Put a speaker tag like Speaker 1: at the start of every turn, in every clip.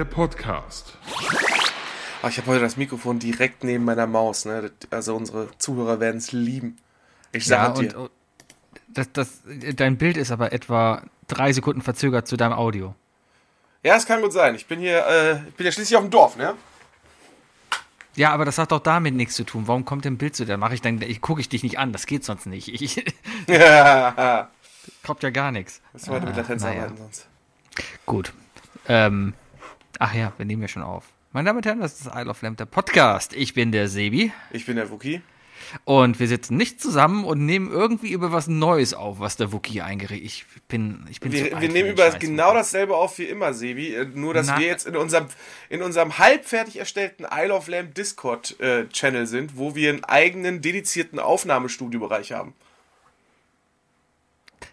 Speaker 1: Der Podcast.
Speaker 2: Oh, ich habe heute das Mikrofon direkt neben meiner Maus. Ne? Also unsere Zuhörer werden es lieben. Ich sage
Speaker 3: ja, dir. das, das, dein Bild ist aber etwa drei Sekunden verzögert zu deinem Audio.
Speaker 2: Ja, es kann gut sein. Ich bin hier, äh, ich bin ja schließlich auf dem Dorf, ne?
Speaker 3: Ja, aber das hat doch damit nichts zu tun. Warum kommt denn Bild zu dir? Mache ich dann, ich gucke ich dich nicht an. Das geht sonst nicht. Ich, ja. Kommt ja gar nichts.
Speaker 2: Müssen wir heute mit Latenz ah, arbeiten sonst.
Speaker 3: Gut. Ähm, ach ja, wir nehmen ja schon auf. Meine Damen und Herren, das ist Isle of Lamp, der Podcast. Ich bin der Sebi.
Speaker 2: Ich bin der Wookie.
Speaker 3: Und wir sitzen nicht zusammen und nehmen irgendwie über was Neues auf, was der Wookie eingerichtet Ich bin, ich bin
Speaker 2: Wir, wir nehmen über genau dasselbe auf wie immer, Sebi. Äh, nur, dass Na, wir jetzt in unserem, in unserem halbfertig erstellten Isle of Lamp Discord-Channel äh, sind, wo wir einen eigenen dedizierten Aufnahmestudiobereich haben.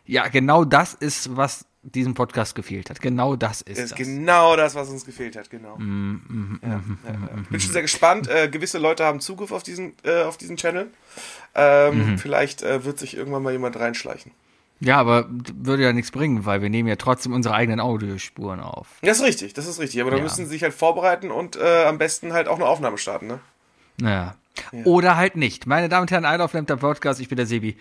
Speaker 3: Ja, genau das ist, was diesem Podcast gefehlt hat. Genau das ist, ist
Speaker 2: das. genau das, was uns gefehlt hat, genau. Mm, mm, ja, mm, ja, ja. Bin schon sehr gespannt. Äh, gewisse Leute haben Zugriff auf diesen, äh, auf diesen Channel. Ähm, mhm. Vielleicht äh, wird sich irgendwann mal jemand reinschleichen.
Speaker 3: Ja, aber würde ja nichts bringen, weil wir nehmen ja trotzdem unsere eigenen Audiospuren auf.
Speaker 2: Das ist richtig, das ist richtig. Aber da müssen sie sich halt vorbereiten und äh, am besten halt auch eine Aufnahme starten, ne?
Speaker 3: Ja. Oder halt nicht. Meine Damen und Herren, I Love der Podcast, ich bin der Sebi.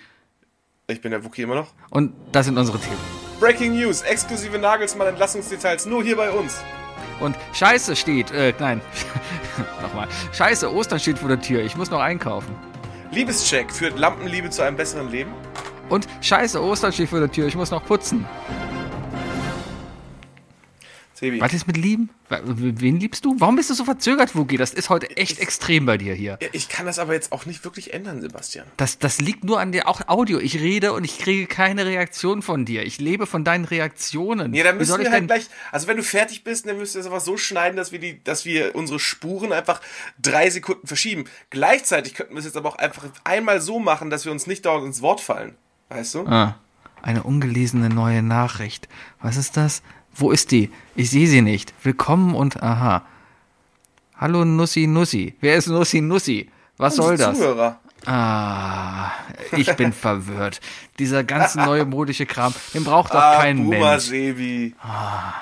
Speaker 2: Ich bin der Wookie immer noch.
Speaker 3: Und das sind unsere Themen.
Speaker 2: Breaking News, exklusive Nagelsmann-Entlassungsdetails nur hier bei uns.
Speaker 3: Und Scheiße steht, äh, nein, nochmal. Scheiße, Ostern steht vor der Tür, ich muss noch einkaufen.
Speaker 2: Liebescheck führt Lampenliebe zu einem besseren Leben.
Speaker 3: Und Scheiße, Ostern steht vor der Tür, ich muss noch putzen. Sebi. Was ist mit Lieben? Wen liebst du? Warum bist du so verzögert, Wookie? Das ist heute echt ich, extrem bei dir hier.
Speaker 2: Ich kann das aber jetzt auch nicht wirklich ändern, Sebastian.
Speaker 3: Das, das liegt nur an dir, auch Audio. Ich rede und ich kriege keine Reaktion von dir. Ich lebe von deinen Reaktionen.
Speaker 2: Ja, dann müssen wir halt gleich, also wenn du fertig bist, dann müsst ihr das einfach so schneiden, dass wir die, dass wir unsere Spuren einfach drei Sekunden verschieben. Gleichzeitig könnten wir es jetzt aber auch einfach einmal so machen, dass wir uns nicht dauernd ins Wort fallen. Weißt du?
Speaker 3: Ah. Eine ungelesene neue Nachricht. Was ist das? Wo ist die? Ich sehe sie nicht. Willkommen und aha. Hallo Nussi Nussi. Wer ist Nussi Nussi? Was soll das? Zuhörer. Ah, ich bin verwirrt. Dieser ganze neue modische Kram, den braucht doch ah, kein Boomer Mensch.
Speaker 2: Sebi. Ah.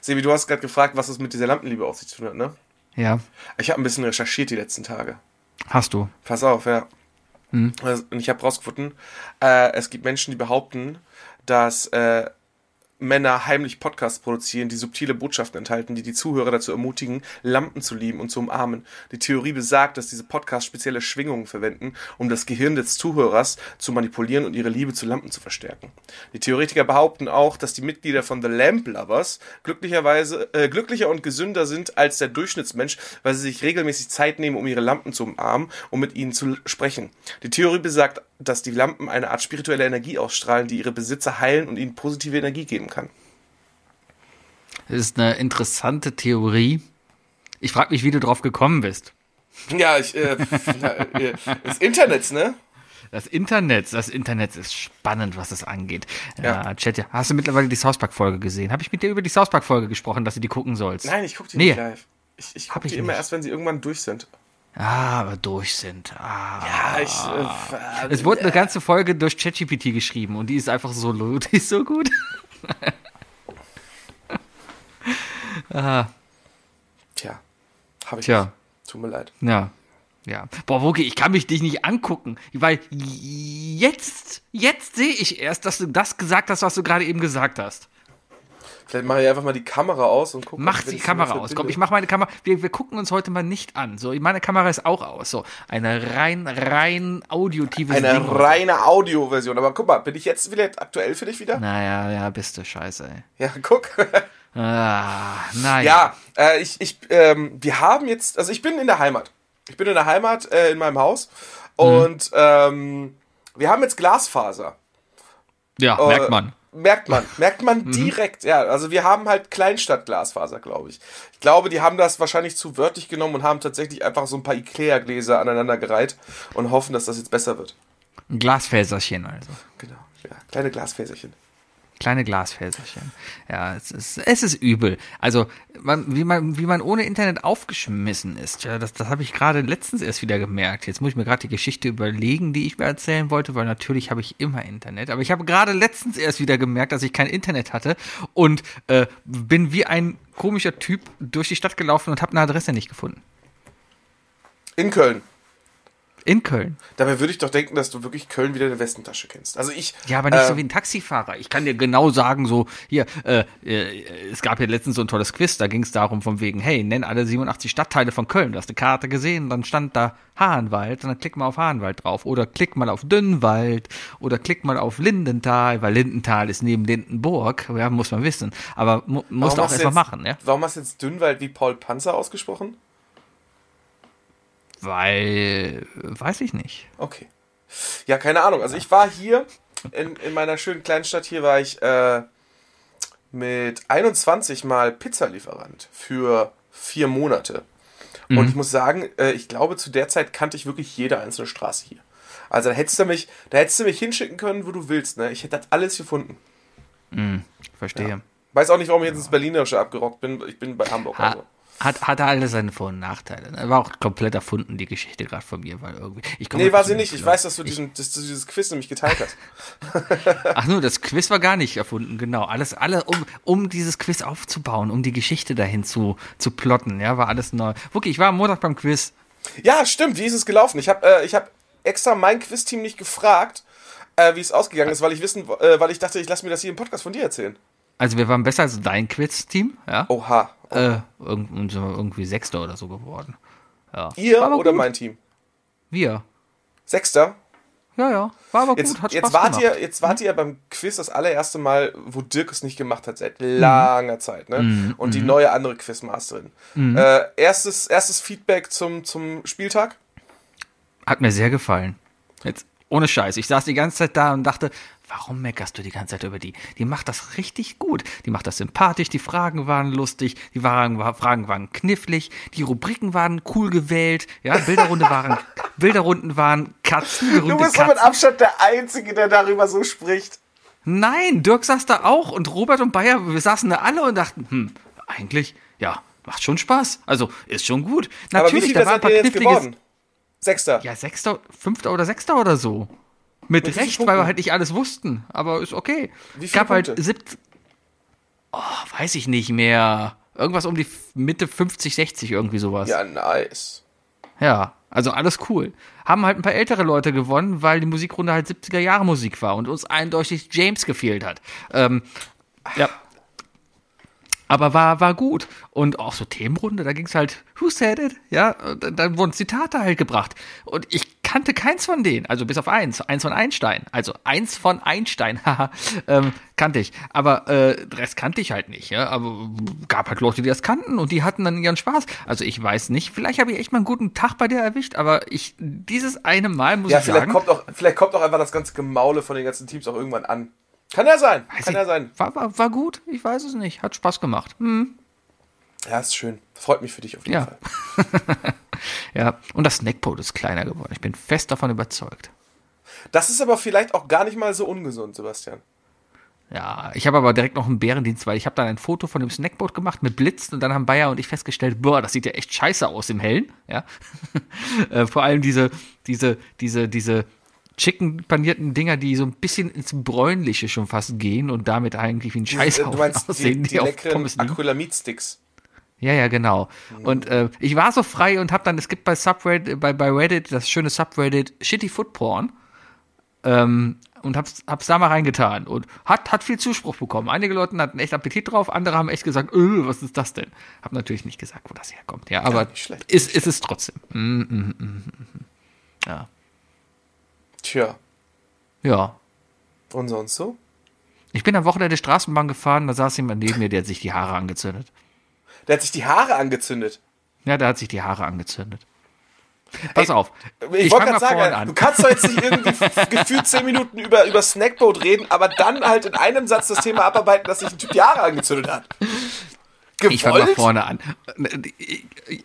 Speaker 2: Sebi, du hast gerade gefragt, was es mit dieser Lampenliebe auf sich zu tun hat, ne?
Speaker 3: Ja.
Speaker 2: Ich habe ein bisschen recherchiert die letzten Tage.
Speaker 3: Hast du?
Speaker 2: Pass auf, ja. Hm. Und ich habe rausgefunden, äh, es gibt Menschen, die behaupten, dass äh, Männer heimlich Podcasts produzieren, die subtile Botschaften enthalten, die die Zuhörer dazu ermutigen, Lampen zu lieben und zu umarmen. Die Theorie besagt, dass diese Podcasts spezielle Schwingungen verwenden, um das Gehirn des Zuhörers zu manipulieren und ihre Liebe zu Lampen zu verstärken. Die Theoretiker behaupten auch, dass die Mitglieder von The Lamp Lovers glücklicherweise äh, glücklicher und gesünder sind als der Durchschnittsmensch, weil sie sich regelmäßig Zeit nehmen, um ihre Lampen zu umarmen und mit ihnen zu sprechen. Die Theorie besagt dass die Lampen eine Art spirituelle Energie ausstrahlen, die ihre Besitzer heilen und ihnen positive Energie geben kann.
Speaker 3: Das ist eine interessante Theorie. Ich frage mich, wie du drauf gekommen bist.
Speaker 2: Ja, ich, äh, äh, das Internet, ne?
Speaker 3: Das Internet, das Internet ist spannend, was das angeht. Ja. Äh, Chat, hast du mittlerweile die South Park Folge gesehen? Habe ich mit dir über die South Park Folge gesprochen, dass du die gucken sollst?
Speaker 2: Nein, ich gucke die nee. nicht live. Ich, ich gucke die immer erst, wenn sie irgendwann durch sind.
Speaker 3: Ah, aber durch sind. Ah.
Speaker 2: Ja, ich. Äh,
Speaker 3: es wurde eine ganze Folge durch ChatGPT geschrieben und die ist einfach so, die ist so gut.
Speaker 2: ah. Tja, habe ich.
Speaker 3: Tja. Nicht.
Speaker 2: Tut mir leid.
Speaker 3: Ja. Ja. Boah, Woki, ich kann mich dich nicht angucken, weil jetzt, jetzt sehe ich erst, dass du das gesagt hast, was du gerade eben gesagt hast.
Speaker 2: Vielleicht mache ich einfach mal die Kamera aus und gucke.
Speaker 3: Mach die Kamera aus. Komm, ich mache meine Kamera. Wir, wir gucken uns heute mal nicht an. So, meine Kamera ist auch aus. So, eine rein, rein audiotive
Speaker 2: Eine Ding reine Audioversion. Aber guck mal, bin ich jetzt wieder aktuell für dich wieder?
Speaker 3: Naja, ja, bist du scheiße, ey.
Speaker 2: Ja, guck.
Speaker 3: ah, naja.
Speaker 2: Ja, äh, ich, ich, ähm, wir haben jetzt, also ich bin in der Heimat. Ich bin in der Heimat, äh, in meinem Haus. Und hm. ähm, wir haben jetzt Glasfaser.
Speaker 3: Ja, äh, merkt man
Speaker 2: merkt man, merkt man mhm. direkt. Ja, also wir haben halt Kleinstadt-Glasfaser, glaube ich. Ich glaube, die haben das wahrscheinlich zu wörtlich genommen und haben tatsächlich einfach so ein paar Ikea-Gläser aneinander gereiht und hoffen, dass das jetzt besser wird.
Speaker 3: Ein Glasfäserchen also.
Speaker 2: Genau, ja, kleine Glasfäserchen.
Speaker 3: Kleine Glasfäserchen. Ja, es ist, es ist übel. Also, man, wie, man, wie man ohne Internet aufgeschmissen ist, ja, das, das habe ich gerade letztens erst wieder gemerkt. Jetzt muss ich mir gerade die Geschichte überlegen, die ich mir erzählen wollte, weil natürlich habe ich immer Internet. Aber ich habe gerade letztens erst wieder gemerkt, dass ich kein Internet hatte und äh, bin wie ein komischer Typ durch die Stadt gelaufen und habe eine Adresse nicht gefunden.
Speaker 2: In Köln.
Speaker 3: In Köln.
Speaker 2: Dabei würde ich doch denken, dass du wirklich Köln wieder in der Westentasche kennst. Also ich.
Speaker 3: Ja, aber nicht
Speaker 2: äh,
Speaker 3: so wie ein Taxifahrer. Ich kann dir genau sagen, so, hier, äh, äh, es gab ja letztens so ein tolles Quiz, da ging es darum, von wegen, hey, nenn alle 87 Stadtteile von Köln. Du hast eine Karte gesehen, dann stand da Hahnwald, und dann klick mal auf Hahnwald drauf. Oder klick mal auf Dünnwald, oder klick mal auf Lindenthal, weil Lindenthal ist neben Lindenburg, ja, muss man wissen. Aber mu musst du auch erstmal machen, ja.
Speaker 2: Warum hast du jetzt Dünnwald wie Paul Panzer ausgesprochen?
Speaker 3: Weil, weiß ich nicht.
Speaker 2: Okay. Ja, keine Ahnung. Also ich war hier in, in meiner schönen kleinen Stadt hier war ich äh, mit 21 Mal Pizzalieferant für vier Monate. Und ich muss sagen, äh, ich glaube, zu der Zeit kannte ich wirklich jede einzelne Straße hier. Also da hättest du mich, da hättest du mich hinschicken können, wo du willst. Ne? Ich hätte das alles gefunden.
Speaker 3: Verstehe.
Speaker 2: Weiß auch nicht, warum ich jetzt ins Berlinerische abgerockt bin. Ich bin bei Hamburg.
Speaker 3: Ha,
Speaker 2: Also.
Speaker 3: Hat, hatte alles seine Vor- und Nachteile. ne? War auch komplett erfunden, die Geschichte gerade von mir, weil irgendwie. Ich
Speaker 2: Nee, war
Speaker 3: aus
Speaker 2: sie nicht. Ich weiß, dass du, diesen, dass du dieses Quiz nämlich geteilt hast.
Speaker 3: Ach nur, das Quiz war gar nicht erfunden, genau. Alles, alle, um, um dieses Quiz aufzubauen, um die Geschichte dahin zu, zu plotten, ja, war alles neu. Wookie, ich war am Montag beim Quiz.
Speaker 2: Ja, stimmt. Wie ist es gelaufen? Ich habe äh, ich hab extra mein Quiz-Team nicht gefragt, äh, wie es ausgegangen ist, weil ich wissen, äh, weil ich dachte, ich lasse mir das hier im Podcast von dir erzählen.
Speaker 3: Also wir waren besser als dein Quiz-Team, ja.
Speaker 2: Oha.
Speaker 3: Äh, irgendwie Sechster oder so geworden. Ja.
Speaker 2: Ihr oder
Speaker 3: gut.
Speaker 2: mein Team?
Speaker 3: Wir.
Speaker 2: Sechster.
Speaker 3: Ja, ja. War aber
Speaker 2: Jetzt,
Speaker 3: gut, hat
Speaker 2: jetzt,
Speaker 3: Spaß
Speaker 2: wart
Speaker 3: gemacht.
Speaker 2: ihr, jetzt wart ihr beim Quiz das allererste Mal, wo Dirk es nicht gemacht hat, seit langer Zeit. Ne?
Speaker 3: Mhm.
Speaker 2: Und die neue andere Quizmasterin. Äh, erstes, erstes Feedback zum, zum Spieltag.
Speaker 3: Hat mir sehr gefallen. Jetzt, ohne Scheiß. Ich saß die ganze Zeit da und dachte, warum meckerst du die ganze Zeit über die? Die macht das richtig gut. Die macht das sympathisch, die Fragen waren lustig, die Fragen, Fragen waren knifflig, die Rubriken waren cool gewählt, ja, Bilderrunde waren, Bilderrunden waren Katzen,
Speaker 2: Du bist doch mit
Speaker 3: Katzen.
Speaker 2: Abstand der Einzige, der darüber so spricht.
Speaker 3: Nein, Dirk saß da auch und Robert und Bayer, wir saßen da alle und dachten, hm, eigentlich, ja, macht schon Spaß. Also, ist schon gut.
Speaker 2: Aber wie
Speaker 3: Natürlich,
Speaker 2: viel
Speaker 3: da waren ein paar knifflige?
Speaker 2: Sechster.
Speaker 3: Ja, Sechster, Fünfter oder Sechster oder so. Mit,
Speaker 2: wie
Speaker 3: Recht, weil wir halt nicht alles wussten. Aber ist okay.
Speaker 2: Wie
Speaker 3: Es
Speaker 2: viele
Speaker 3: gab halt
Speaker 2: Punkte?
Speaker 3: 17. Oh, weiß ich nicht mehr. Irgendwas um die Mitte 50, 60, irgendwie sowas. Ja.
Speaker 2: Ja, nice.
Speaker 3: also alles cool. Haben halt ein paar ältere Leute gewonnen, weil die Musikrunde halt 70er Jahre Musik war und uns eindeutig James gefehlt hat. Ähm, ja. Aber war, war gut. Und auch so Themenrunde, da ging es halt, who said it? Ja, und dann wurden Zitate halt gebracht. Und ich kannte keins von denen, also bis auf eins, eins von Einstein. Also eins von Einstein, haha, ähm, kannte ich. Aber äh, den Rest kannte ich halt nicht. Ja? Aber gab halt Leute, die das kannten und die hatten dann ihren Spaß. Also ich weiß nicht, vielleicht habe ich echt mal einen guten Tag bei dir erwischt, aber ich, dieses eine Mal muss
Speaker 2: Ja,
Speaker 3: ich
Speaker 2: vielleicht
Speaker 3: sagen,
Speaker 2: kommt, auch, vielleicht kommt auch einfach das ganze Gemaule von den ganzen Teams auch irgendwann an. Kann ja sein.
Speaker 3: weiß
Speaker 2: Kann
Speaker 3: ich,
Speaker 2: ja sein.
Speaker 3: War, war, war gut, ich weiß es nicht, hat Spaß gemacht. Hm.
Speaker 2: Ja, ist schön. Freut mich für dich auf jeden
Speaker 3: Ja.
Speaker 2: Fall.
Speaker 3: Ja, und das Snackboat ist kleiner geworden. Ich bin fest davon überzeugt.
Speaker 2: Das ist aber vielleicht auch gar nicht mal so ungesund, Sebastian.
Speaker 3: Ja, ich habe aber direkt noch einen Bärendienst, weil ich habe dann ein Foto von dem Snackboat gemacht mit Blitz und dann haben Bayer und ich festgestellt, boah, das sieht ja echt scheiße aus im Hellen. Ja, äh, vor allem diese, diese, diese, diese chicken panierten Dinger, die so ein bisschen ins Bräunliche schon fast gehen und damit eigentlich wie ein Scheiß
Speaker 2: Äh, meinst die,
Speaker 3: aussehen,
Speaker 2: die
Speaker 3: auf
Speaker 2: leckeren. Acrylamid-Sticks.
Speaker 3: Ja, ja, genau. Und äh, ich war so frei und habe dann, es gibt bei Subreddit, bei, bei Reddit das schöne Subreddit Shitty Foot Porn. Ähm, und hab's, hab's da mal reingetan und hat, hat viel Zuspruch bekommen. Einige Leute hatten echt Appetit drauf, andere haben echt gesagt, öh, was ist das denn? Hab natürlich nicht gesagt, wo das herkommt. Ja, aber
Speaker 2: nicht schlecht,
Speaker 3: ist, ist es trotzdem. Mm, mm, mm. Ja.
Speaker 2: Tja,
Speaker 3: Ja.
Speaker 2: und sonst so?
Speaker 3: Ich bin am Wochenende Straßenbahn gefahren, da saß jemand neben mir, der hat sich die Haare angezündet.
Speaker 2: Der hat sich die Haare angezündet.
Speaker 3: Ja, der hat sich die Haare angezündet. Pass auf.
Speaker 2: Ich,
Speaker 3: fang
Speaker 2: wollte gerade sagen,
Speaker 3: an.
Speaker 2: du kannst doch jetzt nicht irgendwie gefühlt zehn Minuten über, über Snackboat reden, aber dann halt in einem Satz das Thema abarbeiten, dass sich ein Typ die Haare angezündet hat. Gewollt?
Speaker 3: Ich fange mal vorne an.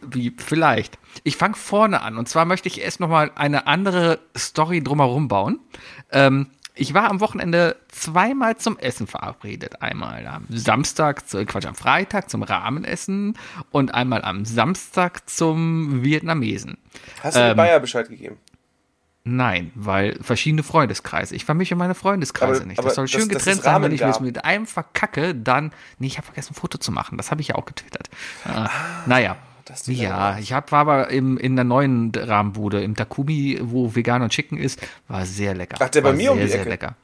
Speaker 3: Wie, vielleicht. Ich fange vorne an. Und zwar möchte ich erst noch mal eine andere Story drumherum bauen. Ähm, ich war am Wochenende zweimal zum Essen verabredet. Einmal am Samstag, zu, Quatsch, am Freitag zum Rahmenessen und einmal am Samstag zum Vietnamesen.
Speaker 2: Hast du ähm, dem Bayer Bescheid gegeben?
Speaker 3: Nein, weil verschiedene Freundeskreise. Ich vermische meine Freundeskreise aber, nicht. Das soll schön das, getrennt das sein, wenn ich es mit einem verkacke, dann. Nee, ich habe vergessen, ein Foto zu machen. Das habe ich ja auch getwittert. Äh, ah, naja. Ja, ich hab, war aber im, in der neuen Rahmenbude, im Takumi, wo vegan und Chicken ist, war sehr lecker.
Speaker 2: Ach, der
Speaker 3: war
Speaker 2: bei mir
Speaker 3: sehr,
Speaker 2: um die
Speaker 3: sehr
Speaker 2: Ecke?
Speaker 3: lecker.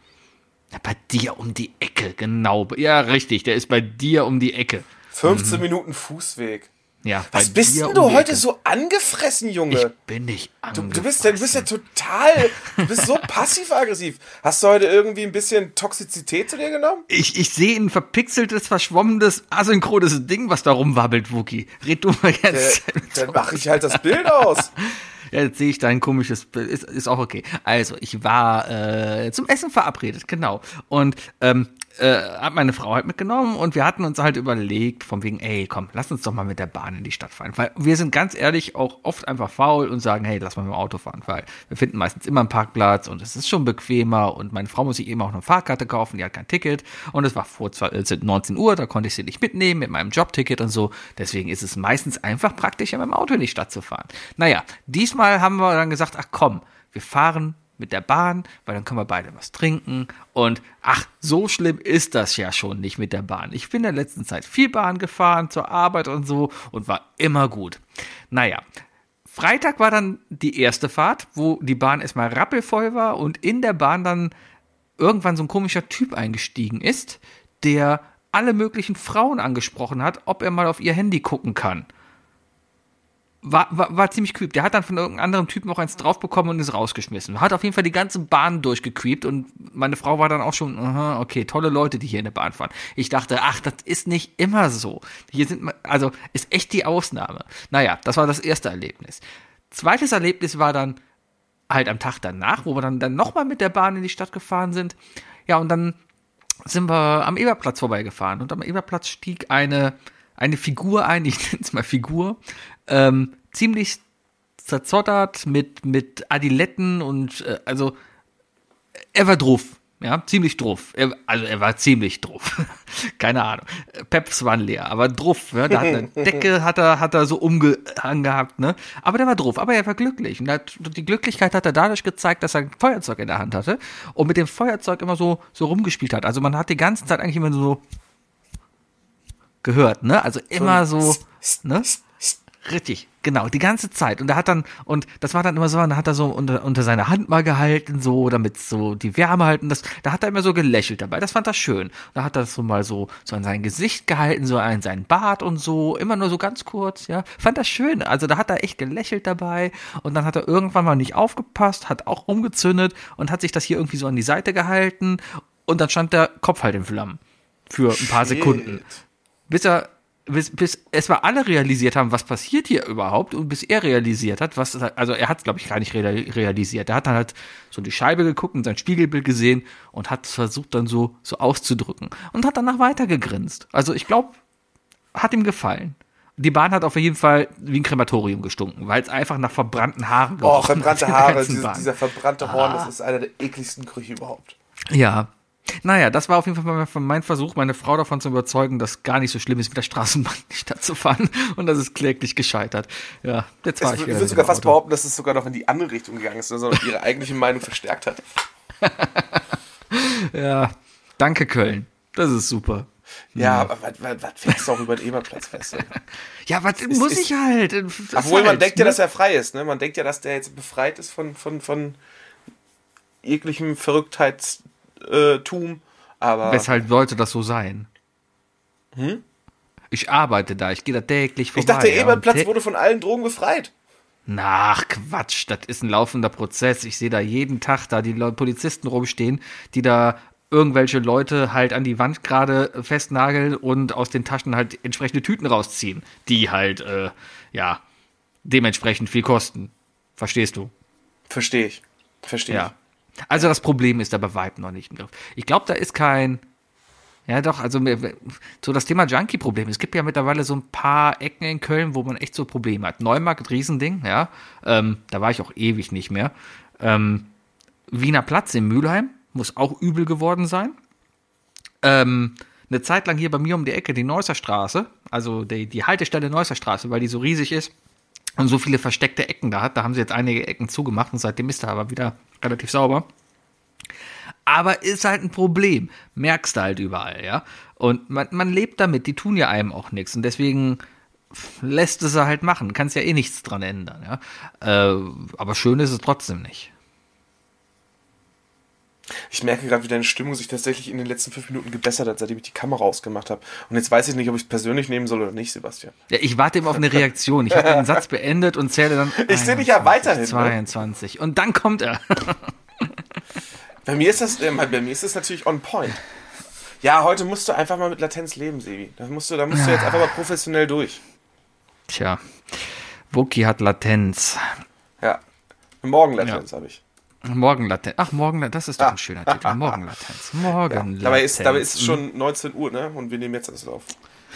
Speaker 3: Ja, bei dir um die Ecke, genau. Ja, richtig, der ist bei dir um die Ecke.
Speaker 2: 15 mhm. Minuten Fußweg.
Speaker 3: Ja,
Speaker 2: Was bist denn du heute so angefressen, Junge?
Speaker 3: Ich bin nicht
Speaker 2: angefressen. Du, du, bist, du bist ja total, du bist so passiv-aggressiv. Hast du heute irgendwie ein bisschen Toxizität zu dir genommen?
Speaker 3: Ich, ich sehe ein verpixeltes, verschwommenes, asynchrones Ding, was da rumwabbelt, Wookie. Red du mal jetzt.
Speaker 2: Dann mache ich halt das Bild aus.
Speaker 3: Ja, jetzt sehe ich dein komisches Bild. Ist, ist auch okay. Also, ich war äh, zum Essen verabredet, genau. Und ähm, äh, hat meine Frau halt mitgenommen und wir hatten uns halt überlegt, von wegen, ey, komm, lass uns doch mal mit der Bahn in die Stadt fahren. Weil wir sind ganz ehrlich auch oft einfach faul und sagen, hey, lass mal mit dem Auto fahren, weil wir finden meistens immer einen Parkplatz und es ist schon bequemer und meine Frau muss sich eben auch eine Fahrkarte kaufen, die hat kein Ticket und es war vor 19 Uhr, da konnte ich sie nicht mitnehmen mit meinem Jobticket und so. Deswegen ist es meistens einfach praktischer, mit dem Auto in die Stadt zu fahren. Naja, diesmal haben wir dann gesagt, ach komm, wir fahren mit der Bahn, weil dann können wir beide was trinken. Und ach, so schlimm ist das ja schon nicht mit der Bahn. Ich bin in der letzten Zeit viel Bahn gefahren zur Arbeit und so und war immer gut. Naja, Freitag war dann die erste Fahrt, wo die Bahn erstmal rappelvoll war und in der Bahn dann irgendwann so ein komischer Typ eingestiegen ist, der alle möglichen Frauen angesprochen hat, ob er mal auf ihr Handy gucken kann war, war, war ziemlich creep. Der hat dann von irgendeinem anderen Typen auch eins draufbekommen und ist rausgeschmissen. Hat auf jeden Fall die ganze Bahn durchgecreept und meine Frau war dann auch schon, aha, okay, tolle Leute, die hier in der Bahn fahren. Ich dachte, ach, das ist nicht immer so. Hier sind, also, ist echt die Ausnahme. Naja, das war das erste Erlebnis. Zweites Erlebnis war dann halt am Tag danach, wo wir dann, dann nochmal mit der Bahn in die Stadt gefahren sind. Ja, und dann sind wir am Eberplatz vorbeigefahren und am Eberplatz stieg eine, eine Figur ein, ich nenne es mal Figur, ähm, ziemlich zerzottert mit, mit Adiletten und äh, also er war drauf. Ja, ziemlich drauf. Er, also er war ziemlich drauf. Keine Ahnung. Peps waren leer, aber drauf. Ja, da hat eine Decke hat er, hat er so umgehangen gehabt, ne? Aber der war drauf, aber er war glücklich. Und hat, die Glücklichkeit hat er dadurch gezeigt, dass er ein Feuerzeug in der Hand hatte und mit dem Feuerzeug immer so, so rumgespielt hat. Also man hat die ganze Zeit eigentlich immer so gehört, ne? Also immer so, ne? Richtig, genau, die ganze Zeit. Und er hat dann, und das war dann immer so, dann hat er so unter, unter seine Hand mal gehalten, so, damit so die Wärme halten. Das, da hat er immer so gelächelt dabei. Das fand er schön. Da hat er so mal so, so an sein Gesicht gehalten, so an seinen Bart und so, immer nur so ganz kurz, ja. Fand das schön. Also da hat er echt gelächelt dabei. Und dann hat er irgendwann mal nicht aufgepasst, hat auch umgezündet und hat sich das hier irgendwie so an die Seite gehalten. Und dann stand der Kopf halt in Flammen. Für ein paar Shit. Sekunden. Bis er bis, bis es war alle realisiert haben, was passiert hier überhaupt und bis er realisiert hat, was, also er hat es glaube ich gar nicht realisiert. Er hat dann halt so die Scheibe geguckt und sein Spiegelbild gesehen und hat versucht dann so, so auszudrücken und hat danach weitergegrinst. Also ich glaube, hat ihm gefallen. Die Bahn hat auf jeden Fall wie ein Krematorium gestunken, weil es einfach nach verbrannten Haaren
Speaker 2: Oh, verbrannte Haare, diese, dieser verbrannte Horn, ah. das ist einer der ekligsten Gerüche überhaupt.
Speaker 3: Ja, naja, das war auf jeden Fall mein Versuch, meine Frau davon zu überzeugen, dass gar nicht so schlimm ist, mit der Straßenbahn in die Stadt zu fahren. Und das ist kläglich gescheitert. Ja, jetzt war
Speaker 2: es,
Speaker 3: ich
Speaker 2: Ich würde sogar fast Auto. behaupten, dass es sogar noch in die andere Richtung gegangen ist, sondern ihre eigentliche Meinung verstärkt hat.
Speaker 3: ja, danke Köln. Das ist super.
Speaker 2: Ja, aber was, was, was fährst du auch über den Eberplatz fest?
Speaker 3: ja, was ist, muss ist, ich halt?
Speaker 2: Obwohl halt, man denkt ne? ja, dass er frei ist, ne? Man denkt ja, dass der jetzt befreit ist von, von, von jeglichem Verrücktheits äh, Tum, aber.
Speaker 3: Weshalb sollte das so sein? Hm? Ich arbeite da, ich gehe da täglich vorbei.
Speaker 2: Ich dachte, der Ebertplatz wurde von allen Drogen befreit.
Speaker 3: Nach Quatsch, das ist ein laufender Prozess. Ich sehe da jeden Tag da die Polizisten rumstehen, die da irgendwelche Leute halt an die Wand gerade festnageln und aus den Taschen halt entsprechende Tüten rausziehen, die halt, äh, ja, dementsprechend viel kosten. Verstehst du?
Speaker 2: Verstehe ich. Verstehe ja.
Speaker 3: Also das Problem ist aber weit noch nicht im Griff. Ich glaube, da ist kein. Ja, doch, also so das Thema Junkie-Problem. Es gibt ja mittlerweile so ein paar Ecken in Köln, wo man echt so Probleme hat. Neumarkt, Riesending, ja. Ähm, da war ich auch ewig nicht mehr. Ähm, Wiener Platz in Mülheim, muss auch übel geworden sein. Ähm, eine Zeit lang hier bei mir um die Ecke die Neusser Straße, also die, die Haltestelle Neusser Straße, weil die so riesig ist und so viele versteckte Ecken da hat. Da haben sie jetzt einige Ecken zugemacht und seitdem ist er aber wieder relativ sauber. Aber ist halt ein Problem. Merkst du halt überall, ja. Und man, man lebt damit, die tun ja einem auch nichts. Und deswegen lässt es er halt machen. Kannst ja eh nichts dran ändern, ja. Äh, aber schön ist es trotzdem nicht.
Speaker 2: Ich merke gerade, wie deine Stimmung sich tatsächlich in den letzten fünf Minuten gebessert hat, seitdem ich die Kamera ausgemacht habe. Und jetzt weiß ich nicht, ob ich es persönlich nehmen soll oder nicht, Sebastian.
Speaker 3: Ja, ich warte immer auf eine Reaktion. Ich habe den Satz beendet und zähle dann.
Speaker 2: Ich sehe dich ja weiterhin.
Speaker 3: 22. Ne? Und dann kommt er.
Speaker 2: bei mir ist das, äh, bei mir ist das natürlich on point. Ja, heute musst du einfach mal mit Latenz leben, Sebi. Da musst du, da musst du jetzt einfach mal professionell durch.
Speaker 3: Tja, Wookie hat Latenz.
Speaker 2: Ja, Morgenlatenz ja. habe ich.
Speaker 3: Morgenlatenz. Ach, Morgen, das ist doch ein schöner Titel. Morgenlatenz. Morgenlatenz.
Speaker 2: Ja, dabei, ist, dabei ist es schon 19 Uhr, ne? Und wir nehmen jetzt das auf.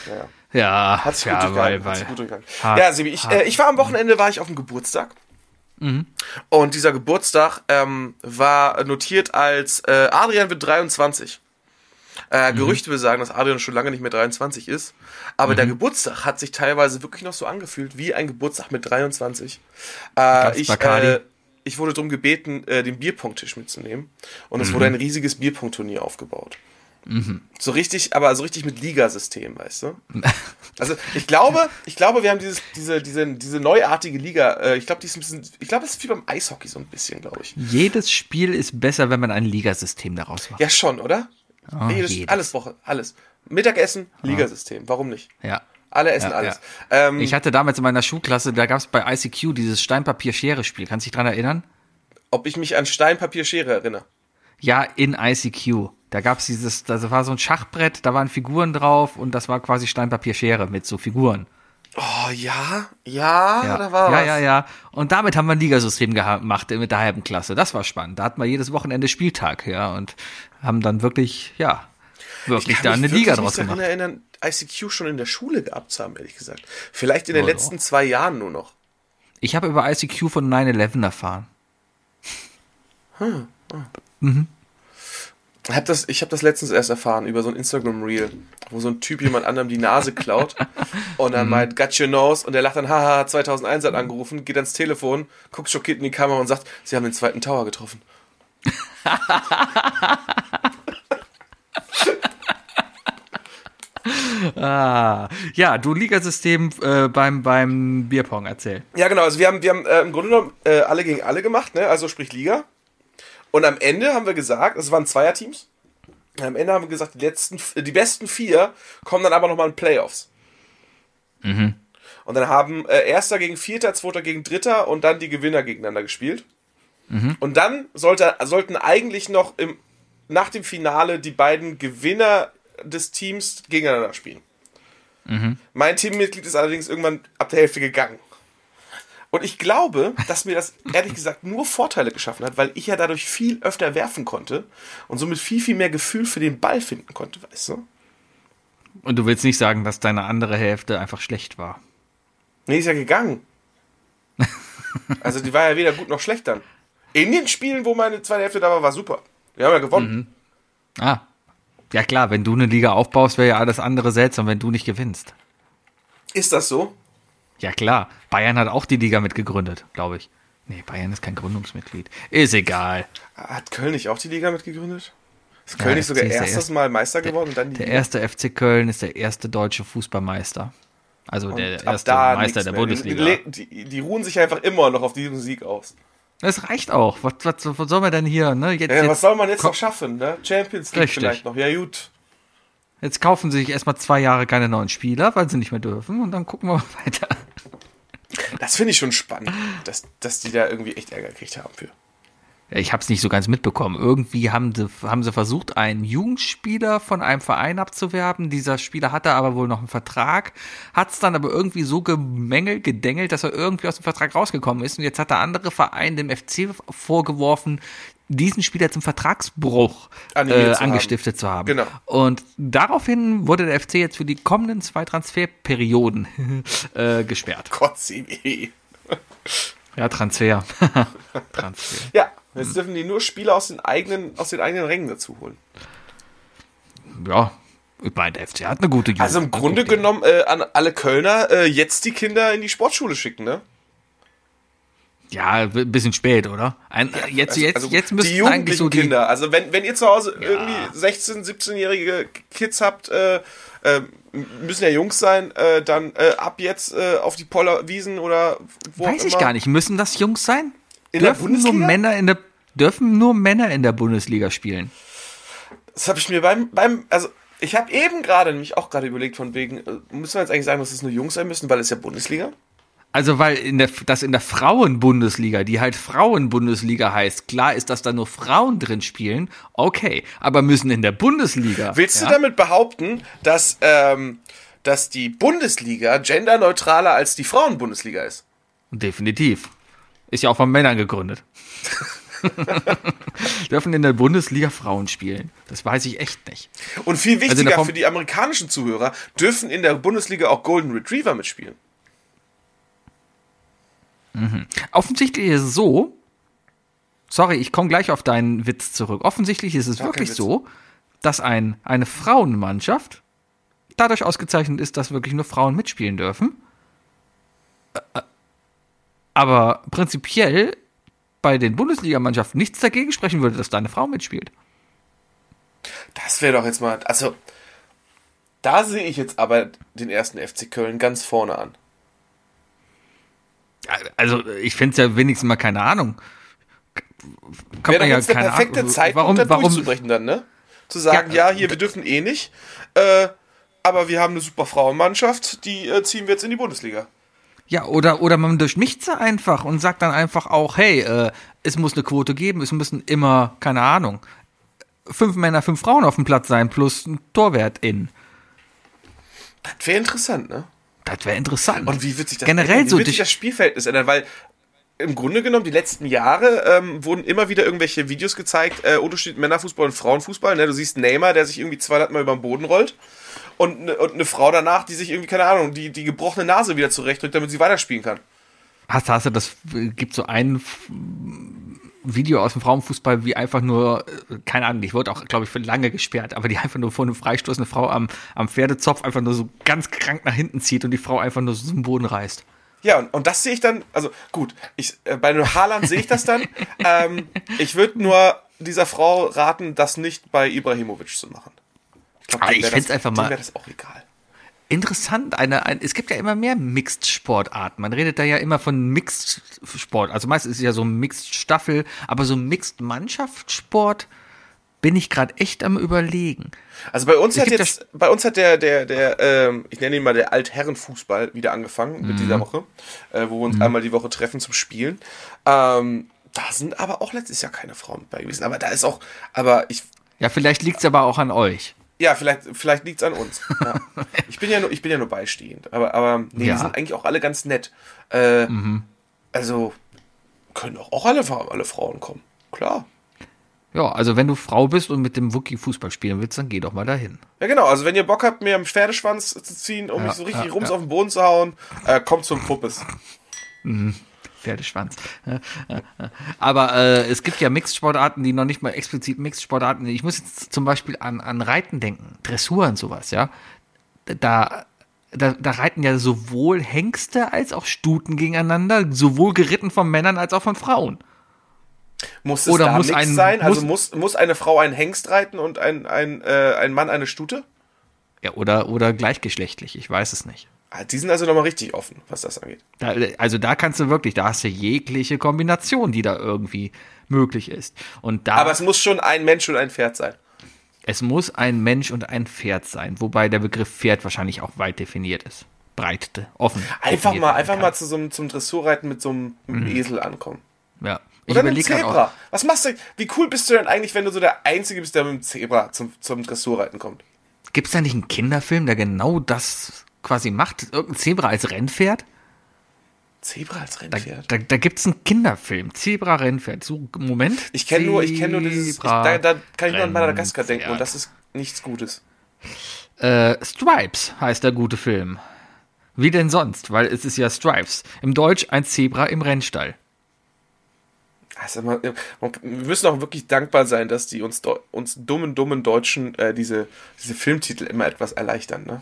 Speaker 3: Ja, ja. ja
Speaker 2: hat sich
Speaker 3: ja,
Speaker 2: gut weil, weil, gut Ja, Sebi, ich, äh, ich war am Wochenende, war ich auf dem Geburtstag. Mhm. Und dieser Geburtstag ähm, war notiert als äh, Adrian wird 23. Äh, mhm. Gerüchte besagen, dass Adrian schon lange nicht mehr 23 ist. Aber mhm. der Geburtstag hat sich teilweise wirklich noch so angefühlt wie ein Geburtstag mit 23. Äh, ich, äh, ich wurde darum gebeten, äh, den Bierpunkttisch mitzunehmen. Und es mhm. wurde ein riesiges Bierpunktturnier aufgebaut. Mhm. So richtig, aber so richtig mit Ligasystem, weißt du? Also ich glaube, ich glaube, wir haben dieses, diese, diese, diese neuartige Liga. Äh, ich glaube, die ist ein bisschen, ich glaube, es ist wie beim Eishockey so ein bisschen, glaube ich.
Speaker 3: Jedes Spiel ist besser, wenn man ein Ligasystem daraus macht.
Speaker 2: Ja, schon, oder? Oh, jedes, jedes. Alles Woche, alles. Mittagessen. Ligasystem. Warum nicht?
Speaker 3: Ja.
Speaker 2: Alle essen ja, alles.
Speaker 3: Ja. Ähm, ich hatte damals in meiner Schulklasse, da gab es bei ICQ dieses Stein-Papier-Schere-Spiel. Kannst du dich dran erinnern?
Speaker 2: Ob ich mich an Stein-Papier-Schere erinnere?
Speaker 3: Ja, in ICQ. Da gab es dieses, da war so ein Schachbrett, da waren Figuren drauf und das war quasi Stein-Papier-Schere mit so Figuren.
Speaker 2: Oh ja, ja,
Speaker 3: ja,
Speaker 2: da war
Speaker 3: ja,
Speaker 2: was.
Speaker 3: Ja, ja, ja. Und damit haben wir ein Ligasystem gemacht mit der halben Klasse. Das war spannend. Da hatten wir jedes Wochenende Spieltag, ja, und haben dann wirklich, ja, wirklich da eine Liga draus gemacht. Ich kann mich
Speaker 2: erinnern, ICQ schon in der Schule gehabt zu haben, ehrlich gesagt. Vielleicht in den oh, letzten doch. zwei Jahren nur noch.
Speaker 3: Ich habe über ICQ von 9-11 erfahren.
Speaker 2: Hm. Oh. Mhm. Ich habe das, hab das letztens erst erfahren über so ein Instagram-Reel, wo so ein Typ jemand anderem die Nase klaut und dann mhm. meint, got your nose und der lacht dann, haha, 2001 hat angerufen, geht ans Telefon, guckt schockiert in die Kamera und sagt, sie haben den zweiten Tower getroffen.
Speaker 3: ah, ja, du Ligasystem äh, beim, beim Bierpong, erzähl.
Speaker 2: Ja, genau, also wir haben, wir haben äh, im Grunde genommen äh, alle gegen alle gemacht, ne? also sprich Liga. Und am Ende haben wir gesagt, es waren Zweierteams. Am Ende haben wir gesagt, die letzten, die besten vier kommen dann aber nochmal in Playoffs. Mhm. Und dann haben äh, Erster gegen Vierter, Zweiter gegen Dritter und dann die Gewinner gegeneinander gespielt. Mhm. Und dann sollte, sollten eigentlich noch im, nach dem Finale die beiden Gewinner des Teams gegeneinander spielen. Mhm. Mein Teammitglied ist allerdings irgendwann ab der Hälfte gegangen. Und ich glaube, dass mir das ehrlich gesagt nur Vorteile geschaffen hat, weil ich ja dadurch viel öfter werfen konnte und somit viel, viel mehr Gefühl für den Ball finden konnte, weißt du?
Speaker 3: Und du willst nicht sagen, dass deine andere Hälfte einfach schlecht war?
Speaker 2: Nee, ist ja gegangen. also die war ja weder gut noch schlecht dann. In den Spielen, wo meine zweite Hälfte da war, war super. Wir haben ja gewonnen.
Speaker 3: Mhm. Ah. Ja klar, wenn du eine Liga aufbaust, wäre ja alles andere seltsam, wenn du nicht gewinnst.
Speaker 2: Ist das so?
Speaker 3: Ja klar, Bayern hat auch die Liga mitgegründet, glaube ich. Nee, Bayern ist kein Gründungsmitglied. Ist egal.
Speaker 2: Hat Köln nicht auch die Liga mitgegründet? Ist Köln ja, nicht sogar erstes erste, Mal Meister geworden und dann
Speaker 3: die Der erste FC Köln ist der erste deutsche Fußballmeister. Also und der erste Meister der Bundesliga.
Speaker 2: Die, die, die, ruhen sich einfach immer noch auf diesem Sieg aus.
Speaker 3: Das reicht auch. Was, was, was soll man denn hier? Ne?
Speaker 2: Jetzt, ja, was soll man jetzt noch schaffen? Ne? Champions League Richtig. vielleicht noch. Ja, gut.
Speaker 3: Jetzt kaufen sie sich erstmal zwei Jahre keine neuen Spieler, weil sie nicht mehr dürfen und dann gucken wir weiter.
Speaker 2: Das finde ich schon spannend, dass, dass die da irgendwie echt Ärger gekriegt haben für.
Speaker 3: Ich habe es nicht so ganz mitbekommen. Irgendwie haben sie, haben sie versucht, einen Jugendspieler von einem Verein abzuwerben. Dieser Spieler hatte aber wohl noch einen Vertrag, hat es dann aber irgendwie so gemängelt, gedengelt, dass er irgendwie aus dem Vertrag rausgekommen ist. Und jetzt hat der andere Verein dem FC vorgeworfen, diesen Spieler zum Vertragsbruch äh, zu angestiftet haben. zu haben.
Speaker 2: Genau.
Speaker 3: Und daraufhin wurde der FC jetzt für die kommenden zwei Transferperioden äh, gesperrt.
Speaker 2: Gott, sie
Speaker 3: Ja, Transfer. Transfer.
Speaker 2: Ja, Jetzt dürfen die nur Spieler aus den eigenen, aus den eigenen Rängen dazu holen.
Speaker 3: Ja, ich meine, der FC hat eine gute Jugend.
Speaker 2: Also im Grunde
Speaker 3: Okay.
Speaker 2: genommen äh, an alle Kölner äh, jetzt die Kinder in die Sportschule schicken, ne?
Speaker 3: Ja, ein bisschen spät, oder? Ein, jetzt,
Speaker 2: Also-
Speaker 3: jetzt,
Speaker 2: also
Speaker 3: jetzt
Speaker 2: die
Speaker 3: müssten eigentlich so die.
Speaker 2: Kinder. Also wenn, wenn ihr zu Hause irgendwie 16, 17-jährige Kids habt, äh, äh, müssen ja Jungs sein, äh, dann äh, ab jetzt auf die Pollerwiesen oder wo
Speaker 3: Weiß ich gar nicht. Müssen das Jungs sein?
Speaker 2: In der
Speaker 3: dürfen nur
Speaker 2: Bundesliga?
Speaker 3: Männer in der dürfen nur Männer in der Bundesliga spielen.
Speaker 2: Das habe ich mir beim, beim also ich habe eben gerade nämlich auch gerade überlegt von wegen, äh, müssen wir jetzt eigentlich sagen, dass es nur Jungs sein müssen, weil es ja Bundesliga?
Speaker 3: Also weil in der das in der Frauenbundesliga, die halt Frauenbundesliga heißt, klar ist, dass da nur Frauen drin spielen. Okay, aber müssen in der Bundesliga.
Speaker 2: Willst
Speaker 3: ja?
Speaker 2: du damit behaupten, dass, ähm, dass die Bundesliga genderneutraler als die Frauenbundesliga ist?
Speaker 3: Definitiv. Ist ja auch von Männern gegründet. Dürfen in der Bundesliga Frauen spielen? Das weiß ich echt nicht.
Speaker 2: Und viel
Speaker 3: Also
Speaker 2: wichtiger
Speaker 3: Form-
Speaker 2: für die amerikanischen Zuhörer, dürfen in der Bundesliga auch Golden Retriever mitspielen.
Speaker 3: Offensichtlich ist es so, sorry, ich komme gleich auf deinen Witz zurück. Offensichtlich ist es
Speaker 2: Gar
Speaker 3: wirklich so, dass ein, eine Frauenmannschaft dadurch ausgezeichnet ist, dass wirklich nur Frauen mitspielen dürfen. Aber prinzipiell bei den Bundesligamannschaften nichts dagegen sprechen würde, dass da eine Frau mitspielt.
Speaker 2: Das wäre doch jetzt mal, also da sehe ich jetzt aber den ersten FC Köln ganz vorne an.
Speaker 3: Also ich finde es ja wenigstens mal keine Ahnung. Kann
Speaker 2: Wäre
Speaker 3: man ja
Speaker 2: jetzt der
Speaker 3: keine
Speaker 2: perfekte
Speaker 3: Ahnung,
Speaker 2: Zeitpunkt,
Speaker 3: warum,
Speaker 2: da
Speaker 3: warum,
Speaker 2: durchzubrechen dann, ne? Zu sagen,
Speaker 3: Ja,
Speaker 2: ja, hier, wir dürfen eh nicht, äh, aber wir haben eine super Frauenmannschaft, die äh, ziehen wir jetzt in die Bundesliga.
Speaker 3: Ja, oder, oder man durchmischt sie einfach und sagt dann einfach auch, hey, äh, es muss eine Quote geben, es müssen immer, keine Ahnung, fünf Männer, fünf Frauen auf dem Platz sein, plus ein Torwert in.
Speaker 2: Das wäre interessant, ne?
Speaker 3: Das wäre interessant.
Speaker 2: Und wie wird sich das
Speaker 3: Generell
Speaker 2: ändern? Wie
Speaker 3: so
Speaker 2: wird sich das Spielverhältnis ändern? Weil im Grunde genommen die letzten Jahre ähm, wurden immer wieder irgendwelche Videos gezeigt, äh, Unterschied Männerfußball und Frauenfußball. Ne? Du siehst Neymar, der sich irgendwie 200 Mal über den Boden rollt und, ne- und eine Frau danach, die sich irgendwie, keine Ahnung, die, die gebrochene Nase wieder zurechtdrückt, damit sie weiterspielen kann.
Speaker 3: Hast, hast du das, gibt so ein Video aus dem Frauenfußball, wie einfach nur, keine Ahnung, ich wurde auch, glaube ich, für lange gesperrt, aber die einfach nur vor einem Freistoß eine Frau am, am Pferdezopf einfach nur so ganz krank nach hinten zieht und die Frau einfach nur so zum Boden reißt.
Speaker 2: Ja, und, und das sehe ich dann, also gut, ich, äh, bei einem Haaland sehe ich das dann. ähm, ich würde nur dieser Frau raten, das nicht bei Ibrahimovic zu machen. Glaub,
Speaker 3: Ah, ich
Speaker 2: wär
Speaker 3: find's
Speaker 2: das-
Speaker 3: einfach
Speaker 2: dem
Speaker 3: mal-
Speaker 2: wäre das auch egal.
Speaker 3: Interessant, eine, ein, es gibt ja immer mehr Mixed-Sportarten. Man redet da ja immer von Mixed-Sport. Also meistens ist es ja so Mixed-Staffel, aber so Mixed-Mannschaftssport bin ich gerade echt am überlegen.
Speaker 2: Also bei uns
Speaker 3: Es
Speaker 2: hat jetzt, bei uns hat der, der, der, ähm, ich nenne ihn mal der Altherrenfußball wieder angefangen mit
Speaker 3: Mhm.
Speaker 2: dieser Woche, äh, wo wir uns einmal die Woche treffen zum Spielen. Ähm, da sind aber auch letztes Jahr keine Frauen bei gewesen. Aber da ist auch, aber ich,
Speaker 3: Ja, vielleicht liegt's aber auch an euch.
Speaker 2: Ja, vielleicht, vielleicht liegt's an uns. Ja. Ich bin ja nur, ich bin ja nur beistehend. Aber, aber nee,
Speaker 3: Ja.
Speaker 2: die sind eigentlich auch alle ganz nett. Äh,
Speaker 3: Mhm.
Speaker 2: Also können auch, auch alle, alle Frauen kommen. Klar.
Speaker 3: Ja, also wenn du Frau bist und mit dem Wookie Fußball spielen willst, dann geh doch mal dahin.
Speaker 2: Ja, genau. Also, wenn ihr Bock habt, mir am Pferdeschwanz zu ziehen, um
Speaker 3: Ja,
Speaker 2: mich so richtig rums auf den Boden zu hauen, äh, kommt zum Puppes.
Speaker 3: Pferdeschwanz. Aber äh, es gibt ja Mixed-Sportarten, die noch nicht mal explizit Mixed-Sportarten. Ich muss jetzt zum Beispiel an, an Reiten denken, Dressur und sowas, ja. Da, da, da reiten ja sowohl Hengste als auch Stuten gegeneinander, sowohl geritten von Männern als auch von Frauen.
Speaker 2: Muss es
Speaker 3: Oder
Speaker 2: da
Speaker 3: muss ein-
Speaker 2: sein? Also
Speaker 3: muss-
Speaker 2: muss, muss eine Frau einen Hengst reiten und ein, ein, äh, ein Mann eine Stute?
Speaker 3: Ja, oder, oder gleichgeschlechtlich, ich weiß es nicht.
Speaker 2: Ah, Die sind also nochmal richtig offen, was das angeht.
Speaker 3: Da, also da kannst du wirklich, da hast du jegliche Kombination, die da irgendwie möglich ist. Und da
Speaker 2: Aber es muss schon ein Mensch und ein Pferd sein.
Speaker 3: Es muss ein Mensch und ein Pferd sein, wobei der Begriff Pferd wahrscheinlich auch weit definiert ist. Breit, offen.
Speaker 2: Einfach mal, einfach
Speaker 3: kann.
Speaker 2: mal zu so einem, zum Dressurreiten mit so einem, mit einem Esel ankommen.
Speaker 3: Ja. Ich
Speaker 2: Oder einem
Speaker 3: überlege gerade
Speaker 2: Zebra. Was machst du? Wie cool bist du denn eigentlich, wenn du so der Einzige bist, der mit dem Zebra zum, zum Dressurreiten kommt?
Speaker 3: Gibt es da nicht einen Kinderfilm, der genau das quasi macht? Irgendein Zebra als Rennpferd?
Speaker 2: Zebra als
Speaker 3: Da,
Speaker 2: Rennpferd?
Speaker 3: da, da gibt es einen Kinderfilm. Zebra-Rennpferd. So, Moment.
Speaker 2: Ich kenne nur, ich kenne nur dieses, ich, da, da kann ich nur an Madagaskar denken und das ist nichts Gutes.
Speaker 3: Äh, Stripes heißt der gute Film. Wie denn sonst? Weil es ist ja Stripes. Im Deutsch ein Zebra im Rennstall.
Speaker 2: Also man, wir müssen auch wirklich dankbar sein, dass die uns, uns dummen, dummen Deutschen äh, diese, diese Filmtitel immer etwas erleichtern, ne?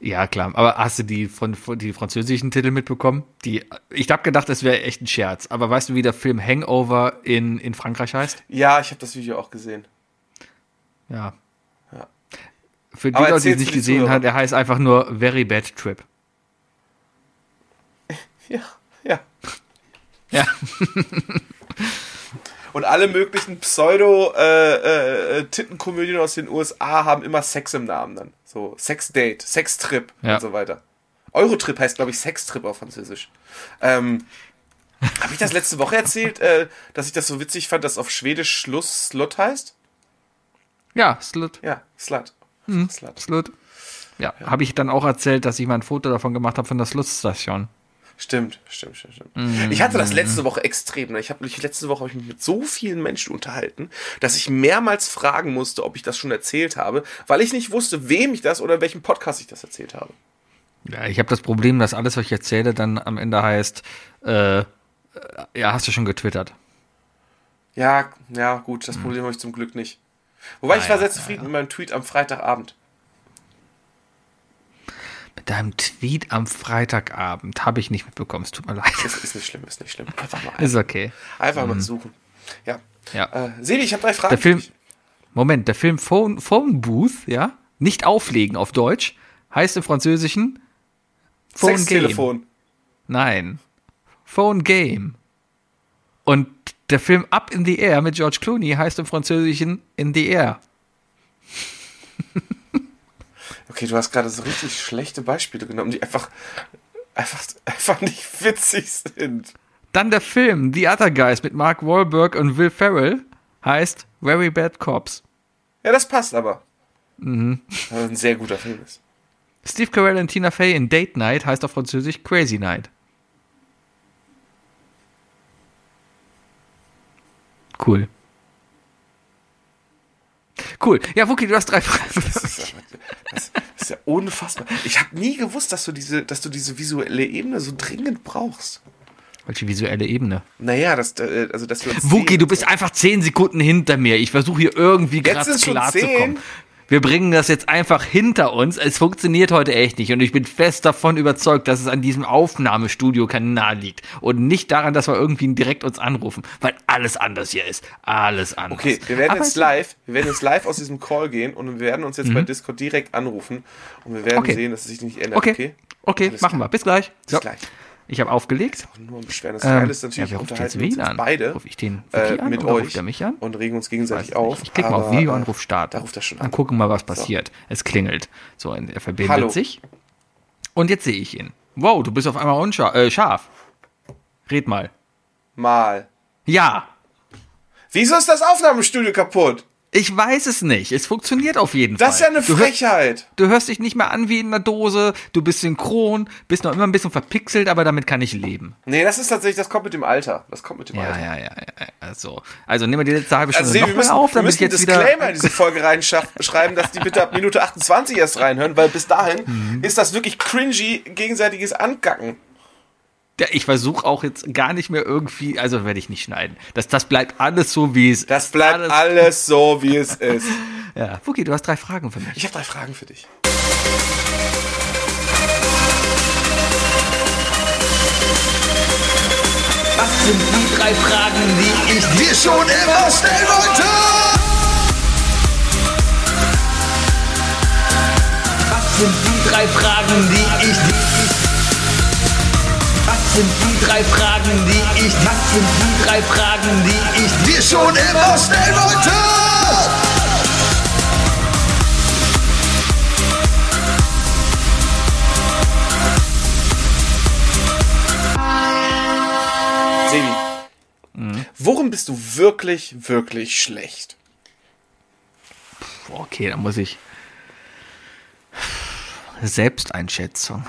Speaker 3: Ja, klar. Aber hast du die, von, von die französischen Titel mitbekommen? Die, ich habe gedacht, das wäre echt ein Scherz. Aber weißt du, wie der Film Hangover in, in Frankreich heißt?
Speaker 2: Ja, ich habe das Video auch gesehen.
Speaker 3: Ja.
Speaker 2: Ja.
Speaker 3: Für die
Speaker 2: Aber
Speaker 3: Leute, die es nicht gesehen haben, der heißt einfach nur Very Bad Trip.
Speaker 2: Ja, ja.
Speaker 3: Ja.
Speaker 2: Und alle möglichen Pseudo-Tittenkomödien aus den USA haben immer Sex im Namen dann. So Sex-Date, Sex-Trip
Speaker 3: Ja.
Speaker 2: und so weiter. Eurotrip heißt, glaube ich, Sextrip auf Französisch. Ähm, Habe ich das letzte Woche erzählt, äh, dass ich das so witzig fand, dass auf Schwedisch Schluss Slut heißt?
Speaker 3: Ja, Slut.
Speaker 2: Ja, Slut.
Speaker 3: Hm.
Speaker 2: Slut.
Speaker 3: Slut. Ja, habe ich dann auch erzählt, dass ich mal ein Foto davon gemacht habe von der Slutstation.
Speaker 2: Stimmt, stimmt, stimmt, stimmt.
Speaker 3: Mhm.
Speaker 2: Ich hatte das letzte Woche extrem. Ne? Ich habe letzte Woche habe ich mich mit so vielen Menschen unterhalten, dass ich mehrmals fragen musste, ob ich das schon erzählt habe, weil ich nicht wusste, wem ich das oder in welchem Podcast ich das erzählt habe.
Speaker 3: Ja, ich habe das Problem, dass alles, was ich erzähle, dann am Ende heißt, äh, ja, hast du schon getwittert.
Speaker 2: Ja, ja, gut, das Problem habe ich zum Glück nicht. Wobei ich
Speaker 3: Ah,
Speaker 2: war
Speaker 3: ja,
Speaker 2: sehr zufrieden mit meinem Tweet am Freitagabend.
Speaker 3: Deinem Tweet am Freitagabend habe ich nicht mitbekommen. Es tut mir leid.
Speaker 2: Ist, ist nicht schlimm, ist nicht schlimm. Einfach mal,
Speaker 3: Ist okay.
Speaker 2: einfach mal suchen. Ja.
Speaker 3: Ja.
Speaker 2: Äh, Sebi, ich habe drei Fragen.
Speaker 3: Der Film. Moment, der Film Phone, Phone Booth, ja, nicht auflegen auf Deutsch, heißt im Französischen Phone Game.
Speaker 2: Sextelefon.
Speaker 3: Nein, Phone Game. Und der Film Up in the Air mit George Clooney heißt im Französischen In the Air.
Speaker 2: Okay, du hast gerade so richtig schlechte Beispiele genommen, die einfach, einfach, einfach nicht witzig sind.
Speaker 3: Dann der Film The Other Guys mit Mark Wahlberg und Will Ferrell heißt Very Bad Cops.
Speaker 2: Ja, das passt aber.
Speaker 3: Mhm.
Speaker 2: Weil ein sehr guter Film ist.
Speaker 3: Steve Carell und Tina Fey in Date Night heißt auf Französisch Crazy Night. Cool. Cool. Ja, Wookie, du hast drei Fragen.
Speaker 2: Das ist, ja- das, ist ja unfassbar. Ich habe nie gewusst, dass du diese, dass du diese visuelle Ebene so dringend brauchst.
Speaker 3: Welche visuelle Ebene?
Speaker 2: Naja, das, äh, also dass wir uns
Speaker 3: Wookie,
Speaker 2: sehen.
Speaker 3: du bist einfach zehn Sekunden hinter mir. Ich versuche hier irgendwie gerade klar zu kommen. Wir bringen das jetzt einfach hinter uns. Es funktioniert heute echt nicht. Und ich bin fest davon überzeugt, dass es an diesem Aufnahmestudio-Kanal liegt. Und nicht daran, dass wir irgendwie direkt uns anrufen. Weil alles anders hier ist. Alles anders.
Speaker 2: Okay, wir werden
Speaker 3: Aber
Speaker 2: jetzt live, wir werden jetzt live aus diesem Call gehen und wir werden uns jetzt bei Discord direkt anrufen und wir werden
Speaker 3: Mhm. Okay.
Speaker 2: sehen, dass es sich nicht ändert.
Speaker 3: Okay,
Speaker 2: Okay,
Speaker 3: okay, machen
Speaker 2: klar.
Speaker 3: wir. Bis gleich.
Speaker 2: bis
Speaker 3: So,
Speaker 2: gleich.
Speaker 3: Ich habe aufgelegt.
Speaker 2: Nur ein Beschweren. Das
Speaker 3: Ähm,
Speaker 2: ist natürlich,
Speaker 3: ja, wer
Speaker 2: wir
Speaker 3: ruft jetzt wen an?
Speaker 2: beide
Speaker 3: Ruf ich den
Speaker 2: äh,
Speaker 3: an
Speaker 2: mit euch
Speaker 3: mich an?
Speaker 2: und regen uns gegenseitig auf.
Speaker 3: Ich klicke mal auf Videoanruf
Speaker 2: äh,
Speaker 3: starten.
Speaker 2: Da ruft er schon
Speaker 3: Dann
Speaker 2: an.
Speaker 3: gucken wir mal, was passiert. Es klingelt. So, er verbindet
Speaker 2: Hallo.
Speaker 3: sich. Und jetzt sehe ich ihn. Wow, du bist auf einmal unscharf. Äh, scharf. Red mal.
Speaker 2: Mal.
Speaker 3: Ja.
Speaker 2: Wieso ist das Aufnahmestudio kaputt?
Speaker 3: Ich weiß es nicht. Es funktioniert auf jeden
Speaker 2: Das ist ja
Speaker 3: Fall.
Speaker 2: eine
Speaker 3: du, hör,
Speaker 2: Frechheit.
Speaker 3: du hörst dich nicht mehr an wie in einer Dose. Du bist synchron, bist noch immer ein bisschen verpixelt, aber damit kann ich leben.
Speaker 2: Nee, das ist tatsächlich, das kommt mit dem Alter. Das kommt mit dem
Speaker 3: Ja,
Speaker 2: Alter.
Speaker 3: ja, ja, ja. Also, also nehmen wir die letzte halbe Stunde
Speaker 2: Also, Sebi,
Speaker 3: noch
Speaker 2: wir
Speaker 3: mal
Speaker 2: müssen,
Speaker 3: auf,
Speaker 2: wir
Speaker 3: damit
Speaker 2: müssen
Speaker 3: ich jetzt
Speaker 2: einen
Speaker 3: wieder.
Speaker 2: Disclaimer in diese Folge reinschreiben, dass die bitte ab Minute 28 erst reinhören, weil bis dahin
Speaker 3: Mhm.
Speaker 2: ist das wirklich cringy gegenseitiges Angacken.
Speaker 3: Ja, ich versuche auch jetzt gar nicht mehr irgendwie, also werde ich nicht schneiden. Das, das bleibt alles so, wie es
Speaker 2: Das
Speaker 3: ist.
Speaker 2: bleibt
Speaker 3: alles.
Speaker 2: alles so, wie es ist.
Speaker 3: Ja, Fuki, du hast drei Fragen für mich.
Speaker 2: Ich habe drei Fragen für dich.
Speaker 3: Was sind die drei Fragen, die ich
Speaker 4: dir schon immer stellen wollte.
Speaker 3: Was sind die drei Fragen, die ich Was sind die drei Fragen, die ich Was sind die drei Fragen, die ich
Speaker 4: dir schon immer stellen wollte.
Speaker 2: Sebi,
Speaker 3: Mhm.
Speaker 2: worum bist du wirklich, wirklich schlecht?
Speaker 3: Okay, dann muss ich Selbsteinschätzung.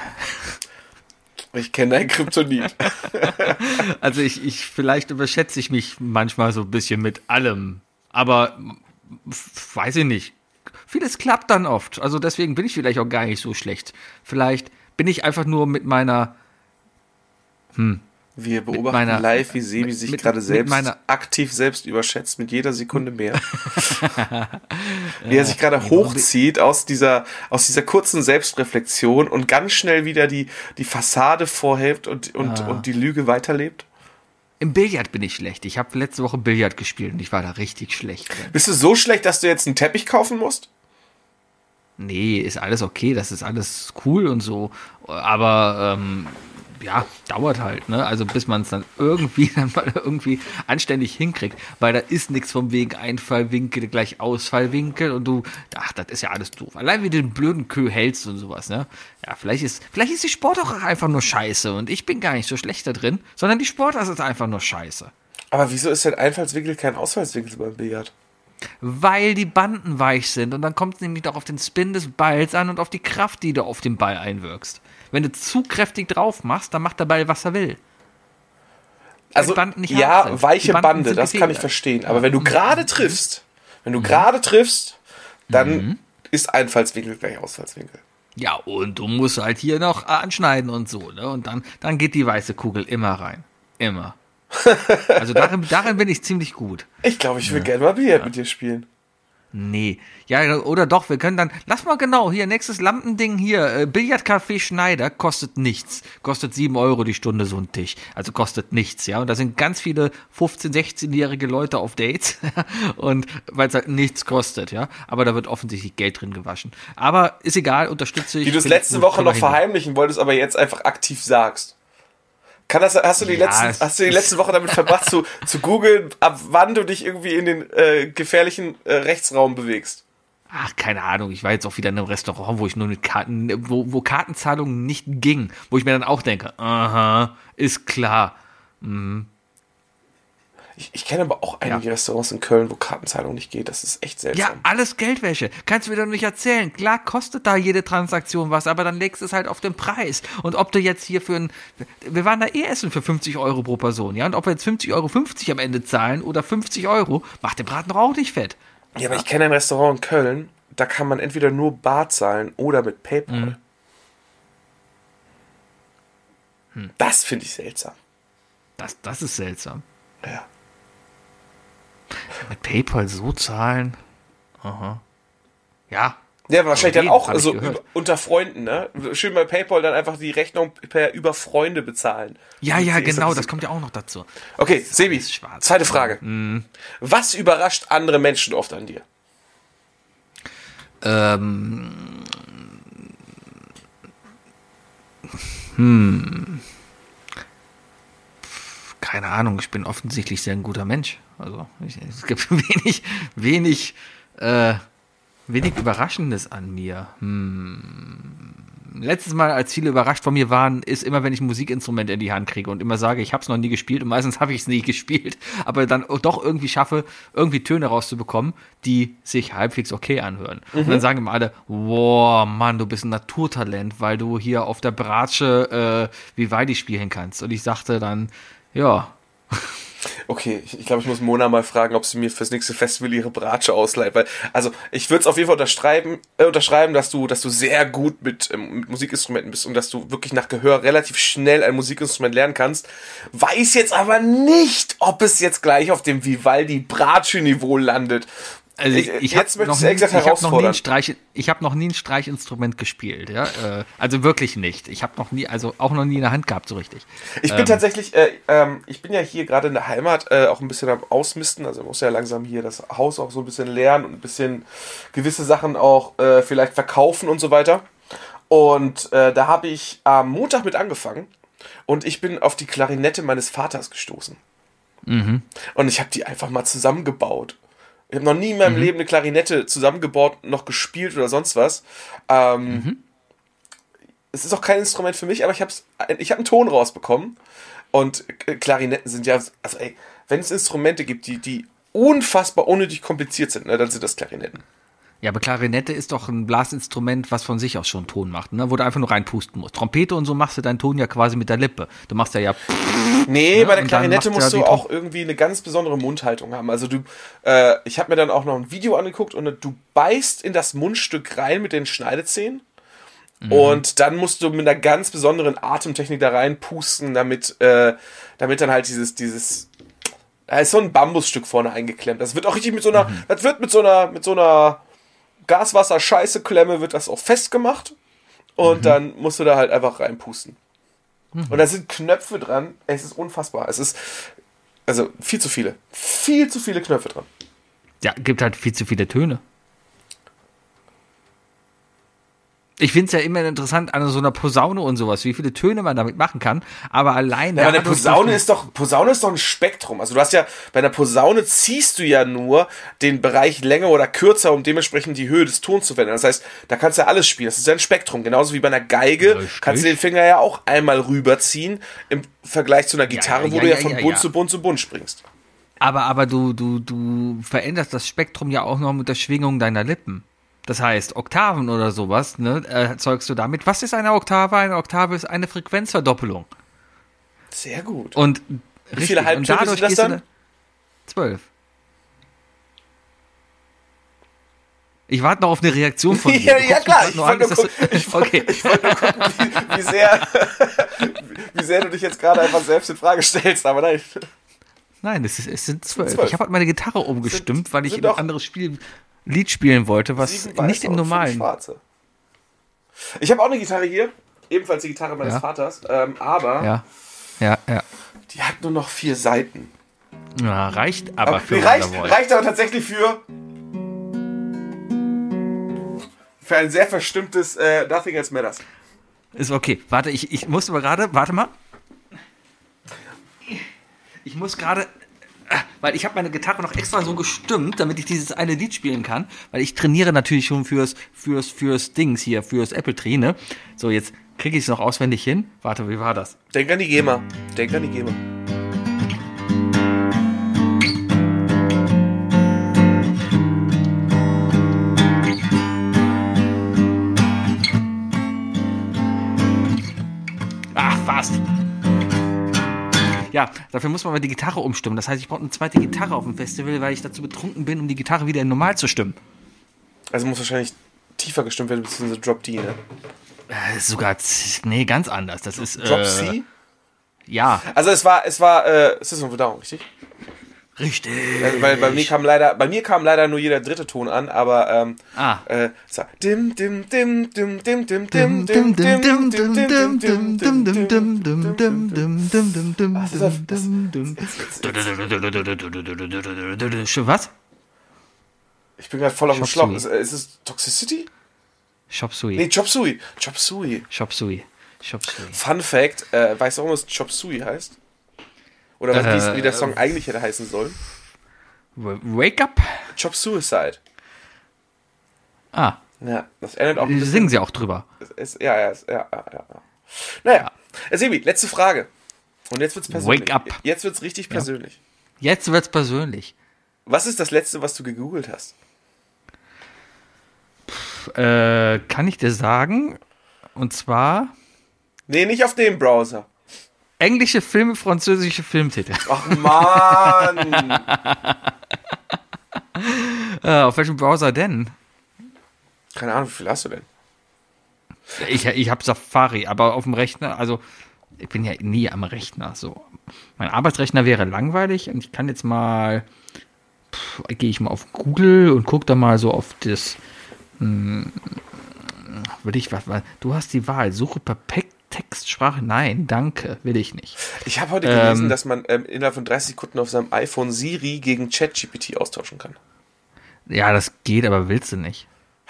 Speaker 2: Ich kenne dein Kryptonit.
Speaker 3: Also ich, ich vielleicht überschätze ich mich manchmal so ein bisschen mit allem, aber weiß ich nicht. Vieles klappt dann oft, also deswegen bin ich vielleicht auch gar nicht so schlecht. Vielleicht bin ich einfach nur mit meiner hm,
Speaker 2: Wir beobachten
Speaker 3: meiner-
Speaker 2: live, wie Sebi sich gerade selbst
Speaker 3: meiner-
Speaker 2: aktiv selbst überschätzt, mit jeder Sekunde mehr. wie er sich gerade hochzieht aus dieser, aus dieser kurzen Selbstreflexion und ganz schnell wieder die, die Fassade vorhebt und, und,
Speaker 3: Ah.
Speaker 2: und die Lüge weiterlebt.
Speaker 3: Im Billard bin ich schlecht. Ich habe letzte Woche Billard gespielt und ich war da richtig schlecht. drin.
Speaker 2: Bist du so schlecht, dass du jetzt einen Teppich kaufen musst?
Speaker 3: Nee, ist alles okay, das ist alles cool und so. Aber ähm, ja, dauert halt, ne? Also bis man es dann irgendwie dann mal irgendwie anständig hinkriegt, weil da ist nichts vom wegen Einfallwinkel gleich Ausfallwinkel und du, ach, das ist ja alles doof. Allein wie du den blöden Kö hältst und sowas, ne? Ja, vielleicht ist, vielleicht ist die Sport auch einfach nur scheiße und ich bin gar nicht so schlecht da drin, sondern die Sportart ist einfach nur scheiße.
Speaker 2: Aber wieso ist denn Einfallswinkel kein Ausfallswinkel beim Billard?
Speaker 3: Weil die Banden weich sind und dann kommt es nämlich auch auf den Spin des Balls an und auf die Kraft, die du auf den Ball einwirkst. Wenn du zu kräftig drauf machst, dann macht der Ball, was er will.
Speaker 2: Also, ja, weiche Bande, das kann ich verstehen. Aber wenn du gerade triffst, wenn du gerade triffst, dann ist Einfallswinkel gleich Ausfallswinkel.
Speaker 3: Ja, und du musst halt hier noch anschneiden und so, ne? Und dann, dann geht die weiße Kugel immer rein. Immer. Also darin, darin bin ich ziemlich gut.
Speaker 2: Ich glaube, ich will gerne mal Billard mit dir spielen.
Speaker 3: Nee. Ja, oder doch, wir können dann, lass mal genau, hier, nächstes Lampending hier, äh, Billardcafé Schneider, kostet nichts. Kostet 7 Euro die Stunde so ein Tisch. Also kostet nichts, ja. Und da sind ganz viele 15-, 16-jährige Leute auf Dates. und weil es halt nichts kostet, ja. Aber da wird offensichtlich Geld drin gewaschen. Aber ist egal, unterstütze ich.
Speaker 2: Die du es letzte Woche noch verheimlichen wolltest, aber jetzt einfach aktiv sagst. Kann das, hast du die,
Speaker 3: Ja,
Speaker 2: letzten, hast du die letzte Woche damit verbracht, zu, zu googeln, ab wann du dich irgendwie in den äh, gefährlichen äh, Rechtsraum bewegst?
Speaker 3: Ach, keine Ahnung. Ich war jetzt auch wieder in einem Restaurant, wo ich nur mit Karten, wo, wo Kartenzahlung nicht ging. Wo ich mir dann auch denke, aha, ist klar.
Speaker 2: Ich, ich kenne aber auch einige Restaurants in Köln, wo Kartenzahlung nicht geht. Das ist echt
Speaker 3: Ja,
Speaker 2: seltsam.
Speaker 3: alles Geldwäsche. Kannst du mir doch nicht erzählen. Klar kostet da jede Transaktion was, aber dann legst du es halt auf den Preis. Und ob du jetzt hier für ein, wir waren da eh essen für 50 Euro pro Person, ja? Und ob wir jetzt 50 Euro 50 am Ende zahlen oder 50 Euro, macht den Braten doch auch nicht fett.
Speaker 2: Ja, aber ich kenne ein Restaurant in Köln, da kann man entweder nur bar zahlen oder mit PayPal.
Speaker 3: Hm.
Speaker 2: Das finde ich seltsam.
Speaker 3: Das, das ist seltsam.
Speaker 2: Ja.
Speaker 3: Mit PayPal so zahlen. Aha. Ja.
Speaker 2: Ja, wahrscheinlich dann auch
Speaker 3: hab ich
Speaker 2: so
Speaker 3: gehört.
Speaker 2: über, unter Freunden, ne? Schön bei PayPal dann einfach die Rechnung per über Freunde bezahlen.
Speaker 3: Ja, ja, genau, das kommt ja auch noch dazu.
Speaker 2: Okay, Sebi, zweite Frage.
Speaker 3: Mhm.
Speaker 2: Was überrascht andere Menschen oft an dir?
Speaker 3: Ähm, hm. Keine Ahnung, ich bin offensichtlich sehr ein guter Mensch. Also ich, es gibt wenig, wenig, äh, wenig Überraschendes an mir. Hm. Letztes Mal, als viele überrascht von mir waren, ist immer, wenn ich ein Musikinstrument in die Hand kriege und immer sage, ich habe es noch nie gespielt und meistens habe ich es nie gespielt, aber dann doch irgendwie schaffe, irgendwie Töne rauszubekommen, die sich halbwegs okay anhören. Und dann sagen immer alle, wow, Mann, du bist ein Naturtalent, weil du hier auf der Bratsche äh, Vivaldi spielen kannst. Und ich sagte dann, ja,
Speaker 2: Okay, ich, glaube, ich muss Mona mal fragen, ob sie mir fürs nächste Festival ihre Bratsche ausleiht. Weil, also ich würde es auf jeden Fall unterschreiben, äh, unterschreiben, dass du, dass du sehr gut mit, ähm, mit Musikinstrumenten bist und dass du wirklich nach Gehör relativ schnell ein Musikinstrument lernen kannst. Weiß jetzt aber nicht, ob es jetzt gleich auf dem Vivaldi Bratsche-Niveau landet.
Speaker 3: Also ich,
Speaker 2: Ich- jetzt
Speaker 3: noch, nie- ich hab noch nie ein Streich, ich habe noch nie ein Streichinstrument gespielt, ja, äh, also wirklich nicht. Ich habe noch nie, also auch noch nie in der Hand gehabt so richtig.
Speaker 2: Ich bin tatsächlich, äh, ähm, ich bin ja hier gerade in der Heimat äh, auch ein bisschen am Ausmisten. Also muss ja langsam hier das Haus auch so ein bisschen lernen und ein bisschen gewisse Sachen auch äh, vielleicht verkaufen und so weiter. Und äh, da habe ich am Montag mit angefangen und ich bin auf die Klarinette meines Vaters gestoßen. Und ich habe die einfach mal zusammengebaut. Ich habe noch nie in meinem Leben eine Klarinette zusammengebaut, noch gespielt oder sonst was. Ähm, Es ist auch kein Instrument für mich, aber ich habe ich hab einen Ton rausbekommen. Und äh, Klarinetten sind ja, also ey, wenn es Instrumente gibt, die, die unfassbar unnötig kompliziert sind, ne, dann sind das Klarinetten.
Speaker 3: Ja, aber Klarinette ist doch ein Blasinstrument, was von sich aus schon Ton macht, ne? wo du einfach nur reinpusten musst. Trompete und so machst du deinen Ton ja quasi mit der Lippe. Du machst ja ja,
Speaker 2: Nee,
Speaker 3: Ja,
Speaker 2: bei der Klarinette musst du auch irgendwie eine ganz besondere Mundhaltung haben. Also du, äh, ich habe mir dann auch noch ein Video angeguckt und du beißt in das Mundstück rein mit den Schneidezähnen Und dann musst du mit einer ganz besonderen Atemtechnik da reinpusten, damit, äh, damit dann halt dieses, dieses, da ist so ein Bambusstück vorne eingeklemmt. Das wird auch richtig mit so einer, das wird mit so einer, mit so einer Gaswasser-Scheiße-Klemme wird das auch festgemacht. Und dann musst du da halt einfach reinpusten. Und da sind Knöpfe dran. Es ist unfassbar. Es ist, also viel zu viele. Viel zu viele Knöpfe dran.
Speaker 3: Ja, gibt halt viel zu viele Töne. Ich finde es ja immer interessant an so einer Posaune und sowas, wie viele Töne man damit machen kann. Aber allein
Speaker 2: Ja, aber eine Posaune ist doch, Posaune ist doch ein Spektrum. Also du hast ja, bei einer Posaune ziehst du ja nur den Bereich länger oder kürzer, um dementsprechend die Höhe des Tons zu verändern. Das heißt, da kannst du ja alles spielen. Das ist ja ein Spektrum. Genauso wie bei einer Geige
Speaker 3: Richtig.
Speaker 2: kannst du den Finger ja auch einmal rüberziehen im Vergleich zu einer Gitarre,
Speaker 3: ja,
Speaker 2: wo
Speaker 3: ja,
Speaker 2: du ja
Speaker 3: ja,
Speaker 2: von
Speaker 3: ja,
Speaker 2: Bund
Speaker 3: ja.
Speaker 2: zu Bund zu Bund springst.
Speaker 3: Aber, aber du, du, du veränderst das Spektrum ja auch noch mit der Schwingung deiner Lippen. Das heißt, Oktaven oder sowas, ne, erzeugst du damit. Was ist eine Oktave? Eine Oktave ist eine Frequenzverdoppelung.
Speaker 2: Sehr gut.
Speaker 3: Und
Speaker 2: Wie viele
Speaker 3: richtig, und
Speaker 2: Halbtöne
Speaker 3: dadurch
Speaker 2: sind das dann?
Speaker 3: da- Zwölf. Ich warte noch auf eine Reaktion von dir.
Speaker 2: Ja, ja klar, ich wollte nur gucken,
Speaker 3: Okay.
Speaker 2: nur wie, wie, sehr, wie sehr du dich jetzt gerade einfach selbst in Frage stellst, aber nein.
Speaker 3: Nein, es, ist, es sind zwölf. Ich habe halt meine Gitarre umgestimmt, weil ich
Speaker 2: sind
Speaker 3: ein anderes Spiel, Lied spielen wollte, was nicht im normalen.
Speaker 2: Ich habe auch eine Gitarre hier, ebenfalls die Gitarre meines
Speaker 3: Ja.
Speaker 2: Vaters, ähm, aber
Speaker 3: Ja, ja, ja.
Speaker 2: die hat nur noch vier Seiten.
Speaker 3: ja reicht aber
Speaker 2: Aber
Speaker 3: für
Speaker 2: reicht, reicht aber tatsächlich für für ein sehr verstimmtes äh, Nothing Else Matters.
Speaker 3: Ist okay. Warte, ich, ich muss aber gerade, warte mal. Ich muss gerade, weil ich habe meine Gitarre noch extra so gestimmt, damit ich dieses eine Lied spielen kann, weil ich trainiere natürlich schon fürs, fürs, fürs Dings hier, fürs Apple Tree, ne? So, jetzt kriege ich es noch auswendig hin. Warte, wie war das?
Speaker 2: Denk an die GEMA. Denk an die GEMA.
Speaker 3: Ja, dafür muss man aber die Gitarre umstimmen. Das heißt, ich brauche eine zweite Gitarre auf dem Festival, weil ich dazu betrunken bin, um die Gitarre wieder in normal zu stimmen.
Speaker 2: Also muss wahrscheinlich tiefer gestimmt werden, beziehungsweise Drop D, ne?
Speaker 3: Äh, sogar, nee, ganz anders. Das ist,
Speaker 2: Drop
Speaker 3: äh,
Speaker 2: C?
Speaker 3: Ja,
Speaker 2: Also es war, es war, äh, System of a Down, richtig?
Speaker 3: Richtig.
Speaker 2: Weil, weil bei mir kam leider, bei mir kam leider nur jeder dritte Ton an, aber ähm,
Speaker 3: Ah.
Speaker 2: äh, es war dim dim dim dim dim dim dim dim dim dim dim dim dim dim dim dim
Speaker 3: Was?
Speaker 2: Ich bin gerade voll auf dem
Speaker 3: Chop
Speaker 2: Schlauch.
Speaker 3: Suey.
Speaker 2: Ist, äh, es Toxicity?
Speaker 3: Shop Sui.
Speaker 2: Nee, Chop Suey. Chop Suey.
Speaker 3: Shop Sui. Shop Sui.
Speaker 2: Fun Fact, äh, weißt du, warum es Chop Suey heißt? Oder was,
Speaker 3: Äh,
Speaker 2: wie, der Song eigentlich hätte heißen sollen?
Speaker 3: Wake up?
Speaker 2: Chop Suicide.
Speaker 3: Ah,
Speaker 2: Ja, das ändert auch
Speaker 3: singen sie auch drüber.
Speaker 2: Ist, ja, ja, ja, ja, ja. ja. Naja, Herr Sebi, letzte Frage. Und jetzt wird's persönlich.
Speaker 3: Wake up.
Speaker 2: Jetzt wird's richtig persönlich.
Speaker 3: Jetzt wird's persönlich.
Speaker 2: Was ist das letzte, was du gegoogelt hast?
Speaker 3: Äh, kann ich dir sagen? Und zwar
Speaker 2: Nee, nicht auf dem Browser.
Speaker 3: Englische Filme, französische Filmtitel.
Speaker 2: Ach Mann!
Speaker 3: Äh, auf welchem Browser denn?
Speaker 2: Keine Ahnung, wie viel hast du denn?
Speaker 3: Ich, ich habe Safari, aber auf dem Rechner, also ich bin ja nie am Rechner. So, mein Arbeitsrechner wäre langweilig und ich kann jetzt mal, gehe ich mal auf Google und gucke da mal so auf das. Hm, will ich was? Du hast die Wahl. Suche per Pe- Textsprache. Nein, danke, will ich nicht.
Speaker 2: Ich habe heute gelesen,
Speaker 3: Ähm.
Speaker 2: dass man ähm, innerhalb von 30 Sekunden auf seinem iPhone Siri gegen ChatGPT austauschen kann.
Speaker 3: Ja, das geht, aber willst du nicht.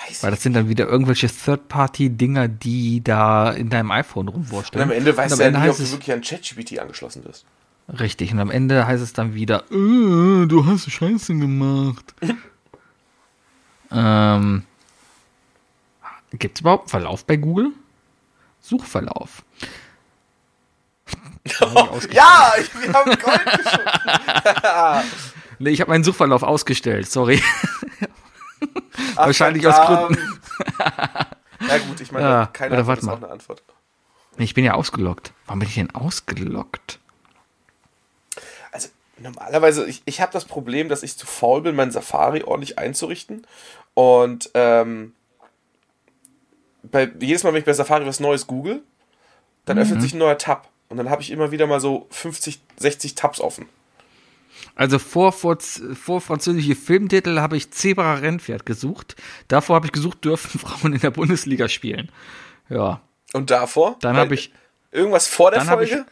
Speaker 2: Weiß
Speaker 3: Weil das sind dann wieder irgendwelche Third-Party-Dinger, die da in deinem iPhone
Speaker 2: Und
Speaker 3: rumwursteln.
Speaker 2: am Ende weißt
Speaker 3: Und
Speaker 2: du ja
Speaker 3: Ende
Speaker 2: nicht, ob du wirklich an ChatGPT angeschlossen wirst.
Speaker 3: Richtig, und am Ende heißt es dann wieder, äh, du hast Scheiße gemacht. ähm, Gibt es überhaupt einen Verlauf bei Google? Suchverlauf.
Speaker 2: Ja, ich, wir haben Gold geschossen.
Speaker 3: Nee, ich habe meinen Suchverlauf ausgestellt, sorry.
Speaker 2: Ach,
Speaker 3: Wahrscheinlich aus
Speaker 2: verdammt. Ja gut, ich meine,
Speaker 3: Ja,
Speaker 2: keine Antwort ist
Speaker 3: mal.
Speaker 2: auch eine Antwort.
Speaker 3: Ich bin ja ausgeloggt. Warum bin ich denn ausgeloggt?
Speaker 2: Also normalerweise, ich, ich habe das Problem, dass ich zu faul bin, mein Safari ordentlich einzurichten. Und ähm, bei, jedes Mal, wenn ich bei Safari was Neues google, dann öffnet sich ein neuer Tab. Und dann habe ich immer wieder mal so 50, 60 Tabs offen.
Speaker 3: Also vor, vor, vor französische Filmtitel habe ich Zebra Rennpferd gesucht. Davor habe ich gesucht, dürfen Frauen in der Bundesliga spielen. Ja.
Speaker 2: Und davor?
Speaker 3: Dann habe ich
Speaker 2: Irgendwas vor der
Speaker 3: hab ich-
Speaker 2: Folge?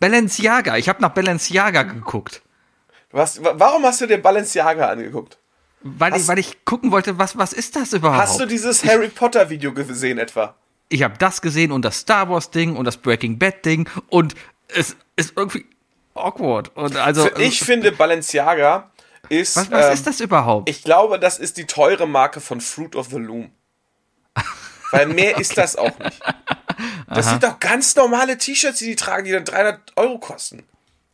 Speaker 3: Balenciaga. Ich habe nach Balenciaga geguckt.
Speaker 2: Was, wa- warum hast du dir Balenciaga angeguckt?
Speaker 3: Weil ich, weil ich gucken wollte, was, was ist das überhaupt?
Speaker 2: Hast du dieses Harry Potter Video gesehen etwa?
Speaker 3: ich habe das gesehen und das Star Wars Ding und das Breaking Bad Ding und es ist irgendwie awkward. Und also,
Speaker 2: ich finde, Balenciaga ist.
Speaker 3: was, was
Speaker 2: ähm,
Speaker 3: ist das überhaupt?
Speaker 2: Ich glaube, das ist die teure Marke von Fruit of the Loom. Weil mehr ist das auch nicht. Das sind doch ganz normale T-Shirts, die die tragen, die dann 300 Euro kosten.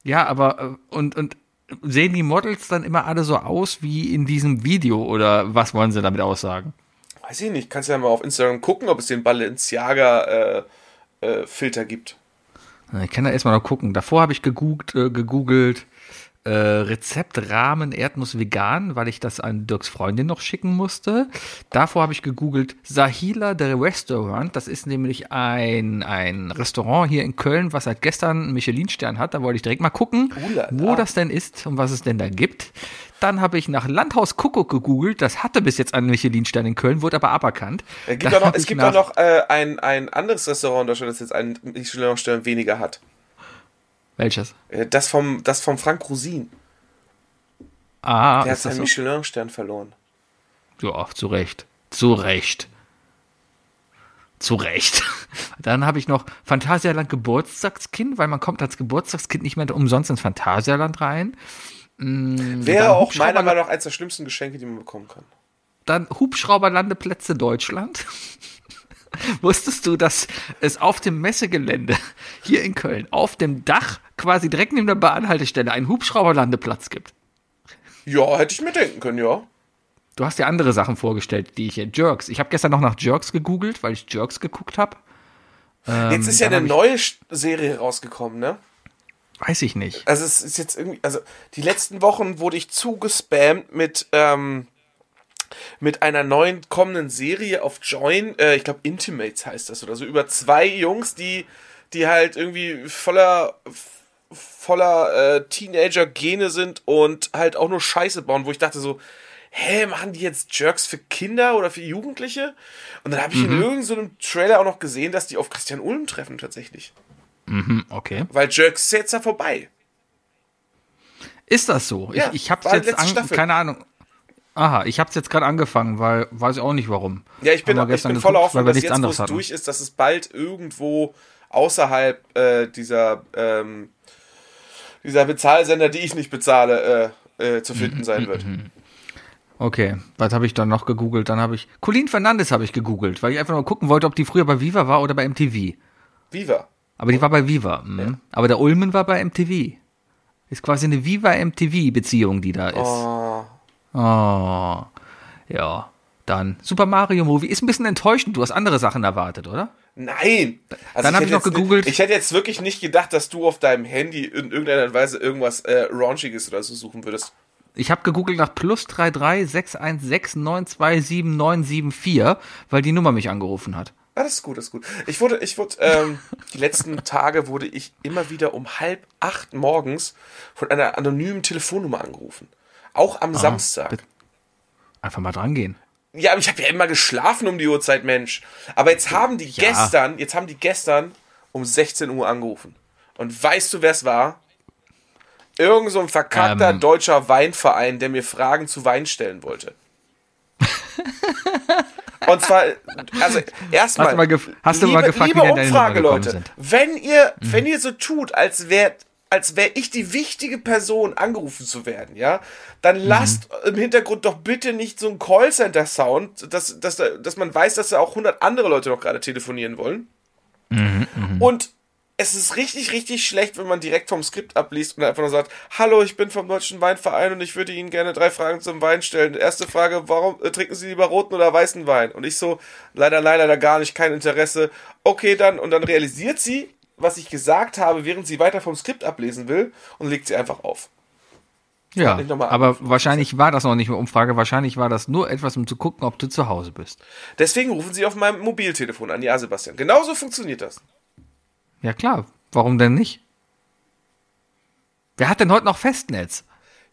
Speaker 3: ja, aber äh, und, und sehen die Models dann immer alle so aus wie in diesem Video oder was wollen sie damit aussagen?
Speaker 2: Weiß ich nicht. Kannst ja mal auf Instagram gucken, ob es den Balenciaga äh, äh, gibt.
Speaker 3: Ich kann da erstmal noch gucken. Davor habe ich gegoogelt, äh, gegoogelt äh, Rezept Rahmen Erdnuss vegan, weil ich das an Dirks Freundin noch schicken musste. Davor habe ich gegoogelt Sahila the Restaurant. Das ist nämlich ein, ein Restaurant hier in Köln, was seit gestern einen Michelin-Stern hat. Da wollte ich direkt mal gucken,
Speaker 2: Ulala.
Speaker 3: wo das denn ist und was es denn da gibt. Dann habe ich nach Landhaus Kuckuck gegoogelt. Das hatte bis jetzt einen Michelin-Stern in Köln, wurde aber aberkannt.
Speaker 2: Es gibt, noch, es gibt auch noch äh, ein, ein anderes Restaurant in Deutschland, das jetzt einen Michelin-Stern weniger hat.
Speaker 3: Welches?
Speaker 2: Äh, Das vom, das vom Frank Rosin.
Speaker 3: Ah,
Speaker 2: Der hat seinen
Speaker 3: so?
Speaker 2: Michelin-Stern verloren.
Speaker 3: Ja, zu Recht. Zu Recht. Zu Recht. Dann habe ich noch Phantasialand Geburtstagskind, weil man kommt als Geburtstagskind nicht mehr umsonst ins Phantasialand rein.
Speaker 2: Wäre
Speaker 3: dann
Speaker 2: auch meiner Meinung nach eines der schlimmsten Geschenke, die man bekommen kann.
Speaker 3: Dann Hubschrauberlandeplätze Deutschland. Wusstest du, dass es auf dem Messegelände hier in Köln auf dem Dach quasi direkt neben der Bahnhaltestelle einen Hubschrauberlandeplatz gibt?
Speaker 2: Ja, hätte ich mir denken können, ja.
Speaker 3: Du hast ja andere Sachen vorgestellt, die ich hier. Jerks. Ich habe gestern noch nach Jerks gegoogelt, weil ich Jerks geguckt habe.
Speaker 2: Jetzt ist ja eine neue Serie rausgekommen, ne?
Speaker 3: Weiß ich nicht.
Speaker 2: Also es ist jetzt irgendwie, also die letzten Wochen wurde ich zugespammt mit, ähm, mit einer neuen kommenden Serie auf Join, äh, ich glaube Intimates heißt das oder so, über zwei Jungs, die, die halt irgendwie voller, voller äh, Teenager-Gene sind und halt auch nur Scheiße bauen, wo ich dachte so, hä, machen die jetzt Jerks für Kinder oder für Jugendliche? Und dann habe ich in irgendeinem so Trailer auch noch gesehen, dass die auf Christian Ulm treffen tatsächlich.
Speaker 3: Hm, Okay.
Speaker 2: Weil Jerks ist jetzt ja vorbei.
Speaker 3: Ist das so?
Speaker 2: Ja,
Speaker 3: ich ich habe jetzt an, keine Ahnung. Aha, ich habe es jetzt gerade angefangen, weil weiß ich auch nicht warum.
Speaker 2: Ja, ich bin, ich
Speaker 3: gestern
Speaker 2: bin Hoffnung,
Speaker 3: weil wir
Speaker 2: dass
Speaker 3: nichts
Speaker 2: jetzt, wo
Speaker 3: anderes
Speaker 2: es durch ist, dass es bald irgendwo außerhalb äh, dieser, ähm, dieser Bezahlsender, die ich nicht bezahle, äh, äh, zu finden sein wird.
Speaker 3: Okay, was habe ich dann noch gegoogelt? Dann habe ich Colleen Fernandes habe ich gegoogelt, weil ich einfach nur gucken wollte, ob die früher bei Viva war oder bei MTV.
Speaker 2: Viva.
Speaker 3: Aber die war bei Viva. mhm. Aber der Ulmen war bei MTV. Ist quasi eine Viva-MTV-Beziehung, die da ist.
Speaker 2: Oh.
Speaker 3: Oh. Ja. Dann Super Mario Movie ist ein bisschen enttäuschend. Du hast andere Sachen erwartet, oder?
Speaker 2: Nein! Also
Speaker 3: Dann hab
Speaker 2: hätte
Speaker 3: ich noch gegoogelt.
Speaker 2: Nicht, ich hätte jetzt wirklich nicht gedacht, dass du auf deinem Handy in irgendeiner Weise irgendwas äh, Raunchiges oder so suchen würdest.
Speaker 3: Ich habe gegoogelt nach plus 33616927974, weil die Nummer mich angerufen hat.
Speaker 2: Ah, das ist gut, das ist gut. Ich wurde, ich wurde, ähm, die letzten Tage wurde ich immer wieder um halb acht morgens von einer anonymen Telefonnummer angerufen. Auch am Samstag.
Speaker 3: bitte. Einfach mal dran gehen.
Speaker 2: Ja, aber ich habe ja immer geschlafen um die Uhrzeit, Mensch. Aber jetzt haben die
Speaker 3: Ja.
Speaker 2: gestern, jetzt haben die gestern um 16 Uhr angerufen. Und weißt du, wer es war? Irgend so ein verkackter
Speaker 3: Ähm.
Speaker 2: deutscher Weinverein, der mir Fragen zu Wein stellen wollte. Und zwar, also erstmal.
Speaker 3: Hast du mal hast du mal gefragt,
Speaker 2: liebe Umfrage, Leute,
Speaker 3: sind?
Speaker 2: wenn ihr, wenn ihr so tut, als wäre als wäre ich die wichtige Person, angerufen zu werden, ja, dann lasst im Hintergrund doch bitte nicht so ein Callcenter-Sound, dass, dass, dass man weiß, dass da auch 100 andere Leute noch gerade telefonieren wollen. Und es ist richtig, richtig schlecht, wenn man direkt vom Skript abliest und einfach nur sagt, hallo, ich bin vom Deutschen Weinverein und ich würde Ihnen gerne drei Fragen zum Wein stellen. Erste Frage, warum äh, trinken Sie lieber roten oder weißen Wein? Und ich so, leider, leider, leider gar nicht, kein Interesse. Okay, dann, und dann realisiert sie, was ich gesagt habe, während sie weiter vom Skript ablesen will und legt sie einfach auf.
Speaker 3: Ja, aber wahrscheinlich war das noch nicht mehr Umfrage. Wahrscheinlich war das nur etwas, um zu gucken, ob du zu Hause bist.
Speaker 2: Deswegen rufen Sie auf meinem Mobiltelefon an. Ja, Sebastian. Genauso funktioniert das.
Speaker 3: Ja klar, warum denn nicht? Wer hat denn heute noch Festnetz?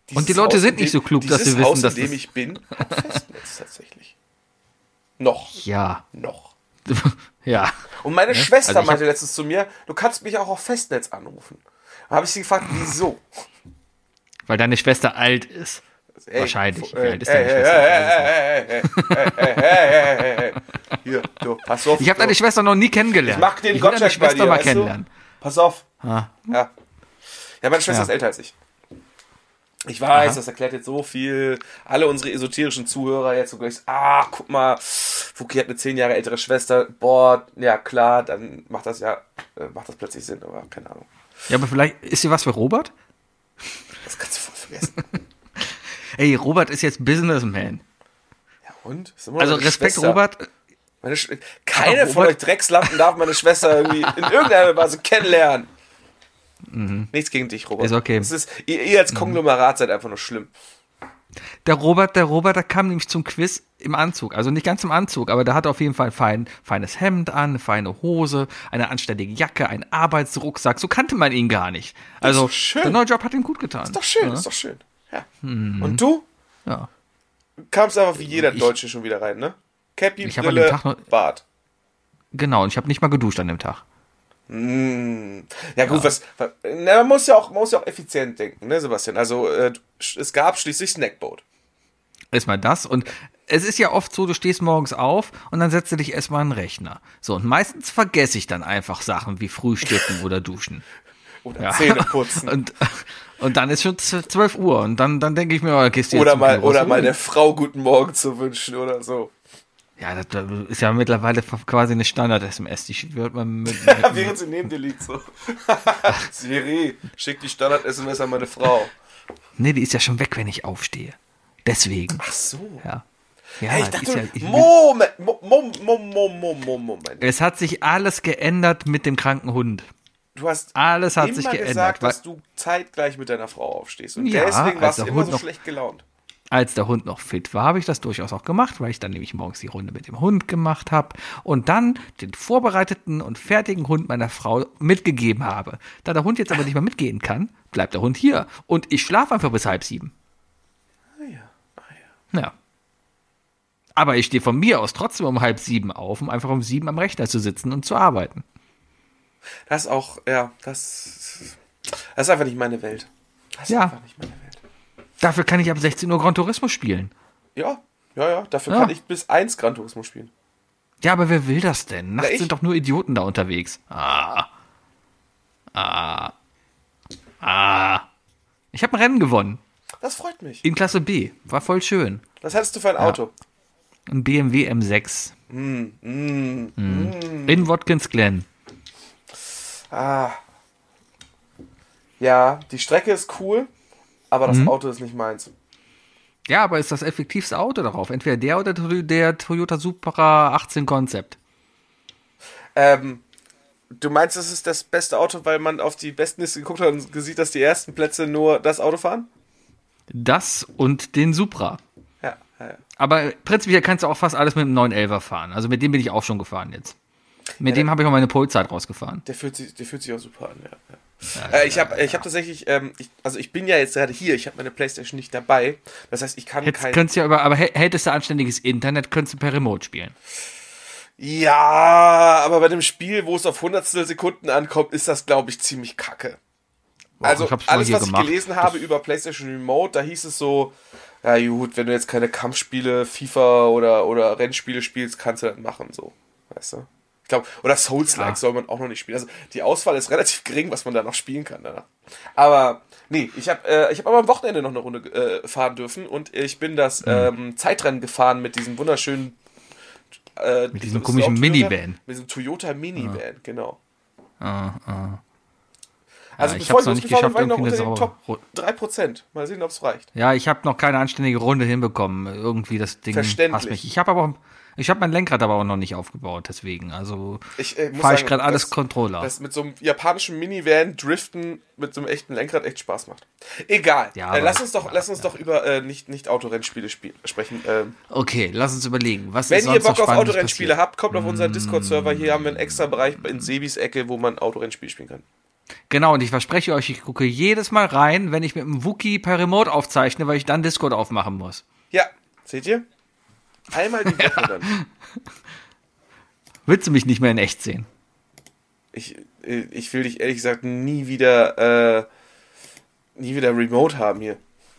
Speaker 3: Und die
Speaker 2: Dieses
Speaker 3: Leute
Speaker 2: Haus,
Speaker 3: sind
Speaker 2: in
Speaker 3: nicht
Speaker 2: dem-
Speaker 3: so klug, dass
Speaker 2: dieses
Speaker 3: sie wissen,
Speaker 2: Haus,
Speaker 3: dass
Speaker 2: in dem
Speaker 3: das-
Speaker 2: ich bin, hat Festnetz tatsächlich. Noch.
Speaker 3: Ja,
Speaker 2: Noch.
Speaker 3: ja.
Speaker 2: Und meine ja? Schwester
Speaker 3: also
Speaker 2: meinte letztens zu mir, du kannst mich auch auf Festnetz anrufen. Da habe ich sie gefragt, wieso?
Speaker 3: Weil deine Schwester alt ist.
Speaker 2: Ey,
Speaker 3: Wahrscheinlich.
Speaker 2: Äh,
Speaker 3: Wie alt ist
Speaker 2: äh,
Speaker 3: deine
Speaker 2: äh,
Speaker 3: Schwester?
Speaker 2: Hier, du, pass auf.
Speaker 3: Ich habe deine Schwester noch nie kennengelernt.
Speaker 2: Ich mag den
Speaker 3: ich Gottschalk deine
Speaker 2: Schwester bei dir,
Speaker 3: mal kennenlernen.
Speaker 2: Pass auf.
Speaker 3: Ah.
Speaker 2: Ja. ja, meine Schwester
Speaker 3: ja.
Speaker 2: ist älter als ich. Ich weiß, das erklärt jetzt so viel. Alle unsere esoterischen Zuhörer jetzt so gleich, ah, guck mal, Fuki hat eine zehn Jahre ältere Schwester. Boah, ja klar, dann macht das ja, äh, macht das plötzlich Sinn, aber keine Ahnung.
Speaker 3: Ja, aber vielleicht ist sie was für Robert?
Speaker 2: Das kannst du voll vergessen.
Speaker 3: Ey, Robert ist jetzt Businessman.
Speaker 2: ja, und?
Speaker 3: Also Respekt,
Speaker 2: Schwester.
Speaker 3: Robert.
Speaker 2: Meine Sch Keine
Speaker 3: Aber
Speaker 2: von
Speaker 3: Robert-
Speaker 2: euch Dreckslampen darf meine Schwester irgendwie in irgendeiner Weise kennenlernen. Nichts gegen dich, Robert.
Speaker 3: Mhm. Ist okay.
Speaker 2: Es ist, ihr, ihr als Konglomerat seid einfach nur schlimm.
Speaker 3: Der Robert, der Robert, der kam nämlich zum Quiz im Anzug. Also nicht ganz im Anzug, aber der hatte auf jeden Fall ein fein, feines Hemd an, eine feine Hose, eine anständige Jacke, einen Arbeitsrucksack. So kannte man ihn gar nicht. Also der neue Job hat ihm gut getan.
Speaker 2: Ist doch schön,
Speaker 3: Ja.
Speaker 2: ist doch schön. Ja.
Speaker 3: Mhm.
Speaker 2: Und du
Speaker 3: ja.
Speaker 2: kamst einfach wie jeder
Speaker 3: Ich-
Speaker 2: Deutsche schon wieder rein, ne? Cappy,
Speaker 3: Ich hab an
Speaker 2: Brille,
Speaker 3: dem Tag noch-
Speaker 2: Bart.
Speaker 3: Genau, und ich habe nicht mal geduscht an dem Tag.
Speaker 2: Mm. Ja gut, was, was na, man muss ja auch man muss ja auch effizient denken, ne, Sebastian? Also äh, es gab schließlich Snackboat.
Speaker 3: Erstmal das und es ist ja oft so, du stehst morgens auf und dann setzt du dich erstmal an den Rechner. So, und meistens vergesse ich dann einfach Sachen wie Frühstücken oder Duschen.
Speaker 2: Oder
Speaker 3: Ja.
Speaker 2: Zähne putzen.
Speaker 3: Und, und dann ist schon z- 12 Uhr und dann, dann denke ich mir, oh, gehst du jetzt
Speaker 2: oder mal, oder mal der Frau guten Morgen zu wünschen oder so.
Speaker 3: Ja, das, ist ja mittlerweile quasi eine Standard-SMS. Die wird man mit, mit
Speaker 2: Während sie neben dir liegt so. Siri, schick die Standard-SMS an meine Frau.
Speaker 3: Nee, die ist ja schon weg, wenn ich aufstehe. Deswegen.
Speaker 2: Ach so.
Speaker 3: Ja. Ja,
Speaker 2: Hey, ich dachte,
Speaker 3: ja, ich,
Speaker 2: Moment, Mo- Mo- Mo- Mo- Mo- Mo- Moment.
Speaker 3: es hat sich alles geändert mit dem kranken Hund.
Speaker 2: Du hast
Speaker 3: Alles hat sich geändert,
Speaker 2: gesagt, dass du zeitgleich mit deiner Frau aufstehst. Und
Speaker 3: Ja,
Speaker 2: deswegen warst du
Speaker 3: der
Speaker 2: immer
Speaker 3: Hund
Speaker 2: so schlecht gelaunt.
Speaker 3: Als der Hund noch fit war, habe ich das durchaus auch gemacht, weil ich dann nämlich morgens die Runde mit dem Hund gemacht habe und dann den vorbereiteten und fertigen Hund meiner Frau mitgegeben habe. Da der Hund jetzt aber nicht mehr mitgehen kann, bleibt der Hund hier und ich schlafe einfach bis halb sieben.
Speaker 2: Ah ja, ah ja.
Speaker 3: Ja. Aber ich stehe von mir aus trotzdem um halb sieben auf, um einfach um sieben am Rechner zu sitzen und zu arbeiten.
Speaker 2: Das ist auch, ja, das, das ist einfach nicht meine Welt. Das ist
Speaker 3: Ja.
Speaker 2: einfach nicht meine Welt.
Speaker 3: Dafür kann ich ab 16 Uhr Gran Turismo spielen.
Speaker 2: Ja, ja, ja, dafür
Speaker 3: Ja.
Speaker 2: kann ich bis 1 Gran Turismo spielen.
Speaker 3: Ja, aber wer will das denn? Nachts
Speaker 2: ich.
Speaker 3: sind doch nur Idioten da unterwegs. Ah. Ah. Ah. Ich habe ein Rennen gewonnen.
Speaker 2: Das freut mich.
Speaker 3: In Klasse B. War voll schön.
Speaker 2: Was hattest du für ein Auto?
Speaker 3: Ein BMW M6.
Speaker 2: Mm, mm,
Speaker 3: Mhm. In Watkins Glen.
Speaker 2: Ah. Ja, die Strecke ist cool, aber
Speaker 3: Mhm.
Speaker 2: das Auto ist nicht meins.
Speaker 3: Ja, aber ist das effektivste Auto darauf? Entweder der oder der Toyota Supra 18 Concept.
Speaker 2: Ähm, du meinst, es ist das beste Auto, weil man auf die Bestenliste geguckt hat und sieht, dass die ersten Plätze nur das Auto fahren?
Speaker 3: Das und den Supra.
Speaker 2: Ja, ja, ja.
Speaker 3: Aber prinzipiell kannst du auch fast alles mit dem 911er fahren. Also mit dem bin ich auch schon gefahren jetzt. Mit dem habe ich auch meine Polezeit rausgefahren.
Speaker 2: Der fühlt sich, der fühlt sich auch super an, ja. Äh, ich habe ich hab tatsächlich, ähm, ich, also ich bin ja jetzt gerade hier, ich habe meine Playstation nicht dabei. Das heißt, ich kann
Speaker 3: Jetzt
Speaker 2: kein.
Speaker 3: könntest ja über, aber hä- hättest du anständiges Internet, könntest du per Remote spielen.
Speaker 2: Ja, aber bei dem Spiel, wo es auf hundertstel Sekunden ankommt, ist das, glaube ich, ziemlich kacke.
Speaker 3: Boah,
Speaker 2: also alles, was
Speaker 3: gemacht.
Speaker 2: ich gelesen habe über PlayStation Remote, da hieß es so, ja gut, wenn du jetzt keine Kampfspiele, FIFA oder, oder Rennspiele spielst, kannst du das machen, so. Weißt du? Ich glaube, oder Souls-like
Speaker 3: Ja.
Speaker 2: soll man auch noch nicht spielen. Also die Auswahl ist relativ gering, was man da noch spielen kann danach. Aber nee, ich habe äh, ich hab aber am Wochenende noch eine Runde äh, fahren dürfen und ich bin das
Speaker 3: Mhm.
Speaker 2: ähm, Zeitrennen gefahren mit diesem wunderschönen äh,
Speaker 3: Mit diesem komischen
Speaker 2: Toyota-
Speaker 3: Minivan.
Speaker 2: Mit diesem Toyota Minivan, genau.
Speaker 3: Ah, ah.
Speaker 2: Also
Speaker 3: ich
Speaker 2: bevor
Speaker 3: hab's noch
Speaker 2: ich
Speaker 3: nicht geschafft,
Speaker 2: war ich noch
Speaker 3: irgendwie
Speaker 2: unter Top
Speaker 3: saubere Ru-
Speaker 2: 3%. Mal sehen, ob es reicht.
Speaker 3: Ja, ich habe noch keine anständige Runde hinbekommen. Irgendwie das Ding
Speaker 2: Verständlich.
Speaker 3: hasst mich. Ich habe aber auch, ich habe mein Lenkrad aber auch noch nicht aufgebaut, deswegen. Also
Speaker 2: Ich äh,
Speaker 3: fahre ich gerade alles Controller.
Speaker 2: dass mit so einem japanischen Minivan driften mit so einem echten Lenkrad echt Spaß macht. Egal.
Speaker 3: Ja,
Speaker 2: äh, lass uns doch, lass uns doch über äh, nicht, nicht Autorennspiele spiel sprechen. Ähm,
Speaker 3: Okay, lass uns überlegen. Was
Speaker 2: wenn ihr Bock auf Autorennspiele
Speaker 3: passiert?
Speaker 2: habt, kommt auf unseren Discord-Server. Hier haben wir einen extra Bereich in Sebis Ecke, wo man Autorennspiel spielen kann.
Speaker 3: Genau, und ich verspreche euch, ich gucke jedes Mal rein, wenn ich mit dem Wookie per Remote aufzeichne, weil ich dann Discord aufmachen muss.
Speaker 2: Ja, seht ihr? Einmal die Woche dann.
Speaker 3: Willst du mich nicht mehr in echt sehen?
Speaker 2: Ich, äh, ich will dich ehrlich gesagt nie wieder, äh, nie wieder Remote haben hier.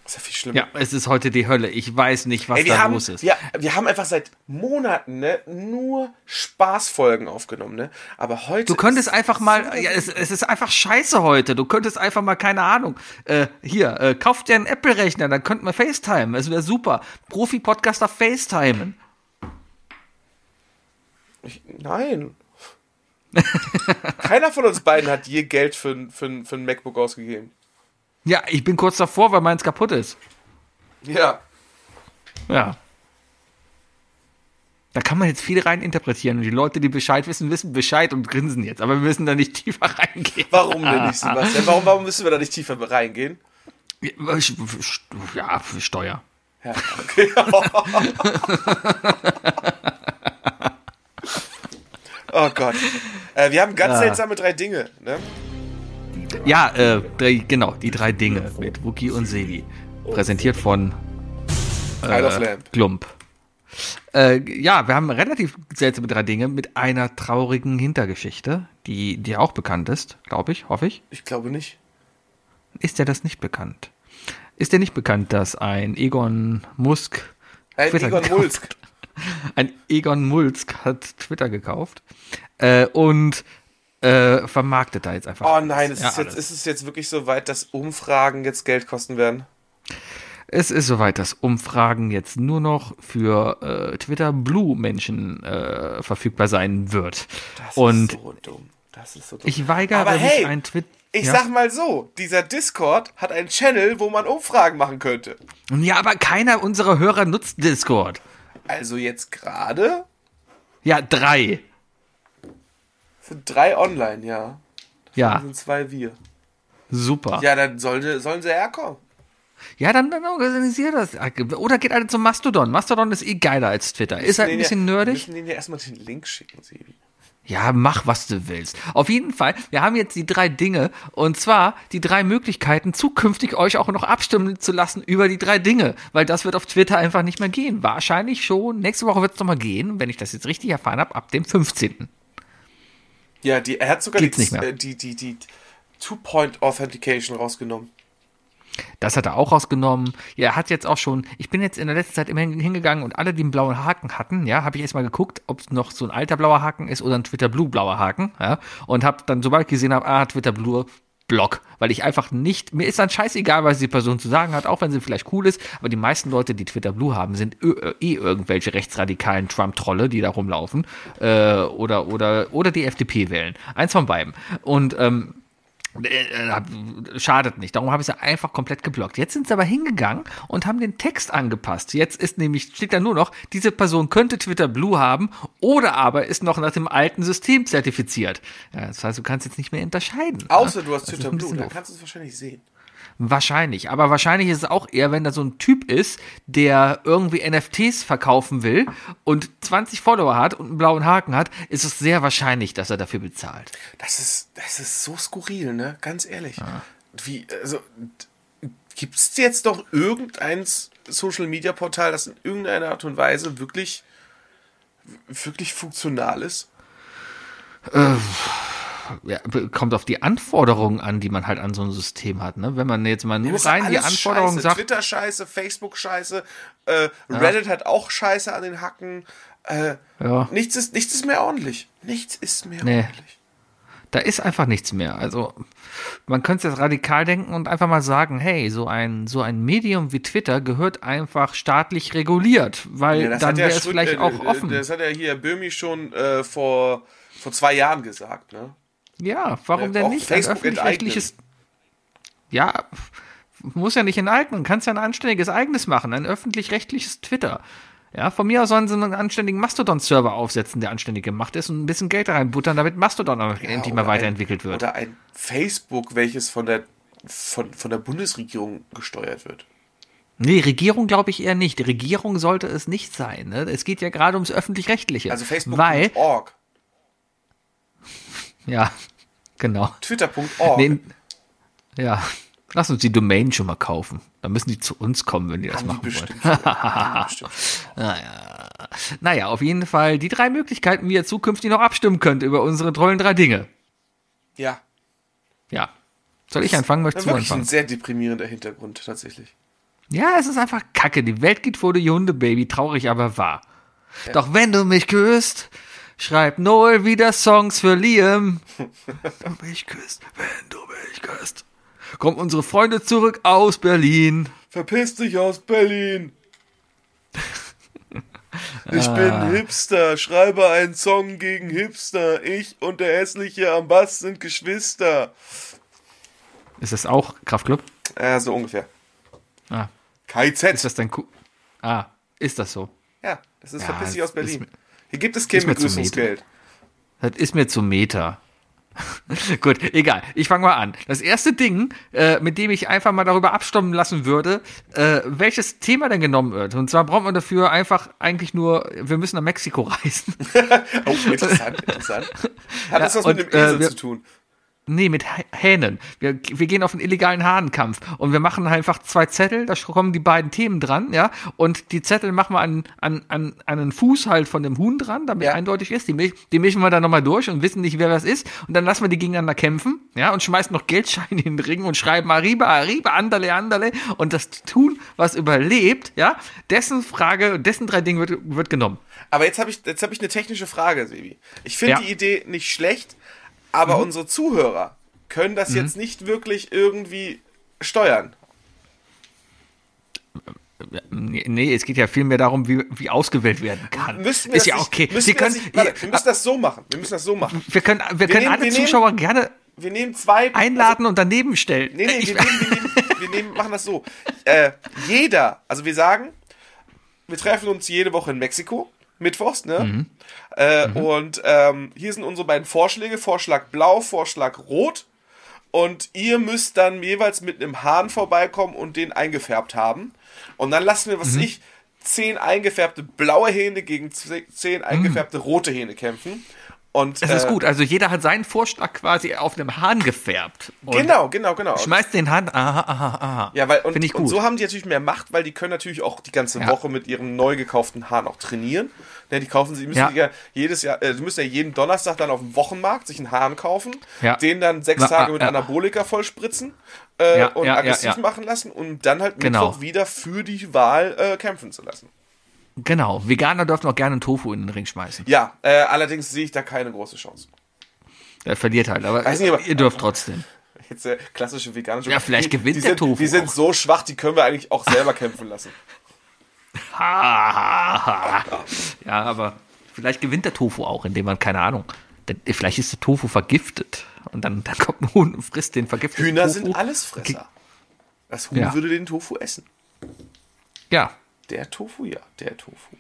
Speaker 2: Ist ja viel schlimmer.
Speaker 3: Ja, es ist heute die Hölle. Ich weiß nicht, was
Speaker 2: Ey,
Speaker 3: da
Speaker 2: haben,
Speaker 3: los ist.
Speaker 2: Ja, wir haben einfach seit Monaten ne, nur Spaßfolgen aufgenommen, ne? Aber heute.
Speaker 3: Du könntest einfach mal, ja, es, es ist einfach scheiße heute. Du könntest einfach mal, keine Ahnung, äh, hier, äh, kauf dir einen Apple-Rechner, dann könnten wir FaceTime. Es wäre super. Profi-Podcaster FaceTimen.
Speaker 2: Ich, nein. Keiner von uns beiden hat je Geld für, für, für ein MacBook ausgegeben.
Speaker 3: Ja, ich bin kurz davor, weil meins kaputt ist.
Speaker 2: Ja.
Speaker 3: Ja. Da kann man jetzt viel rein interpretieren und die Leute, die Bescheid wissen, wissen Bescheid und grinsen jetzt. Aber wir müssen da nicht tiefer reingehen.
Speaker 2: Warum denn nicht, Sebastian? Warum, warum müssen wir da nicht tiefer reingehen?
Speaker 3: Ja, für Steuer.
Speaker 2: Ja, okay. oh Gott. Äh, wir haben ganz seltsame drei Dinge, ne?
Speaker 3: Ja, äh, drei, genau, die drei Dinge mit Wookie und Sebi. Präsentiert von
Speaker 2: Lamp.
Speaker 3: Glump. Äh, ja, wir haben relativ seltsame drei Dinge mit einer traurigen Hintergeschichte, die dir auch bekannt ist, glaube ich, hoffe ich.
Speaker 2: Ich glaube nicht.
Speaker 3: Ist dir das nicht bekannt? Ist dir nicht bekannt, dass ein Egon Musk
Speaker 2: Ein
Speaker 3: Twitter
Speaker 2: Egon
Speaker 3: gekauft
Speaker 2: Mulsk.
Speaker 3: Ein Egon Mulsk hat Twitter gekauft äh, und äh, vermarktet da jetzt einfach.
Speaker 2: Oh nein, ist,
Speaker 3: Ja,
Speaker 2: es jetzt, ist es jetzt wirklich so weit, dass Umfragen jetzt Geld kosten werden?
Speaker 3: Es ist soweit, dass Umfragen jetzt nur noch für äh, Twitter Blue Menschen äh, verfügbar sein wird.
Speaker 2: Das
Speaker 3: und
Speaker 2: ist so dumm. Das ist so dumm.
Speaker 3: ich weigere
Speaker 2: Aber
Speaker 3: mich
Speaker 2: hey,
Speaker 3: ein Tweet.
Speaker 2: Ich
Speaker 3: ja.
Speaker 2: sag mal so, dieser Discord hat einen Channel, wo man Umfragen machen könnte.
Speaker 3: ja, aber keiner unserer Hörer nutzt Discord.
Speaker 2: Also jetzt gerade
Speaker 3: Ja, drei.
Speaker 2: Sind drei online, ja.
Speaker 3: Ja,
Speaker 2: sind zwei wir.
Speaker 3: super.
Speaker 2: Ja, dann sollen, sollen sie herkommen.
Speaker 3: Ja, dann, dann organisiert das. Oder geht alle zum Mastodon. Mastodon ist eh geiler als Twitter. Ist halt ein bisschen
Speaker 2: Wir
Speaker 3: nerdig.
Speaker 2: müssen denen ja erstmal den Link schicken, Sebi.
Speaker 3: Ja, mach, was du willst. Auf jeden Fall, wir haben jetzt die drei Dinge und zwar die drei Möglichkeiten, zukünftig euch auch noch abstimmen zu lassen über die drei Dinge, weil das wird auf Twitter einfach nicht mehr gehen. Wahrscheinlich schon. Nächste Woche wird es nochmal gehen, wenn ich das jetzt richtig erfahren habe, ab dem 15.
Speaker 2: Ja, die, er hat sogar
Speaker 3: Geht's
Speaker 2: die,
Speaker 3: nicht mehr.
Speaker 2: äh, die, die, die Two-Point-Authentication rausgenommen.
Speaker 3: Das hat er auch rausgenommen. Ja, er hat jetzt auch schon, ich bin jetzt in der letzten Zeit immer hingegangen und alle, die einen blauen Haken hatten, ja, habe ich erstmal geguckt, ob es noch so ein alter blauer Haken ist oder ein Twitter Blue blauer Haken, ja, und habe dann, sobald ich gesehen habe, ah, Twitter Blue, Block, weil ich einfach nicht, mir ist dann scheißegal, was die Person zu sagen hat, auch wenn sie vielleicht cool ist, aber die meisten Leute, die Twitter Blue haben, sind eh irgendwelche rechtsradikalen Trump-Trolle, die da rumlaufen, äh, oder, oder, oder die FDP wählen. Eins von beiden. Und, ähm, äh, schadet nicht. Darum habe ich sie einfach komplett geblockt. Jetzt sind sie aber hingegangen und haben den Text angepasst. Jetzt ist nämlich, steht da nur noch, diese Person könnte Twitter Blue haben oder aber ist noch nach dem alten System zertifiziert. Ja, das heißt, du kannst jetzt nicht mehr unterscheiden.
Speaker 2: Außer
Speaker 3: ja?
Speaker 2: du hast
Speaker 3: Das ist
Speaker 2: Twitter Blue, dann kannst du es wahrscheinlich sehen.
Speaker 3: Wahrscheinlich. Aber wahrscheinlich ist es auch eher, wenn da so ein Typ ist, der irgendwie NFTs verkaufen will und 20 Follower hat und einen blauen Haken hat, ist es sehr wahrscheinlich, dass er dafür bezahlt.
Speaker 2: Das ist, das ist so skurril, ne? Ganz ehrlich. Wie, also, gibt es jetzt doch irgendein Social Media Portal, das in irgendeiner Art und Weise wirklich, wirklich funktional ist?
Speaker 3: Ja, kommt auf die Anforderungen an, die man halt an so ein System hat. Ne? Wenn man jetzt mal nur rein die Anforderungen
Speaker 2: scheiße.
Speaker 3: sagt,
Speaker 2: Twitter scheiße, Facebook scheiße, äh, Reddit hat auch scheiße an den Hacken. Äh,
Speaker 3: Ja.
Speaker 2: nichts, ist, nichts ist mehr ordentlich. Nichts ist mehr
Speaker 3: Nee.
Speaker 2: ordentlich.
Speaker 3: da ist einfach nichts mehr. Also man könnte jetzt radikal denken und einfach mal sagen, hey, so ein so ein Medium wie Twitter gehört einfach staatlich reguliert, weil
Speaker 2: Ja,
Speaker 3: dann
Speaker 2: ja
Speaker 3: wäre es vielleicht
Speaker 2: äh,
Speaker 3: auch
Speaker 2: äh,
Speaker 3: offen.
Speaker 2: Das hat ja hier Böhmi schon äh, vor, vor zwei Jahren gesagt, ne?
Speaker 3: Ja, warum
Speaker 2: Ja,
Speaker 3: denn nicht? Ein öffentlich-rechtliches Ja, muss ja nicht enteignen, kannst ja ein anständiges eigenes machen, ein öffentlich-rechtliches Twitter. Ja, von mir aus sollen sie einen anständigen Mastodon-Server aufsetzen, der anständig gemacht ist und ein bisschen Geld reinbuttern, damit Mastodon auch endlich mal weiterentwickelt
Speaker 2: ein,
Speaker 3: wird.
Speaker 2: Oder ein Facebook, welches von der, von, von der Bundesregierung gesteuert wird.
Speaker 3: Nee, Regierung glaube ich eher nicht. Die Regierung sollte es nicht sein. Ne? Es geht ja gerade ums Öffentlich-Rechtliche.
Speaker 2: Also Facebook.org,
Speaker 3: ja, genau.
Speaker 2: Twitter.org.
Speaker 3: Nee, ja, lass uns die Domain schon mal kaufen. Dann müssen die zu uns kommen, wenn die das
Speaker 2: Haben die
Speaker 3: machen wollen.
Speaker 2: bestimmt. die bestimmt.
Speaker 3: Naja, auf jeden Fall die drei Möglichkeiten, wie ihr zukünftig noch abstimmen könnt über unsere tollen drei Dinge.
Speaker 2: Ja,
Speaker 3: Ja. Soll ich anfangen? Möchtest du
Speaker 2: wirklich ein
Speaker 3: anfangen?
Speaker 2: sehr deprimierender Hintergrund, tatsächlich.
Speaker 3: Ja, es ist einfach kacke. Die Welt geht vor die Hunde, Baby. Traurig, aber wahr. Doch wenn du mich küsst, schreibt Noel wieder Songs für Liam. wenn du mich küsst, wenn du mich küsst. Kommen unsere Freunde zurück aus Berlin.
Speaker 2: Verpiss dich aus Berlin! Ich bin Hipster, schreibe einen Song gegen Hipster. Ich und der Hässliche am Bass sind Geschwister.
Speaker 3: Ist das auch Kraftclub?
Speaker 2: Ja, so ungefähr.
Speaker 3: Ah,
Speaker 2: KZ.
Speaker 3: ist das dein Ku Ah, ist das so?
Speaker 2: Ja, das ist
Speaker 3: Ja,
Speaker 2: Verpiss dich aus Berlin. Hier gibt es kein Begrüßungsgeld.
Speaker 3: Das ist mir zu Meta. Gut, egal. Ich fange mal an. Das erste Ding, äh, mit dem ich einfach mal darüber abstimmen lassen würde, äh, welches Thema denn genommen wird. Und zwar braucht man dafür einfach eigentlich nur, wir müssen nach Mexiko reisen.
Speaker 2: Oh, interessant, interessant. Hat das was
Speaker 3: und,
Speaker 2: mit dem Esel
Speaker 3: äh, wir-
Speaker 2: zu tun?
Speaker 3: Nee, mit Hä- Hähnen. Wir, wir gehen auf einen illegalen Hahnenkampf und wir machen einfach zwei Zettel, da kommen die beiden Themen dran, ja. Und die Zettel machen wir an, an, an, an einen Fuß halt von dem Huhn dran, damit
Speaker 2: Ja.
Speaker 3: eindeutig ist. Die, mich- die mischen wir dann nochmal durch und wissen nicht, wer was ist. Und dann lassen wir die gegeneinander kämpfen, ja, und schmeißen noch Geldscheine in den Ring und schreiben Arriba, Arriba, Andale, Andale. Und das Tun, was überlebt, ja, dessen Frage, dessen drei Dinge wird, wird genommen.
Speaker 2: Aber jetzt habe ich, jetzt hab ich eine technische Frage, Sebi. Ich finde
Speaker 3: Ja.
Speaker 2: die Idee nicht schlecht, aber unsere Zuhörer können das jetzt nicht wirklich irgendwie steuern.
Speaker 3: Nee, nee, es geht ja viel mehr darum, wie, wie ausgewählt werden kann.
Speaker 2: Müssen wir
Speaker 3: ist
Speaker 2: das
Speaker 3: ja
Speaker 2: nicht-
Speaker 3: okay.
Speaker 2: Müssen wir,
Speaker 3: können,
Speaker 2: das nicht, warte, wir müssen das so machen. Wir müssen das so machen.
Speaker 3: Wir können, wir können
Speaker 2: nehmen-
Speaker 3: alle
Speaker 2: wir nehmen-
Speaker 3: Zuschauer gerne
Speaker 2: Wir nehmen zwei.
Speaker 3: einladen und daneben stellen.
Speaker 2: Nee, nee,
Speaker 3: Ich-
Speaker 2: wir, nehmen, wir, nehmen, wir nehmen, machen das so. Äh, jeder, also wir sagen, wir treffen uns jede Woche in Mexiko, mittwochs, ne?
Speaker 3: Mhm.
Speaker 2: Äh, Und ähm, hier sind unsere beiden Vorschläge: Vorschlag blau, Vorschlag rot. Und ihr müsst dann jeweils mit einem Hahn vorbeikommen und den eingefärbt haben. Und dann lassen wir, was
Speaker 3: Mhm.
Speaker 2: ich, zehn eingefärbte blaue Hähne gegen ze- zehn eingefärbte rote Hähne kämpfen. Und,
Speaker 3: Das ist
Speaker 2: äh,
Speaker 3: gut. Also jeder hat seinen Vorschlag quasi auf einem Hahn gefärbt. Und
Speaker 2: Genau, genau, genau. Und-
Speaker 3: Schmeißt den Hahn. Aha, aha, aha.
Speaker 2: Ja, weil und,
Speaker 3: ich
Speaker 2: und
Speaker 3: gut.
Speaker 2: so haben die natürlich mehr Macht, weil die können natürlich auch die ganze
Speaker 3: Ja.
Speaker 2: Woche mit ihrem neu gekauften Hahn auch trainieren. Ja, die kaufen sie, die müssen
Speaker 3: Ja.
Speaker 2: ja jedes Jahr, äh, die müssen ja jeden Donnerstag dann auf dem Wochenmarkt sich einen Hahn kaufen,
Speaker 3: Ja.
Speaker 2: den dann sechs
Speaker 3: Na,
Speaker 2: Tage
Speaker 3: ah,
Speaker 2: mit. Anabolika vollspritzen äh, und aggressiv machen lassen und dann halt
Speaker 3: Genau.
Speaker 2: Mittwoch wieder für die Wahl äh, kämpfen zu lassen.
Speaker 3: Genau. Veganer dürfen auch gerne einen Tofu in den Ring schmeißen.
Speaker 2: Ja, äh, allerdings sehe ich da keine große Chance.
Speaker 3: Der verliert halt. Aber,
Speaker 2: nicht, aber-
Speaker 3: ihr dürft trotzdem.
Speaker 2: Jetzt der klassische veganische.
Speaker 3: Ja, vielleicht
Speaker 2: die,
Speaker 3: gewinnt
Speaker 2: die
Speaker 3: der
Speaker 2: sind,
Speaker 3: Tofu
Speaker 2: Die sind
Speaker 3: auch.
Speaker 2: so schwach, die können wir eigentlich auch selber kämpfen lassen.
Speaker 3: Ha, ha, ha. ja, aber vielleicht gewinnt der Tofu auch, indem man, keine Ahnung, vielleicht ist der Tofu vergiftet. Und dann, dann kommt ein Huhn und frisst den vergifteten
Speaker 2: Hühner
Speaker 3: Tofu.
Speaker 2: sind Allesfresser. Das Huhn
Speaker 3: Ja.
Speaker 2: würde den Tofu essen.
Speaker 3: Ja,
Speaker 2: Der Tofu, ja, der Tofu.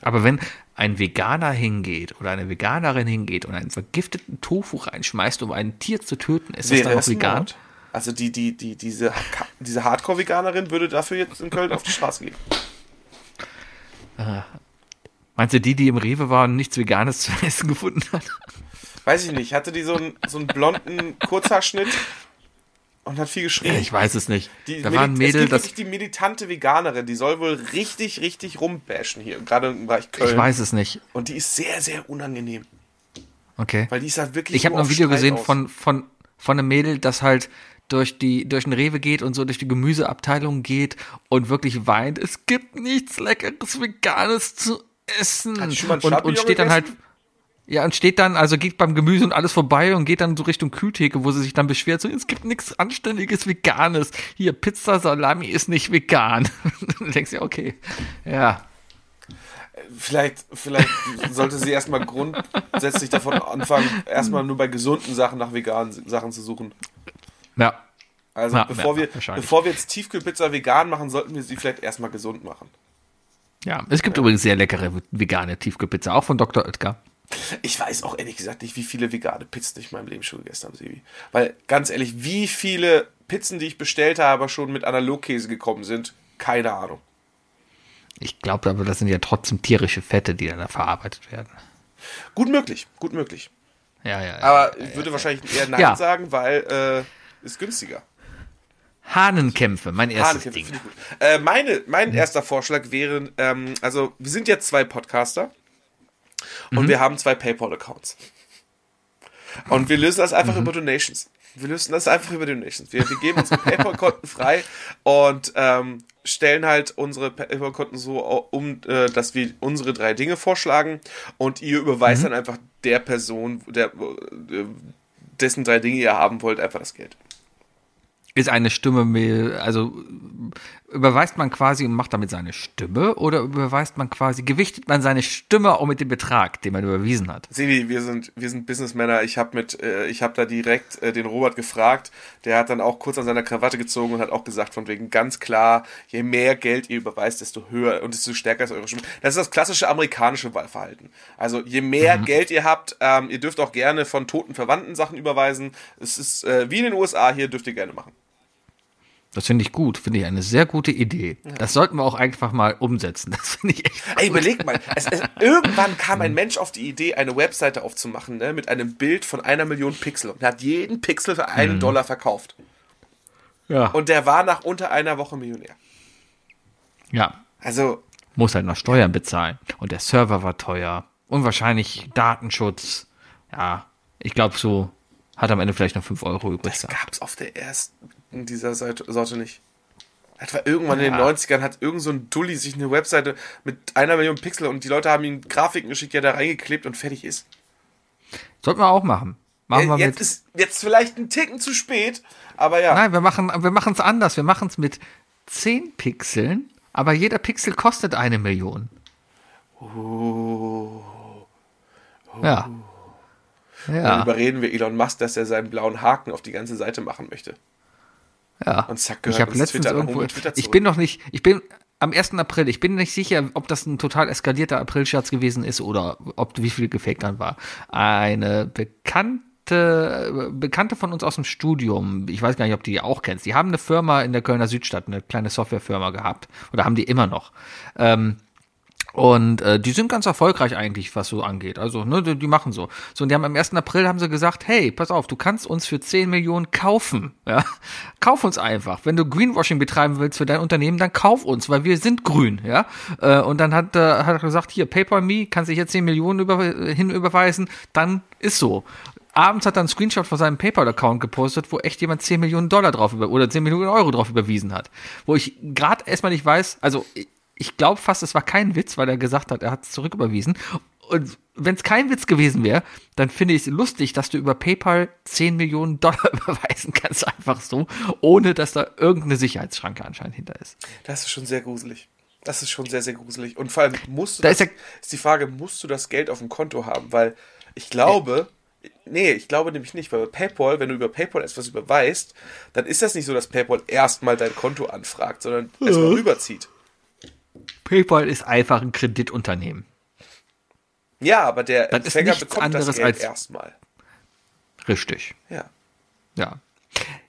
Speaker 3: Aber wenn ein Veganer hingeht oder eine Veganerin hingeht und einen vergifteten Tofu reinschmeißt, um ein Tier zu töten, ist das
Speaker 2: Wäre
Speaker 3: dann noch
Speaker 2: es
Speaker 3: vegan?
Speaker 2: Mord. Also die, die, die, diese, diese Hardcore-Veganerin würde dafür jetzt in Köln auf die Straße gehen.
Speaker 3: Meinst du, die, die im Rewe war und nichts Veganes zu essen gefunden hat?
Speaker 2: Weiß ich nicht. Hatte die so einen, so einen blonden Kurzhaarschnitt und hat viel geschrien.
Speaker 3: Ich weiß es nicht.
Speaker 2: Die
Speaker 3: da war ein Mädel,
Speaker 2: gibt
Speaker 3: das.
Speaker 2: wirklich die militante Veganerin, die soll wohl richtig, richtig rumbashen hier. Gerade im Bereich Köln.
Speaker 3: Ich weiß es nicht.
Speaker 2: Und die ist sehr, sehr unangenehm.
Speaker 3: Okay.
Speaker 2: Weil die ist halt wirklich.
Speaker 3: Ich habe noch ein Video
Speaker 2: Streit
Speaker 3: gesehen
Speaker 2: aus.
Speaker 3: von, von, von einem Mädel, das halt durch die durch den Rewe geht und so durch die Gemüseabteilung geht und wirklich weint. Es gibt nichts leckeres Veganes zu essen. Und, und steht dann halt? Ja und steht dann also geht beim Gemüse und alles vorbei und geht dann so Richtung Kühltheke, wo sie sich dann beschwert so es gibt nichts anständiges Veganes. Hier Pizza Salami ist nicht vegan. du denkst ja okay. Ja.
Speaker 2: Vielleicht, vielleicht sollte sie erstmal grundsätzlich davon anfangen, erstmal nur bei gesunden Sachen nach veganen Sachen zu suchen.
Speaker 3: Ja.
Speaker 2: Also
Speaker 3: Ja,
Speaker 2: bevor,
Speaker 3: ja,
Speaker 2: wir, bevor wir jetzt Tiefkühlpizza vegan machen, sollten wir sie vielleicht erstmal gesund machen.
Speaker 3: Ja, es gibt übrigens sehr leckere vegane Tiefkühlpizza, auch von Dr. Oetker.
Speaker 2: Ich weiß auch ehrlich gesagt nicht, wie viele vegane Pizzen ich in meinem Leben schon gegessen habe, Sebi. Weil, ganz ehrlich, wie viele Pizzen, die ich bestellt habe, schon mit Analogkäse gekommen sind, keine Ahnung.
Speaker 3: Ich glaube aber, das sind ja trotzdem tierische Fette, die dann da verarbeitet werden.
Speaker 2: Gut möglich, gut möglich.
Speaker 3: Ja, ja, ja.
Speaker 2: Aber ich würde wahrscheinlich eher Nein
Speaker 3: Ja.
Speaker 2: sagen, weil äh, ist günstiger.
Speaker 3: Hahnenkämpfe, mein erstes
Speaker 2: Hahnenkämpfe
Speaker 3: Ding.
Speaker 2: Äh, meine, mein erster Vorschlag wäre, ähm, also wir sind jetzt zwei Podcaster und wir haben zwei PayPal-Accounts. Und wir lösen das einfach über Donations. Wir lösen das einfach über Donations. Wir, wir geben unsere PayPal-Konten frei und ähm, stellen halt unsere PayPal-Konten so um, äh, dass wir unsere drei Dinge vorschlagen und ihr überweist dann einfach der Person, der, äh, dessen drei Dinge ihr haben wollt, einfach das Geld.
Speaker 3: Ist eine Stimme, mehr- also überweist man quasi und macht damit seine Stimme oder überweist man quasi, gewichtet man seine Stimme auch mit dem Betrag, den man überwiesen hat?
Speaker 2: Sevi, wir sind, wir sind Businessmänner. Ich habe mit, äh, ich habe da direkt äh, den Robert gefragt. Der hat dann auch kurz an seiner Krawatte gezogen und hat auch gesagt, von wegen ganz klar, je mehr Geld ihr überweist, desto höher und desto stärker ist eure Stimme. Das ist das klassische amerikanische Wahlverhalten. Also je mehr Geld ihr habt, ähm, ihr dürft auch gerne von toten Verwandten Sachen überweisen. Es ist äh, wie in den USA hier, dürft ihr gerne machen.
Speaker 3: Das finde ich gut, finde ich eine sehr gute Idee. Das sollten wir auch einfach mal umsetzen. Das finde ich echt
Speaker 2: Ey, überleg mal, es, es, irgendwann kam ein Mensch auf die Idee, eine Webseite aufzumachen, ne, mit einem Bild von einer Million Pixel und hat jeden Pixel für einen Dollar verkauft.
Speaker 3: Ja.
Speaker 2: Und der war nach unter einer Woche Millionär.
Speaker 3: ja,
Speaker 2: Also,
Speaker 3: muss halt noch Steuern bezahlen. Und der Server war teuer. Und wahrscheinlich Datenschutz. Ja, ich glaube, so hat am Ende vielleicht noch 5 Euro übrig.
Speaker 2: das
Speaker 3: gehabt.
Speaker 2: gab's auf der ersten dieser Seite, Sorte nicht. Etwa irgendwann in den
Speaker 3: Ja.
Speaker 2: 90ern hat irgend so ein Dulli sich eine Webseite mit einer Million Pixel und die Leute haben ihm Grafiken geschickt, die er da reingeklebt und fertig ist.
Speaker 3: Sollten wir auch machen. Machen wir
Speaker 2: Jetzt
Speaker 3: mit.
Speaker 2: ist jetzt vielleicht ein Ticken zu spät, aber ja.
Speaker 3: Nein, wir machen wir machen es anders. Wir machen es mit 10 Pixeln, aber jeder Pixel kostet eine Million. Ja.
Speaker 2: Dann
Speaker 3: Ja,
Speaker 2: überreden wir Elon Musk, dass er seinen blauen Haken auf die ganze Seite machen möchte.
Speaker 3: Ja.
Speaker 2: Und zack,
Speaker 3: Ich
Speaker 2: gehört
Speaker 3: habe
Speaker 2: uns
Speaker 3: letztens
Speaker 2: Twitter,
Speaker 3: irgendwo. Ich bin noch nicht. Ich bin am 1. April. Ich bin nicht sicher, ob das ein total eskalierter Aprilscherz gewesen ist oder ob wie viel gefaked dann war. Eine bekannte Bekannte von uns aus dem Studium. Ich weiß gar nicht, ob du die auch kennst. Die haben eine Firma in der Kölner Südstadt, eine kleine Softwarefirma gehabt oder haben die immer noch. Ähm, und äh, die sind ganz erfolgreich eigentlich, was so angeht. Also, ne, die, die machen so. So, und die haben am 1. April haben sie gesagt, hey, pass auf, du kannst uns für 10 Millionen kaufen. Ja? Kauf uns einfach. Wenn du Greenwashing betreiben willst für dein Unternehmen, dann kauf uns, weil wir sind grün, ja. Äh, und dann hat, äh, hat er gesagt, hier, PayPal Me, kannst dich jetzt 10 Millionen über, hin überweisen, dann ist so. Abends hat er einen Screenshot von seinem PayPal-Account gepostet, wo echt jemand 10 Millionen Dollar drauf über oder 10 Millionen Euro drauf überwiesen hat. Wo ich gerade erstmal nicht weiß, also ich, glaube fast, es war kein Witz, weil er gesagt hat, er hat es zurücküberwiesen. Und wenn es kein Witz gewesen wäre, dann finde ich es lustig, dass du über PayPal 10 Millionen Dollar überweisen kannst, einfach so, ohne dass da irgendeine Sicherheitsschranke anscheinend hinter ist.
Speaker 2: Das ist schon sehr gruselig. Das ist schon sehr, sehr gruselig. Und vor allem musst du
Speaker 3: Da
Speaker 2: das,
Speaker 3: ist ja-
Speaker 2: ist die Frage, musst du das Geld auf dem Konto haben? Weil ich glaube, nee, ich glaube nämlich nicht, weil bei PayPal, wenn du über PayPal etwas überweist, dann ist das nicht so, dass PayPal erstmal dein Konto anfragt, sondern erstmal rüberzieht.
Speaker 3: PayPal ist einfach ein Kreditunternehmen.
Speaker 2: Ja, aber der
Speaker 3: Das
Speaker 2: Empfänger bekommt das
Speaker 3: anderes
Speaker 2: Geld
Speaker 3: als-
Speaker 2: erstmal.
Speaker 3: Richtig.
Speaker 2: Ja.
Speaker 3: Ja.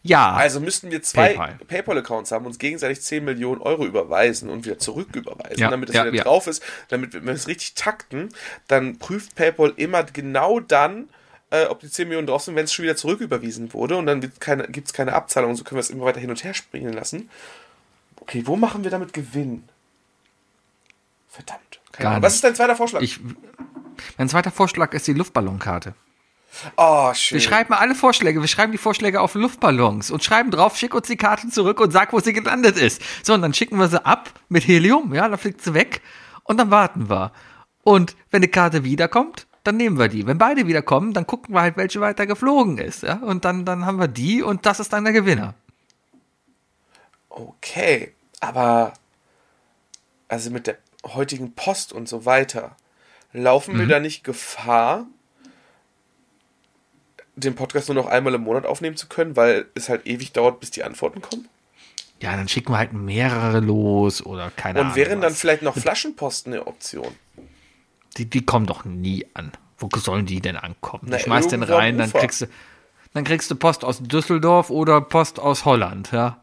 Speaker 3: Ja.
Speaker 2: Also müssten wir zwei
Speaker 3: PayPal.
Speaker 2: PayPal-Accounts haben, uns gegenseitig 10 Millionen Euro überweisen und wieder zurücküberweisen,
Speaker 3: Ja,
Speaker 2: damit es
Speaker 3: ja,
Speaker 2: wieder
Speaker 3: ja.
Speaker 2: drauf ist, damit wir es richtig takten, dann prüft PayPal immer genau dann, äh, ob die 10 Millionen drauf sind, wenn es schon wieder zurücküberwiesen wurde und dann gibt es keine, gibt's keine Abzahlung und so können wir es immer weiter hin und her springen lassen. Okay, wo machen wir damit Gewinn? Verdammt. Keine Ahnung. Was ist dein zweiter Vorschlag?
Speaker 3: ich, mein zweiter Vorschlag ist die Luftballonkarte.
Speaker 2: oh, schön.
Speaker 3: Wir schreiben mal alle Vorschläge. Wir schreiben die Vorschläge auf Luftballons und schreiben drauf, schick uns die Karte zurück und sag, wo sie gelandet ist. So, und dann schicken wir sie ab mit Helium, ja, dann fliegt sie weg und dann warten wir. Und wenn die Karte wiederkommt, dann nehmen wir die. Wenn beide wiederkommen, dann gucken wir halt, welche weiter geflogen ist, ja, und dann, dann haben wir die und das ist dann der Gewinner.
Speaker 2: Okay, aber also mit der heutigen Post und so weiter, laufen
Speaker 3: Mhm.
Speaker 2: wir da nicht Gefahr, den Podcast nur noch einmal im Monat aufnehmen zu können, weil es halt ewig dauert, bis die Antworten kommen?
Speaker 3: Ja, dann schicken wir halt mehrere los oder keine Ahnung.
Speaker 2: Und wären dann
Speaker 3: was.
Speaker 2: vielleicht noch Flaschenposten eine Option?
Speaker 3: Die, die kommen doch nie an. Wo sollen die denn ankommen?
Speaker 2: Na,
Speaker 3: du schmeißt den rein, dann kriegst du, dann kriegst du Post aus Düsseldorf oder Post aus Holland, ja.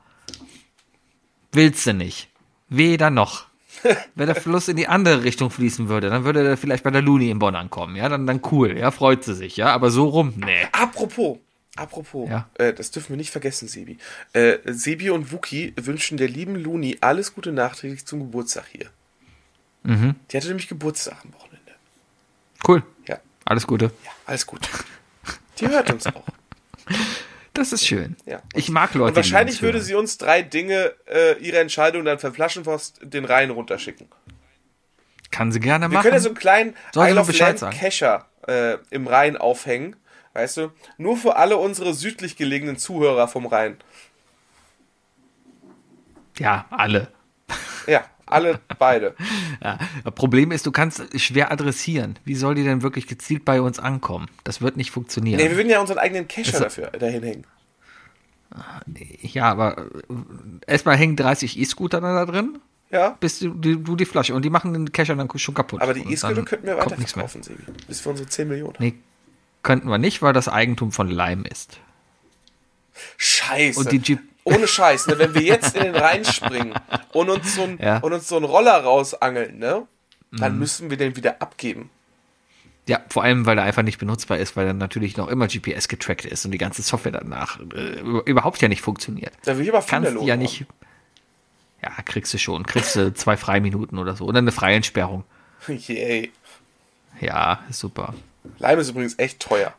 Speaker 3: Willst du nicht. Weder noch. Wenn der Fluss in die andere Richtung fließen würde, dann würde der vielleicht bei der Luni in Bonn ankommen, ja, dann, dann cool, ja, freut sie sich, ja, aber so rum, nee.
Speaker 2: Apropos, apropos,
Speaker 3: Ja.
Speaker 2: äh, das dürfen wir nicht vergessen, Sebi. Äh, Sebi und Wookie wünschen der lieben Luni alles Gute nachträglich zum Geburtstag hier.
Speaker 3: Mhm.
Speaker 2: Die hatte nämlich Geburtstag am Wochenende.
Speaker 3: Cool.
Speaker 2: Ja,
Speaker 3: Alles Gute.
Speaker 2: ja, alles gut. Die hört uns auch.
Speaker 3: Das ist schön.
Speaker 2: Ja.
Speaker 3: Ich mag Leute.
Speaker 2: Und wahrscheinlich würde sie uns drei Dinge, äh, ihre Entscheidung dann per Flaschenpost den Rhein runterschicken.
Speaker 3: Kann sie gerne
Speaker 2: Wir
Speaker 3: machen.
Speaker 2: können ja so einen kleinen
Speaker 3: Soll
Speaker 2: Isle of
Speaker 3: sagen?
Speaker 2: Kescher äh, im Rhein aufhängen. Weißt du? Nur für alle unsere südlich gelegenen Zuhörer vom Rhein.
Speaker 3: ja, alle.
Speaker 2: Ja, alle beide.
Speaker 3: Ja. Das Problem ist, du kannst schwer adressieren. Wie soll die denn wirklich gezielt bei uns ankommen? Das wird nicht funktionieren.
Speaker 2: Nee, wir würden ja unseren eigenen Kescher
Speaker 3: Also-
Speaker 2: dafür dahin hängen.
Speaker 3: ja, aber äh, erstmal hängen 30 E-Scooter da drin,
Speaker 2: Ja,
Speaker 3: bis du die, du die Flasche und die machen den Kescher dann schon kaputt.
Speaker 2: aber die E-Scooter könnten wir weiterverkaufen, Sebi. Bis für unsere 10 Millionen.
Speaker 3: Nee, könnten wir nicht, weil das Eigentum von Lime ist.
Speaker 2: Scheiße.
Speaker 3: Und die Jeep-
Speaker 2: Ohne Scheiß, ne? wenn wir jetzt in den Rhein springen und uns so, ein,
Speaker 3: Ja. Mhm.
Speaker 2: und uns so einen Roller rausangeln, ne? dann müssen wir den wieder abgeben.
Speaker 3: Ja, vor allem, weil er einfach nicht benutzbar ist, weil er natürlich noch immer GPS getrackt ist und die ganze Software danach äh, überhaupt ja nicht funktioniert.
Speaker 2: Da will ich aber
Speaker 3: Kannst ja
Speaker 2: haben.
Speaker 3: nicht. Ja, kriegst du schon. Kriegst du zwei Freiminuten oder so. Oder eine Freientsperrung.
Speaker 2: Yay.
Speaker 3: Ja, super.
Speaker 2: Leim ist übrigens echt teuer.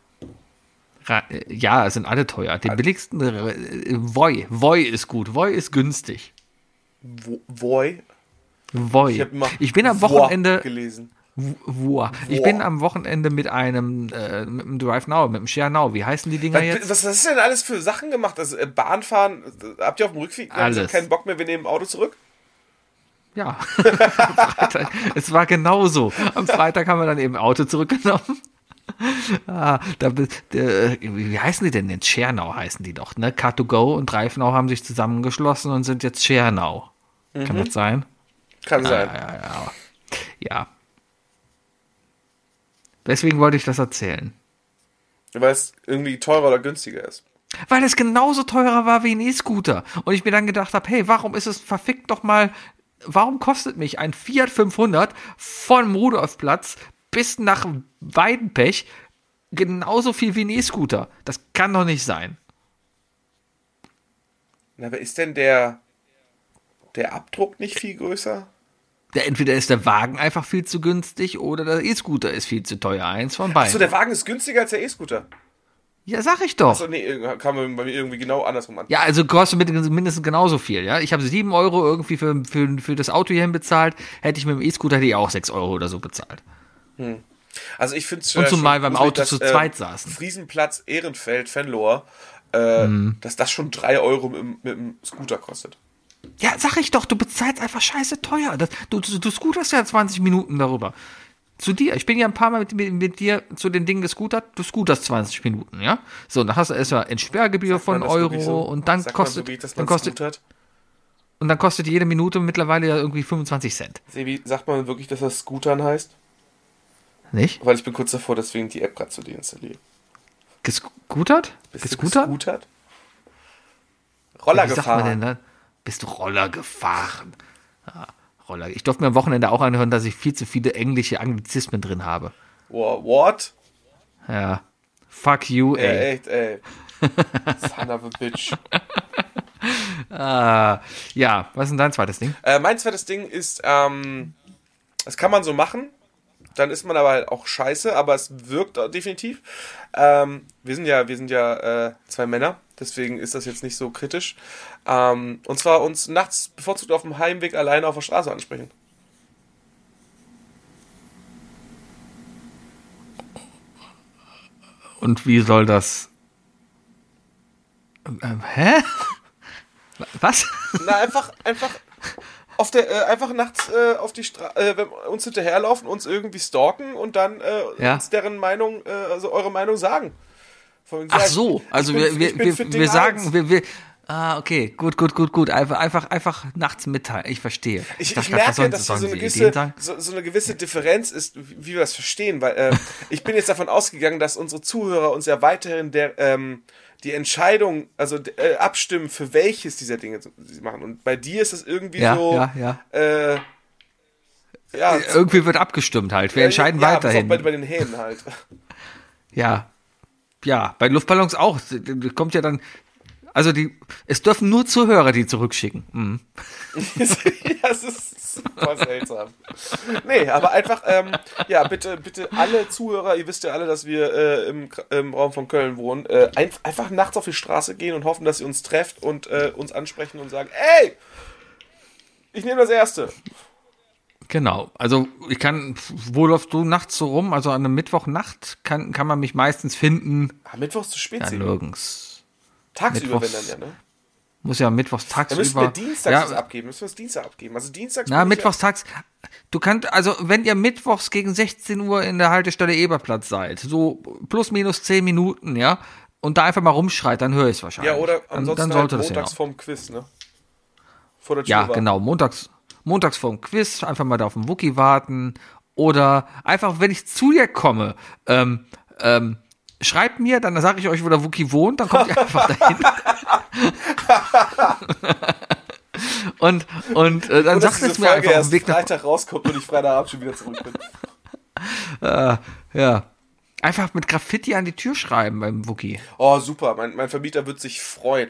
Speaker 3: Äh, ja, sind alle teuer. Den billigsten äh, Voi. Voi ist gut. Voi ist günstig.
Speaker 2: Voi?
Speaker 3: Voi.
Speaker 2: Ich
Speaker 3: Ich bin am
Speaker 2: Voi
Speaker 3: Wochenende.
Speaker 2: gelesen.
Speaker 3: Voa. Ich bin am Wochenende mit einem, äh, mit einem Drive Now, mit einem Share Now. Wie heißen die Dinger
Speaker 2: Was,
Speaker 3: jetzt?
Speaker 2: was hast du denn alles für Sachen gemacht? Also äh, Bahnfahren, äh, habt ihr auf dem Rückweg
Speaker 3: Alles.
Speaker 2: keinen Bock mehr, wir nehmen Auto zurück?
Speaker 3: Ja. Es war genauso. Am Freitag haben wir dann eben Auto zurückgenommen. Ah, da, der, wie heißen die denn jetzt? Schernau heißen die doch, ne? Car2Go und Dreifnau haben sich zusammengeschlossen und sind jetzt Schernau. Kann das sein?
Speaker 2: Kann sein.
Speaker 3: Ja, ja, ja. Ja. Deswegen wollte ich das erzählen.
Speaker 2: Weil es irgendwie teurer oder günstiger ist.
Speaker 3: Weil es genauso teurer war wie ein E-Scooter. Und ich mir dann gedacht habe, hey, warum ist es verfickt doch mal, warum kostet mich ein Fiat 500 von Rudolfplatz bis nach Weidenpech genauso viel wie ein E-Scooter? Das kann doch nicht sein.
Speaker 2: Na, aber ist denn der, der Abdruck nicht viel größer?
Speaker 3: Der, entweder ist der Wagen einfach viel zu günstig oder der E-Scooter ist viel zu teuer. Eins von beiden.
Speaker 2: Achso, der Wagen ist günstiger als der E-Scooter.
Speaker 3: ja, sag ich doch.
Speaker 2: Achso, nee, kam bei mir irgendwie genau andersrum an.
Speaker 3: Ja, also kostet mit- mindestens genauso viel, ja. Ich habe sieben Euro irgendwie für, für, für das Auto hierhin bezahlt. Hätte ich mit dem E-Scooter hätte ich auch sechs Euro oder so bezahlt.
Speaker 2: Also ich finde es
Speaker 3: Und zumal beim Auto zu zweit saßen.
Speaker 2: Friesenplatz, Ehrenfeld, Fenloher, äh,
Speaker 3: Mhm.
Speaker 2: dass das schon drei Euro mit, dem- mit dem Scooter kostet.
Speaker 3: Ja, sag ich doch, du bezahlst einfach scheiße teuer. Das, du, du, du scooterst ja 20 Minuten darüber. Zu dir. Ich bin ja ein paar Mal mit, mit, mit dir zu den Dingen gescootert. Du scooterst 20 Minuten, ja? So, dann hast du erstmal Entsperrgebühr von Euro
Speaker 2: so-
Speaker 3: und dann kostet,
Speaker 2: dass
Speaker 3: dann kostet,
Speaker 2: scootert?
Speaker 3: und dann kostet jede Minute mittlerweile ja irgendwie 25 Cent.
Speaker 2: Sebi, sagt man wirklich, dass das Scootern heißt?
Speaker 3: Nicht?
Speaker 2: Weil ich bin kurz davor, deswegen die App gerade zu deinstallieren.
Speaker 3: Gescootert?
Speaker 2: Bist du
Speaker 3: Gescootert?
Speaker 2: gescootert? Roller
Speaker 3: man
Speaker 2: gefahren.
Speaker 3: denn da? Bist du Roller gefahren? Ja, Roller. Ich durfte mir am Wochenende auch anhören, dass ich viel zu viele englische Anglizismen drin habe.
Speaker 2: Wha- What?
Speaker 3: Ja. Fuck you,
Speaker 2: Ey,
Speaker 3: ey.
Speaker 2: echt, ey. Son of a bitch.
Speaker 3: Ah, ja, was ist denn dein zweites Ding?
Speaker 2: Äh, mein zweites Ding ist, ähm, das kann man so machen. Dann ist man aber halt auch scheiße, aber es wirkt definitiv. Ähm, wir sind ja, wir sind ja äh, zwei Männer, deswegen ist das jetzt nicht so kritisch. Ähm, und zwar uns nachts bevorzugt auf dem Heimweg alleine auf der Straße ansprechen.
Speaker 3: Und wie soll das. Ähm, hä? Was?
Speaker 2: Na, einfach, einfach auf der, äh, einfach nachts äh, auf die Straße, äh, uns hinterherlaufen, uns irgendwie stalken und dann äh,
Speaker 3: Ja.
Speaker 2: uns deren Meinung, äh, also eure Meinung sagen. Von
Speaker 3: Ach so,
Speaker 2: ich
Speaker 3: also
Speaker 2: bin-
Speaker 3: wir, wir,
Speaker 2: ich
Speaker 3: wir, wir sagen, wir, wir, ah, okay, gut, gut, gut, gut, einfach, einfach, einfach nachts mitteilen, ich verstehe.
Speaker 2: Ich, ich
Speaker 3: was
Speaker 2: merke,
Speaker 3: sollen
Speaker 2: dass so eine, gewisse, so, so eine gewisse Differenz ist, wie wir das verstehen, weil äh, ich bin jetzt davon ausgegangen, dass unsere Zuhörer uns ja weiterhin der, ähm, die Entscheidung, also äh, abstimmen, für welches dieser Dinge sie machen. Und bei dir ist es irgendwie
Speaker 3: Ja,
Speaker 2: so,
Speaker 3: ja, ja.
Speaker 2: Äh, ja,
Speaker 3: Irgendwie wird abgestimmt halt, wir entscheiden
Speaker 2: ja, bis auf
Speaker 3: weiterhin.
Speaker 2: Bei, bei den Hähnen halt.
Speaker 3: Ja. Ja, bei Luftballons auch. Kommt ja dann. Also die. Es dürfen nur Zuhörer die zurückschicken. Mhm.
Speaker 2: ja, es ist super seltsam. Nee, aber einfach, ähm, ja, bitte, bitte alle Zuhörer, ihr wisst ja alle, dass wir äh, im, im Raum von Köln wohnen, äh, ein, einfach nachts auf die Straße gehen und hoffen, dass ihr uns trefft und äh, uns ansprechen und sagen, ey, ich nehme das Erste.
Speaker 3: Genau. Also ich kann. Wo läufst du nachts so rum? Also an einem Mittwochnacht kann, kann man mich meistens finden.
Speaker 2: Ah, Mittwochs zu spät
Speaker 3: Ja, nirgends.
Speaker 2: Tagsüber, wenn
Speaker 3: Mittwochs-
Speaker 2: dann ja, ne?
Speaker 3: Muss ja mittwochs
Speaker 2: Dann müssen
Speaker 3: tagsüber.
Speaker 2: wir dienstags
Speaker 3: ja,
Speaker 2: das abgeben. Müssen wir es Dienstag abgeben. Also dienstags.
Speaker 3: Na, mittwochs tags. Du kannst, also wenn ihr mittwochs gegen 16 Uhr in der Haltestelle Eberplatz seid, so plus minus 10 Minuten, ja, und da einfach mal rumschreit, dann höre ich es wahrscheinlich.
Speaker 2: ja oder
Speaker 3: dann,
Speaker 2: ansonsten
Speaker 3: dann
Speaker 2: halt
Speaker 3: sollte das
Speaker 2: montags
Speaker 3: ja.
Speaker 2: vorm Quiz, ne? Vor der Tür
Speaker 3: Ja,
Speaker 2: warten.
Speaker 3: genau. Montags, montags vorm Quiz, einfach mal da auf den Wookie warten. Oder einfach, wenn ich zu dir komme, ähm, ähm, schreibt mir, dann sage ich euch, wo der Wookie wohnt, dann kommt ihr einfach dahin. und und äh, dann
Speaker 2: Und
Speaker 3: sagt es mir
Speaker 2: Folge
Speaker 3: einfach dem Weg nach
Speaker 2: Freitag rauskommt und ich Freitagabend schon wieder zurück bin.
Speaker 3: Äh, ja. Einfach mit Graffiti an die Tür schreiben beim Wookie.
Speaker 2: Oh, super. Mein, mein Vermieter wird sich freuen.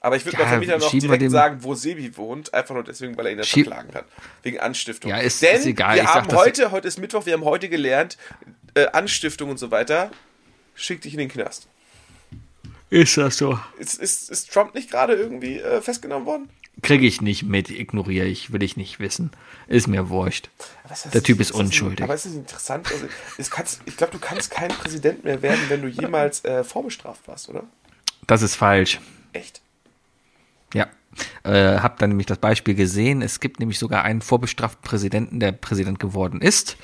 Speaker 2: Aber ich würde
Speaker 3: Ja,
Speaker 2: meinem Vermieter noch direkt sagen, wo Sebi wohnt. Einfach nur deswegen, weil er ihn das verklagen kann. Wegen Anstiftung.
Speaker 3: Ja, ist-
Speaker 2: Denn
Speaker 3: ist egal.
Speaker 2: wir
Speaker 3: Ich sag
Speaker 2: haben
Speaker 3: das-
Speaker 2: heute, heute ist Mittwoch, wir haben heute gelernt, äh, Anstiftung und so weiter, schickt dich in den Knast.
Speaker 3: Ist das so?
Speaker 2: Ist, ist, ist Trump nicht gerade irgendwie äh, festgenommen worden?
Speaker 3: Kriege ich nicht mit, ignoriere ich, will ich nicht wissen. Ist mir wurscht.
Speaker 2: Ist
Speaker 3: Der Typ ist
Speaker 2: nicht-
Speaker 3: unschuldig.
Speaker 2: Aber ist das nicht interessant? Also, es kannst, ich glaube, du kannst kein Präsident mehr werden, wenn du jemals äh, vorbestraft warst, oder?
Speaker 3: Das ist falsch.
Speaker 2: Echt?
Speaker 3: Ja. Äh, hab dann nämlich das Beispiel gesehen. Es gibt nämlich sogar einen vorbestraften Präsidenten, der Präsident geworden ist.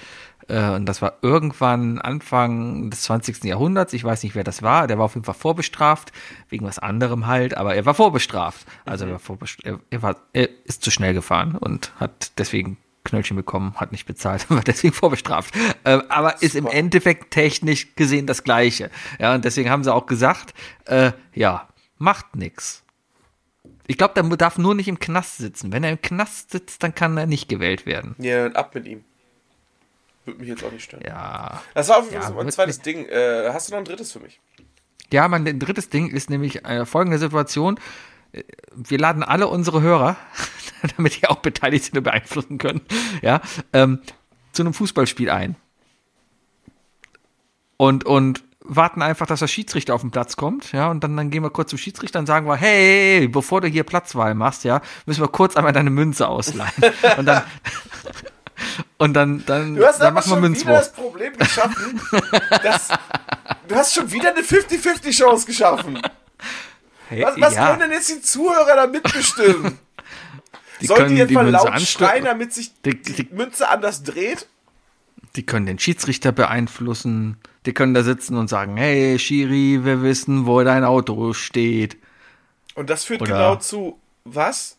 Speaker 3: Äh, und das war irgendwann Anfang des 20. Jahrhunderts. Ich weiß nicht, wer das war. Der war auf jeden Fall vorbestraft. Wegen was anderem halt. Aber er war vorbestraft. Also er, war vorbest- er, war, er ist zu schnell gefahren und hat deswegen Knöllchen bekommen, hat nicht bezahlt und war deswegen vorbestraft. Äh, aber ist im Endeffekt technisch gesehen das Gleiche. Ja, und deswegen haben sie auch gesagt, äh, ja, macht nix. Ich glaube, der darf nur nicht im Knast sitzen. Wenn er im Knast sitzt, dann kann er nicht gewählt werden.
Speaker 2: Ja, dann ab mit ihm. Würde mich jetzt auch nicht stören.
Speaker 3: Ja.
Speaker 2: Das war auf jeden
Speaker 3: Ja,
Speaker 2: Fall so mein
Speaker 3: wird
Speaker 2: zweites Ding. Äh, hast du noch ein drittes für mich?
Speaker 3: Ja, mein drittes Ding ist nämlich äh, folgende Situation. Äh, Wir laden alle unsere Hörer, damit die auch beteiligt sind und beeinflussen können, ja, ähm, zu einem Fußballspiel ein. Und, und warten einfach, dass der Schiedsrichter auf den Platz kommt, ja, und dann, dann gehen wir kurz zum Schiedsrichter und sagen wir, hey, bevor du hier Platzwahl machst, ja, müssen wir kurz einmal deine Münze ausleihen. Und dann, und dann, dann,
Speaker 2: Du hast
Speaker 3: dann machen wir
Speaker 2: schon wieder das Problem geschaffen, dass du hast schon wieder eine 50-50 Chance geschaffen.
Speaker 3: Hey,
Speaker 2: Was, was
Speaker 3: ja,
Speaker 2: können denn jetzt die Zuhörer da mitbestimmen?
Speaker 3: die
Speaker 2: Sollen die jetzt
Speaker 3: die
Speaker 2: mal
Speaker 3: Münze
Speaker 2: laut schreien, damit sich
Speaker 3: Die-
Speaker 2: die,
Speaker 3: die-
Speaker 2: Münze anders dreht?
Speaker 3: Die können den Schiedsrichter beeinflussen. Die können da sitzen und sagen, hey, Schiri, wir wissen, wo dein Auto steht.
Speaker 2: Und das führt
Speaker 3: Oder-
Speaker 2: genau zu was?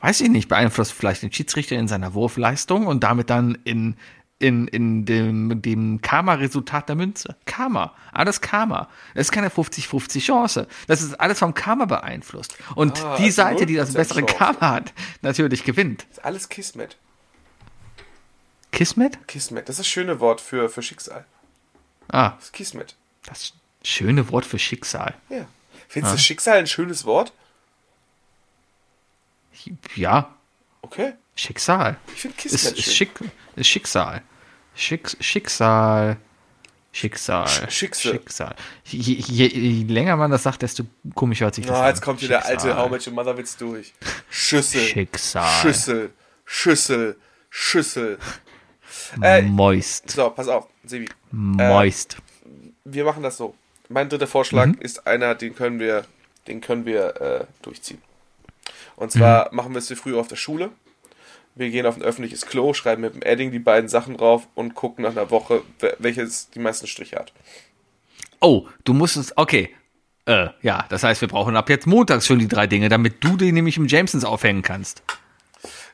Speaker 3: Weiß ich nicht, beeinflusst vielleicht den Schiedsrichter in seiner Wurfleistung und damit dann in, in, in dem, dem Karma-Resultat der Münze. Karma. Alles Karma. Das ist keine 50-50 Chance. Das ist alles vom Karma beeinflusst. Und
Speaker 2: Ah,
Speaker 3: die
Speaker 2: also
Speaker 3: Seite, die das
Speaker 2: 0%
Speaker 3: bessere
Speaker 2: Chance.
Speaker 3: Karma hat, natürlich gewinnt.
Speaker 2: Das ist alles Kismet.
Speaker 3: Kismet?
Speaker 2: Kismet, das ist das schöne Wort für, für Schicksal.
Speaker 3: Ah,
Speaker 2: Das ist Kismet.
Speaker 3: das schöne Wort für Schicksal.
Speaker 2: Ja. Findest du Schicksal ein schönes Wort?
Speaker 3: Ja,
Speaker 2: Okay.
Speaker 3: Schicksal.
Speaker 2: Ich finde
Speaker 3: ist,
Speaker 2: Kismet
Speaker 3: ist,
Speaker 2: schön.
Speaker 3: Schick, ist Schicksal. Schick, Schicksal. Schicksal.
Speaker 2: Sch- Schicksal.
Speaker 3: Schicksal. Je, je, je länger man das sagt, desto komischer hört sich das
Speaker 2: Ah,
Speaker 3: an.
Speaker 2: jetzt kommt hier der alte. How Much Your Mother Witz durch. Schüssel.
Speaker 3: Schicksal.
Speaker 2: Schüssel. Schüssel. Schüssel. Äh,
Speaker 3: Moist.
Speaker 2: so, pass auf, Sebi.
Speaker 3: Moist.
Speaker 2: Wir machen das so. Mein dritter Vorschlag
Speaker 3: Mhm.
Speaker 2: ist einer, den können wir, den können wir äh, durchziehen. Und zwar
Speaker 3: Mhm.
Speaker 2: machen wir es wie früher auf der Schule. Wir gehen auf ein öffentliches Klo, schreiben mit dem Edding die beiden Sachen drauf und gucken nach einer Woche, welches die meisten Striche hat.
Speaker 3: Oh, du musst es, okay. Äh, ja, das heißt, wir brauchen ab jetzt montags schon die drei Dinge, damit du die nämlich im Jamesons aufhängen kannst.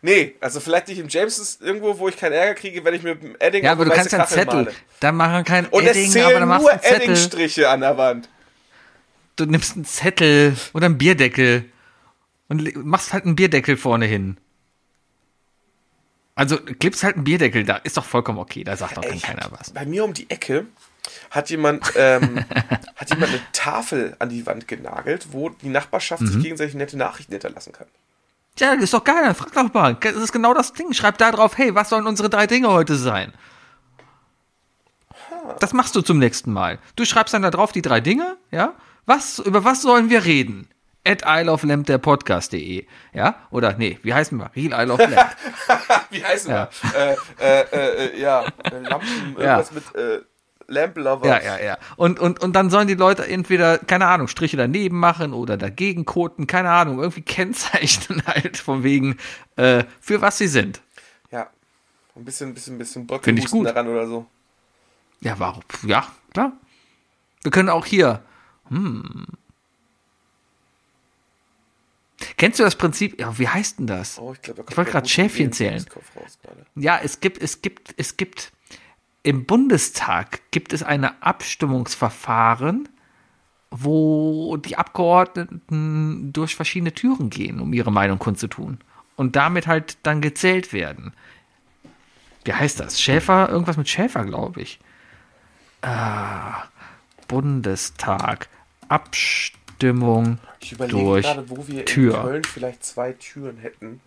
Speaker 2: Nee, also vielleicht nicht im Jamesons irgendwo, wo ich keinen Ärger kriege, wenn ich mit dem Edding
Speaker 3: Ja, aber du kannst ja einen Zettel.
Speaker 2: male.
Speaker 3: Dann machen wir kein
Speaker 2: Und
Speaker 3: Edding,
Speaker 2: es
Speaker 3: aber
Speaker 2: zählen
Speaker 3: dann machst du
Speaker 2: nur. Eddingstriche an der Wand.
Speaker 3: Du nimmst einen Zettel oder einen Bierdeckel und machst halt einen Bierdeckel vorne hin. Also klippst halt einen Bierdeckel da, ist doch vollkommen okay, da sagt doch
Speaker 2: Ey,
Speaker 3: keiner was.
Speaker 2: Bei mir um die Ecke hat jemand, ähm, hat jemand eine Tafel an die Wand genagelt, wo die Nachbarschaft
Speaker 3: Mhm.
Speaker 2: sich gegenseitig nette Nachrichten hinterlassen kann.
Speaker 3: Ja, das ist doch geil, dann frag doch mal. Das ist genau das Ding. Schreib da drauf, hey, was sollen unsere drei Dinge heute sein? Das machst du zum nächsten Mal. Du schreibst dann da drauf die drei Dinge, ja? Was, über was sollen wir reden? At isleoflamp der Podcast.de, ja? Oder, nee, wie heißen wir? Real Isle of Lamp.
Speaker 2: Wie heißen
Speaker 3: Ja.
Speaker 2: wir? Äh, äh, äh, ja, äh, Lampen,
Speaker 3: Ja.
Speaker 2: irgendwas mit äh, Lamp.
Speaker 3: Ja, ja, ja. Und, und, und dann sollen die Leute entweder, keine Ahnung, Striche daneben machen oder dagegen koten, keine Ahnung, irgendwie kennzeichnen halt von wegen, äh, für was sie sind.
Speaker 2: Ja. Ein bisschen, bisschen, bisschen Bröckelhusten daran oder so.
Speaker 3: Ja, warum? Ja, klar. Wir können auch hier. Hm. Kennst du das Prinzip? Ja, wie heißt denn das?
Speaker 2: Oh, ich glaube,
Speaker 3: Ich wollte gerade Schäfchen zählen. Ja, es gibt, es gibt, es gibt im Bundestag gibt es eine Abstimmungsverfahren, wo die Abgeordneten durch verschiedene Türen gehen, um ihre Meinung kundzutun. Und damit halt dann gezählt werden. Wie heißt das? Schäfer, irgendwas mit Schäfer, glaube ich. Ah, Bundestag. Abstimmung
Speaker 2: Ich überlege
Speaker 3: durch
Speaker 2: gerade, wo wir
Speaker 3: Tür.
Speaker 2: in Köln vielleicht zwei Türen hätten.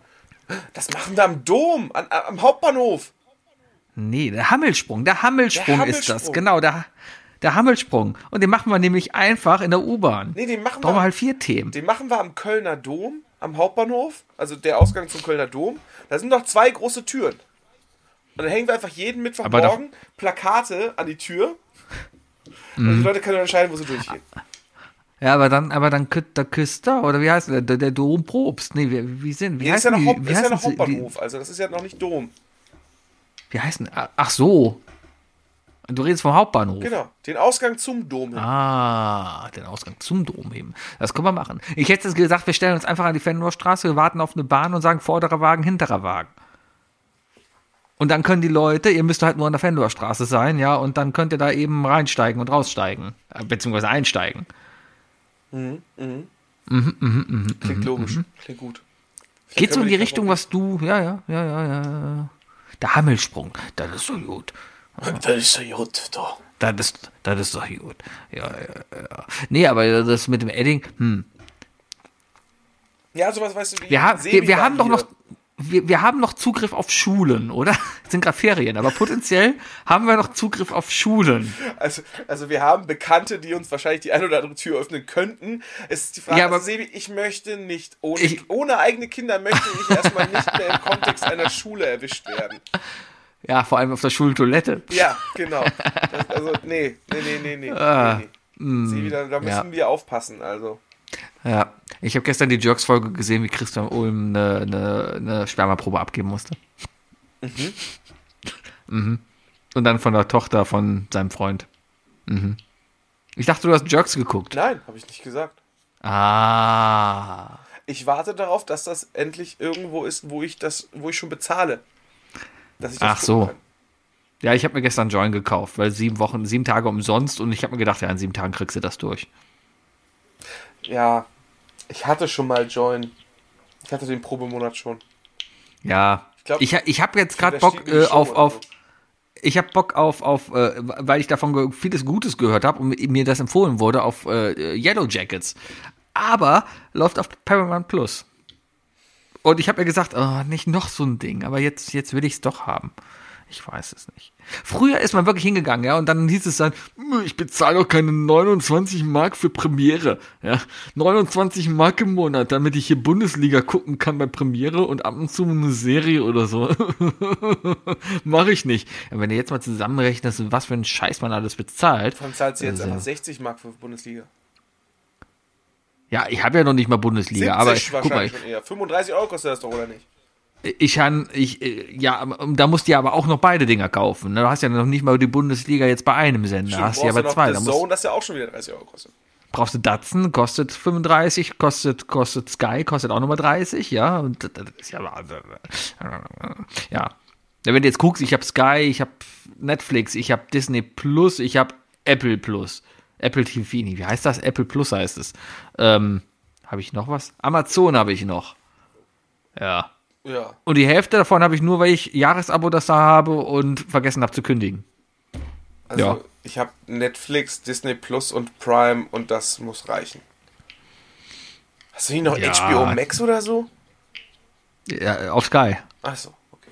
Speaker 2: Das machen wir am Dom, an, am Hauptbahnhof.
Speaker 3: Nee, der Hammelsprung. Der Hammelsprung,
Speaker 2: Der
Speaker 3: ist das. Genau, der, der Hammelsprung. Und den machen wir nämlich einfach in der U-Bahn.
Speaker 2: Nee, den machen
Speaker 3: Brauchen wir halt vier Themen.
Speaker 2: den machen wir am Kölner Dom, am Hauptbahnhof, also der Ausgang zum Kölner Dom. Da sind noch zwei große Türen. Und dann hängen wir einfach jeden Mittwochmorgen Plakate an die Tür. Und
Speaker 3: Mhm.
Speaker 2: die Leute können entscheiden, wo sie durchgehen.
Speaker 3: Ja, aber dann, aber dann der Küster, oder wie heißt der, der, der Domprobst? Nee, wie, wie sind, wie
Speaker 2: Nee, ist ja noch, Haupt,
Speaker 3: wie
Speaker 2: ist ja noch Hauptbahnhof, also das ist ja noch nicht Dom.
Speaker 3: Wie, heißen, ach so. Du redest vom Hauptbahnhof.
Speaker 2: Genau, den Ausgang zum Dom. hin.
Speaker 3: Ah, den Ausgang zum Dom heben. Das können wir machen. Ich hätte jetzt gesagt, wir stellen uns einfach an die Fenloher Straße, wir warten auf eine Bahn und sagen vorderer Wagen, hinterer Wagen. Und dann können die Leute, ihr müsst halt nur an der Fenloher Straße sein, ja, und dann könnt ihr da eben reinsteigen und raussteigen. Äh, Beziehungsweise einsteigen.
Speaker 2: Klingt logisch, klingt gut. Vielleicht
Speaker 3: Geht so in die Richtung, was du, ja, ja, ja, ja, ja. Der Hammelsprung, das ist so gut.
Speaker 2: Das ist so gut, da.
Speaker 3: Das ist, das ist doch gut. Ja, ja, ja. Nee, aber das mit dem Edding, hm.
Speaker 2: Ja, sowas weißt du wie.
Speaker 3: Wir, haben, wir, wir haben doch noch, wir, wir haben noch Zugriff auf Schulen, oder? Es sind gerade Ferien, aber potenziell haben wir noch Zugriff auf Schulen.
Speaker 2: Also, also wir haben Bekannte, die uns wahrscheinlich die eine oder andere Tür öffnen könnten. Es ist die Frage,
Speaker 3: Ja, aber-
Speaker 2: also Sebi, ich möchte nicht, ohne,
Speaker 3: Ich-
Speaker 2: ohne eigene Kinder möchte ich erstmal nicht mehr im Kontext einer Schule erwischt werden.
Speaker 3: Ja, vor allem auf der Schultoilette.
Speaker 2: Ja, genau. Das, also, nee, nee, nee, nee, nee.
Speaker 3: Ah,
Speaker 2: nee, nee. Sebi, da, da müssen
Speaker 3: ja.
Speaker 2: wir aufpassen, also.
Speaker 3: Ja, ich habe gestern die Jerks-Folge gesehen, wie Christian Ulm eine, eine, eine Spermaprobe abgeben musste. Mhm. Und dann von der Tochter von seinem Freund. Mhm. Ich dachte, du hast Jerks geguckt.
Speaker 2: Nein, habe ich nicht gesagt.
Speaker 3: Ah.
Speaker 2: Ich warte darauf, dass das endlich irgendwo ist, wo ich das, wo ich schon bezahle. Dass ich das
Speaker 3: Ach so.
Speaker 2: kann.
Speaker 3: Ja, ich habe mir gestern Join gekauft, weil sieben Wochen, sieben Tage umsonst und ich habe mir gedacht, ja, in sieben Tagen kriegst du das durch.
Speaker 2: Ja, ich hatte schon mal Join. Ich hatte den Probemonat schon.
Speaker 3: Ja, ich,
Speaker 2: glaub,
Speaker 3: ich, ich habe jetzt gerade Bock äh, auf, auf, ich habe Bock auf, auf, äh, weil ich davon vieles Gutes gehört habe und mir das empfohlen wurde auf äh, Yellow Jackets. Aber läuft auf Paramount Plus. Und ich habe mir gesagt, oh, nicht noch so ein Ding, aber jetzt, jetzt will ich es doch haben. Ich weiß es nicht. Früher ist man wirklich hingegangen, ja, und dann hieß es dann, "Hm, ich bezahle doch keine 29 Mark für Premiere, ja. 29 Mark im Monat, damit ich hier Bundesliga gucken kann bei Premiere und ab und zu eine Serie oder so. Mache ich nicht. Ja, wenn du jetzt mal zusammenrechnest, was für einen Scheiß man alles bezahlt.
Speaker 2: Allem zahlt sie jetzt
Speaker 3: Also-
Speaker 2: einfach 60 Mark für Bundesliga.
Speaker 3: Ja, ich habe ja noch nicht mal Bundesliga, aber
Speaker 2: 70
Speaker 3: guck mal,
Speaker 2: eher. 35 Euro kostet das doch, oder nicht?
Speaker 3: Ich kann, ich, äh, ja, ähm, da musst du ja aber auch noch beide Dinger kaufen. ne? Du hast ja noch nicht mal die Bundesliga jetzt bei einem Sender.
Speaker 2: Stimmt,
Speaker 3: hast du ja aber zwei. Da musst,
Speaker 2: Zone, das ja auch schon wieder 30 Euro kostet.
Speaker 3: brauchst du Datsen, kostet 35, kostet, kostet Sky, kostet auch nochmal 30, ja. Und das ist ja, ja. Ja, Wenn du jetzt guckst, ich habe Sky, ich habe Netflix, ich habe Disney Plus, ich habe Apple Plus. Apple TV, wie heißt das? Apple Plus heißt es. Ähm, habe ich noch was? Amazon habe ich noch. Ja.
Speaker 2: Ja.
Speaker 3: Und die Hälfte davon habe ich nur, weil ich Jahresabo das da habe und vergessen habe zu kündigen.
Speaker 2: Also
Speaker 3: Ja.
Speaker 2: ich habe Netflix, Disney Plus und Prime und das muss reichen. Hast du nicht noch
Speaker 3: Ja.
Speaker 2: HBO Max oder so?
Speaker 3: Ja, auf Sky.
Speaker 2: Achso, okay.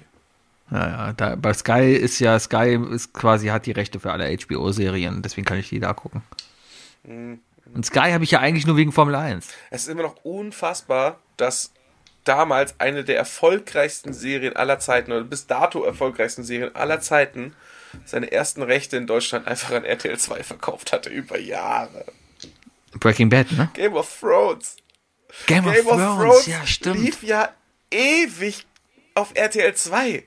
Speaker 3: Ja, ja, da, bei Sky ist ja, Sky ist quasi, hat die Rechte für alle HBO-Serien, deswegen kann ich die da gucken. Und Sky habe ich ja eigentlich nur wegen Formel 1.
Speaker 2: Es ist immer noch unfassbar, dass damals eine der erfolgreichsten Serien aller Zeiten oder bis dato erfolgreichsten Serien aller Zeiten seine ersten Rechte in Deutschland einfach an RTL 2 verkauft hatte über Jahre.
Speaker 3: Breaking Bad, ne?
Speaker 2: Game of Thrones.
Speaker 3: Game,
Speaker 2: Game of Thrones
Speaker 3: ja, stimmt.
Speaker 2: lief ja ewig auf RTL 2.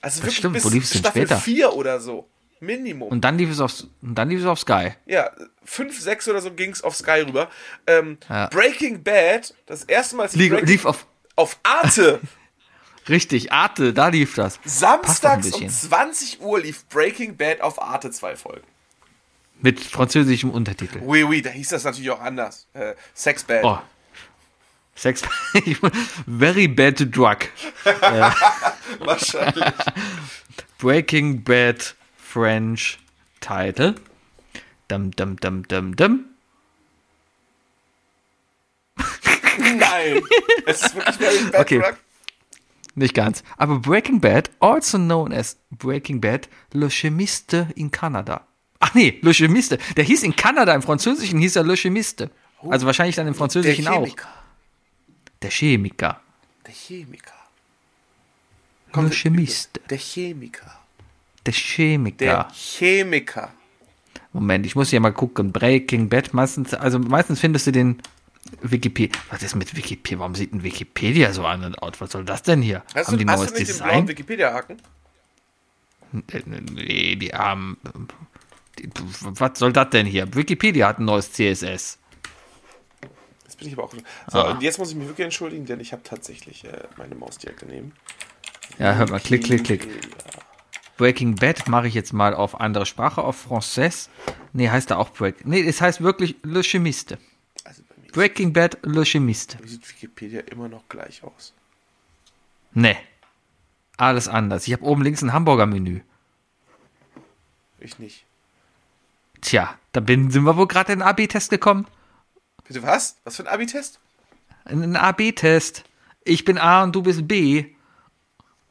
Speaker 2: Also wirklich
Speaker 3: stimmt,
Speaker 2: bis
Speaker 3: wo lief es denn
Speaker 2: Staffel
Speaker 3: später?
Speaker 2: 4 oder so. Minimum.
Speaker 3: Und dann lief es auf, und dann lief es auf Sky.
Speaker 2: ja, 5, 6 oder so ging es auf Sky rüber. Ähm,
Speaker 3: Ja.
Speaker 2: Breaking Bad, das erste Mal, als ich
Speaker 3: Lief,
Speaker 2: Breaking,
Speaker 3: lief auf,
Speaker 2: auf Arte,
Speaker 3: richtig, Arte, da lief das.
Speaker 2: Samstags um
Speaker 3: bisschen.
Speaker 2: 20 Uhr lief Breaking Bad auf Arte zwei Folgen.
Speaker 3: Mit französischem Untertitel.
Speaker 2: Oui, oui, da hieß das natürlich auch anders. Äh, Sex Bad.
Speaker 3: Oh. Sex, very bad drug.
Speaker 2: Wahrscheinlich.
Speaker 3: Breaking Bad French Title. Dum, dum, dum, dum, dum.
Speaker 2: Nein. Es ist wirklich Very Bad
Speaker 3: Okay. Nicht ganz. Aber Breaking Bad, also known as Breaking Bad, Le Chemiste in Kanada. Ach nee, Le Chemiste. Der hieß in Kanada, im Französischen hieß er Le Chemiste. Also wahrscheinlich dann im
Speaker 2: Der
Speaker 3: Französischen auch.
Speaker 2: Chemiker.
Speaker 3: Der Chemiker.
Speaker 2: Der Chemiker.
Speaker 3: Le Chemiste.
Speaker 2: Der Chemiker.
Speaker 3: Der Chemiker.
Speaker 2: Der Chemiker.
Speaker 3: Moment, ich muss hier mal gucken. Breaking Bad, meistens, also meistens findest du den Wikipedia. Was ist mit Wikipedia? Warum sieht ein Wikipedia so an und aus? Was soll das denn hier?
Speaker 2: Hast,
Speaker 3: haben
Speaker 2: du,
Speaker 3: die
Speaker 2: hast du nicht den blauen
Speaker 3: Design?
Speaker 2: Wikipedia-Haken?
Speaker 3: Äh, Nee, die haben. Die, was soll das denn hier? Wikipedia hat ein neues CSS.
Speaker 2: Jetzt bin ich aber auch. So,
Speaker 3: Ah.
Speaker 2: und jetzt muss ich mich wirklich entschuldigen, denn ich habe tatsächlich äh, meine Maus direkt daneben.
Speaker 3: Ja, hört mal, klick, klick, klick. Breaking Bad mache ich jetzt mal auf andere Sprache, auf Français. Nee, heißt da auch Break. Nee, es heißt wirklich Le Chemiste. Breaking Bad, Le Chemiste.
Speaker 2: sieht Wikipedia immer noch gleich aus.
Speaker 3: Nee. Alles anders. Ich habe oben links ein Hamburger-Menü.
Speaker 2: Ich nicht.
Speaker 3: Tja, da bin, sind wir wohl gerade in den AB-Test gekommen.
Speaker 2: Bitte was? Was für ein Abi-Test?
Speaker 3: In einen AB-Test. Ich bin A und du bist B.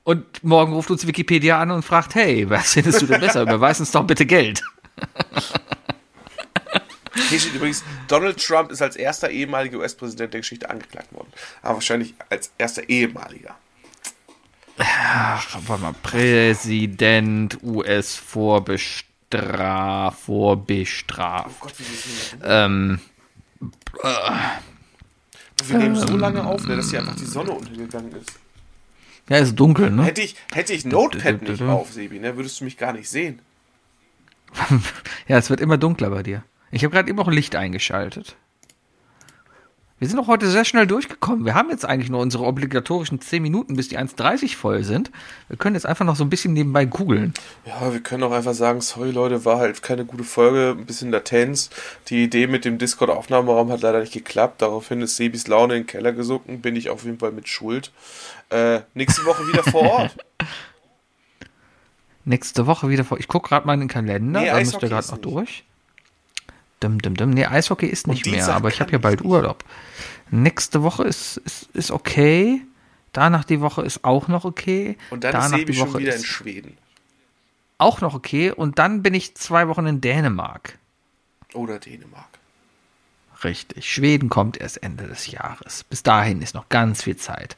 Speaker 3: Und morgen ruft uns Wikipedia an und fragt, hey, was findest du denn besser? Überweis uns doch bitte Geld.
Speaker 2: Hier steht übrigens, Donald Trump ist als erster ehemaliger US-Präsident der Geschichte angeklagt worden. Aber wahrscheinlich als erster ehemaliger.
Speaker 3: Ach, warte mal. Präsident US vorbestraf, vorbestraft.
Speaker 2: Oh Gott, wie
Speaker 3: Ähm,
Speaker 2: Wir nehmen so lange auf, ne, dass hier einfach die Sonne untergegangen ist.
Speaker 3: ja, ist dunkel, ne?
Speaker 2: Hätte ich, hätte ich Notepad nicht
Speaker 3: du.
Speaker 2: auf, Sebi, ne, würdest du mich gar nicht sehen.
Speaker 3: Ja, es wird immer dunkler bei dir. Ich habe gerade eben auch Licht eingeschaltet. Wir sind doch heute sehr schnell durchgekommen. Wir haben jetzt eigentlich nur unsere obligatorischen 10 Minuten, bis die 1.30 voll sind. Wir können jetzt einfach noch so ein bisschen nebenbei googeln.
Speaker 2: Ja, wir können auch einfach sagen, sorry Leute, war halt keine gute Folge, ein bisschen Latenz. Die Idee mit dem Discord-Aufnahmeraum hat leider nicht geklappt. Daraufhin ist Sebis Laune in den Keller gesunken, bin ich auf jeden Fall mit Schuld. Äh, nächste Woche wieder vor Ort.
Speaker 3: Nächste Woche wieder vor. Ich gucke gerade mal in den Kalender.
Speaker 2: Nee,
Speaker 3: da müsst ihr gerade noch durch. Dum, dum, dum. Nee, Eishockey ist nicht mehr, aber ich habe ja bald. Urlaub. Nächste Woche ist, ist, ist okay. Danach die Woche ist auch noch okay.
Speaker 2: Und dann
Speaker 3: Danach
Speaker 2: ist
Speaker 3: die
Speaker 2: schon
Speaker 3: Woche
Speaker 2: wieder in Schweden.
Speaker 3: auch noch okay. Und dann bin ich zwei Wochen in Dänemark.
Speaker 2: Oder Dänemark.
Speaker 3: Richtig. Schweden kommt erst Ende des Jahres. Bis dahin ist noch ganz viel Zeit.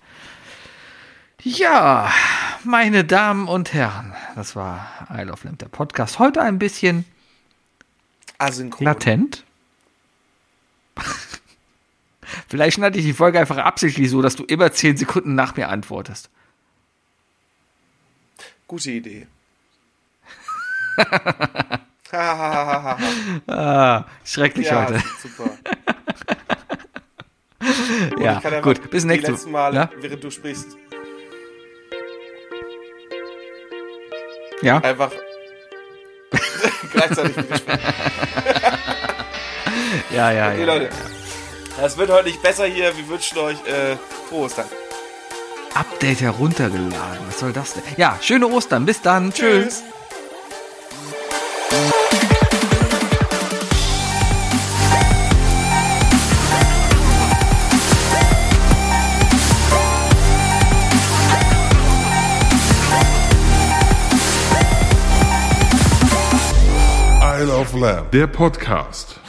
Speaker 3: Ja, meine Damen und Herren, das war Isle of Lamp, der Podcast. Heute ein bisschen
Speaker 2: Asynchron.
Speaker 3: latent. Vielleicht schneide ich die Folge einfach absichtlich so, dass du immer 10 Sekunden nach mir antwortest.
Speaker 2: Gute Idee.
Speaker 3: Ah, schrecklich
Speaker 2: ja,
Speaker 3: heute.
Speaker 2: super.
Speaker 3: Ja, gut, bis
Speaker 2: Die
Speaker 3: nächste
Speaker 2: letzten Mal,
Speaker 3: Ja?
Speaker 2: während du sprichst,
Speaker 3: Ja,
Speaker 2: einfach gleichzeitig widersprechen.
Speaker 3: ja, ja,
Speaker 2: Okay,
Speaker 3: ja.
Speaker 2: Leute. Das wird heute nicht besser hier. Wir wünschen euch äh, frohe Ostern.
Speaker 3: Update heruntergeladen. Was soll das denn? Ja, schöne Ostern. Bis dann. Tschüss.
Speaker 1: Isle Love Lab, der Podcast.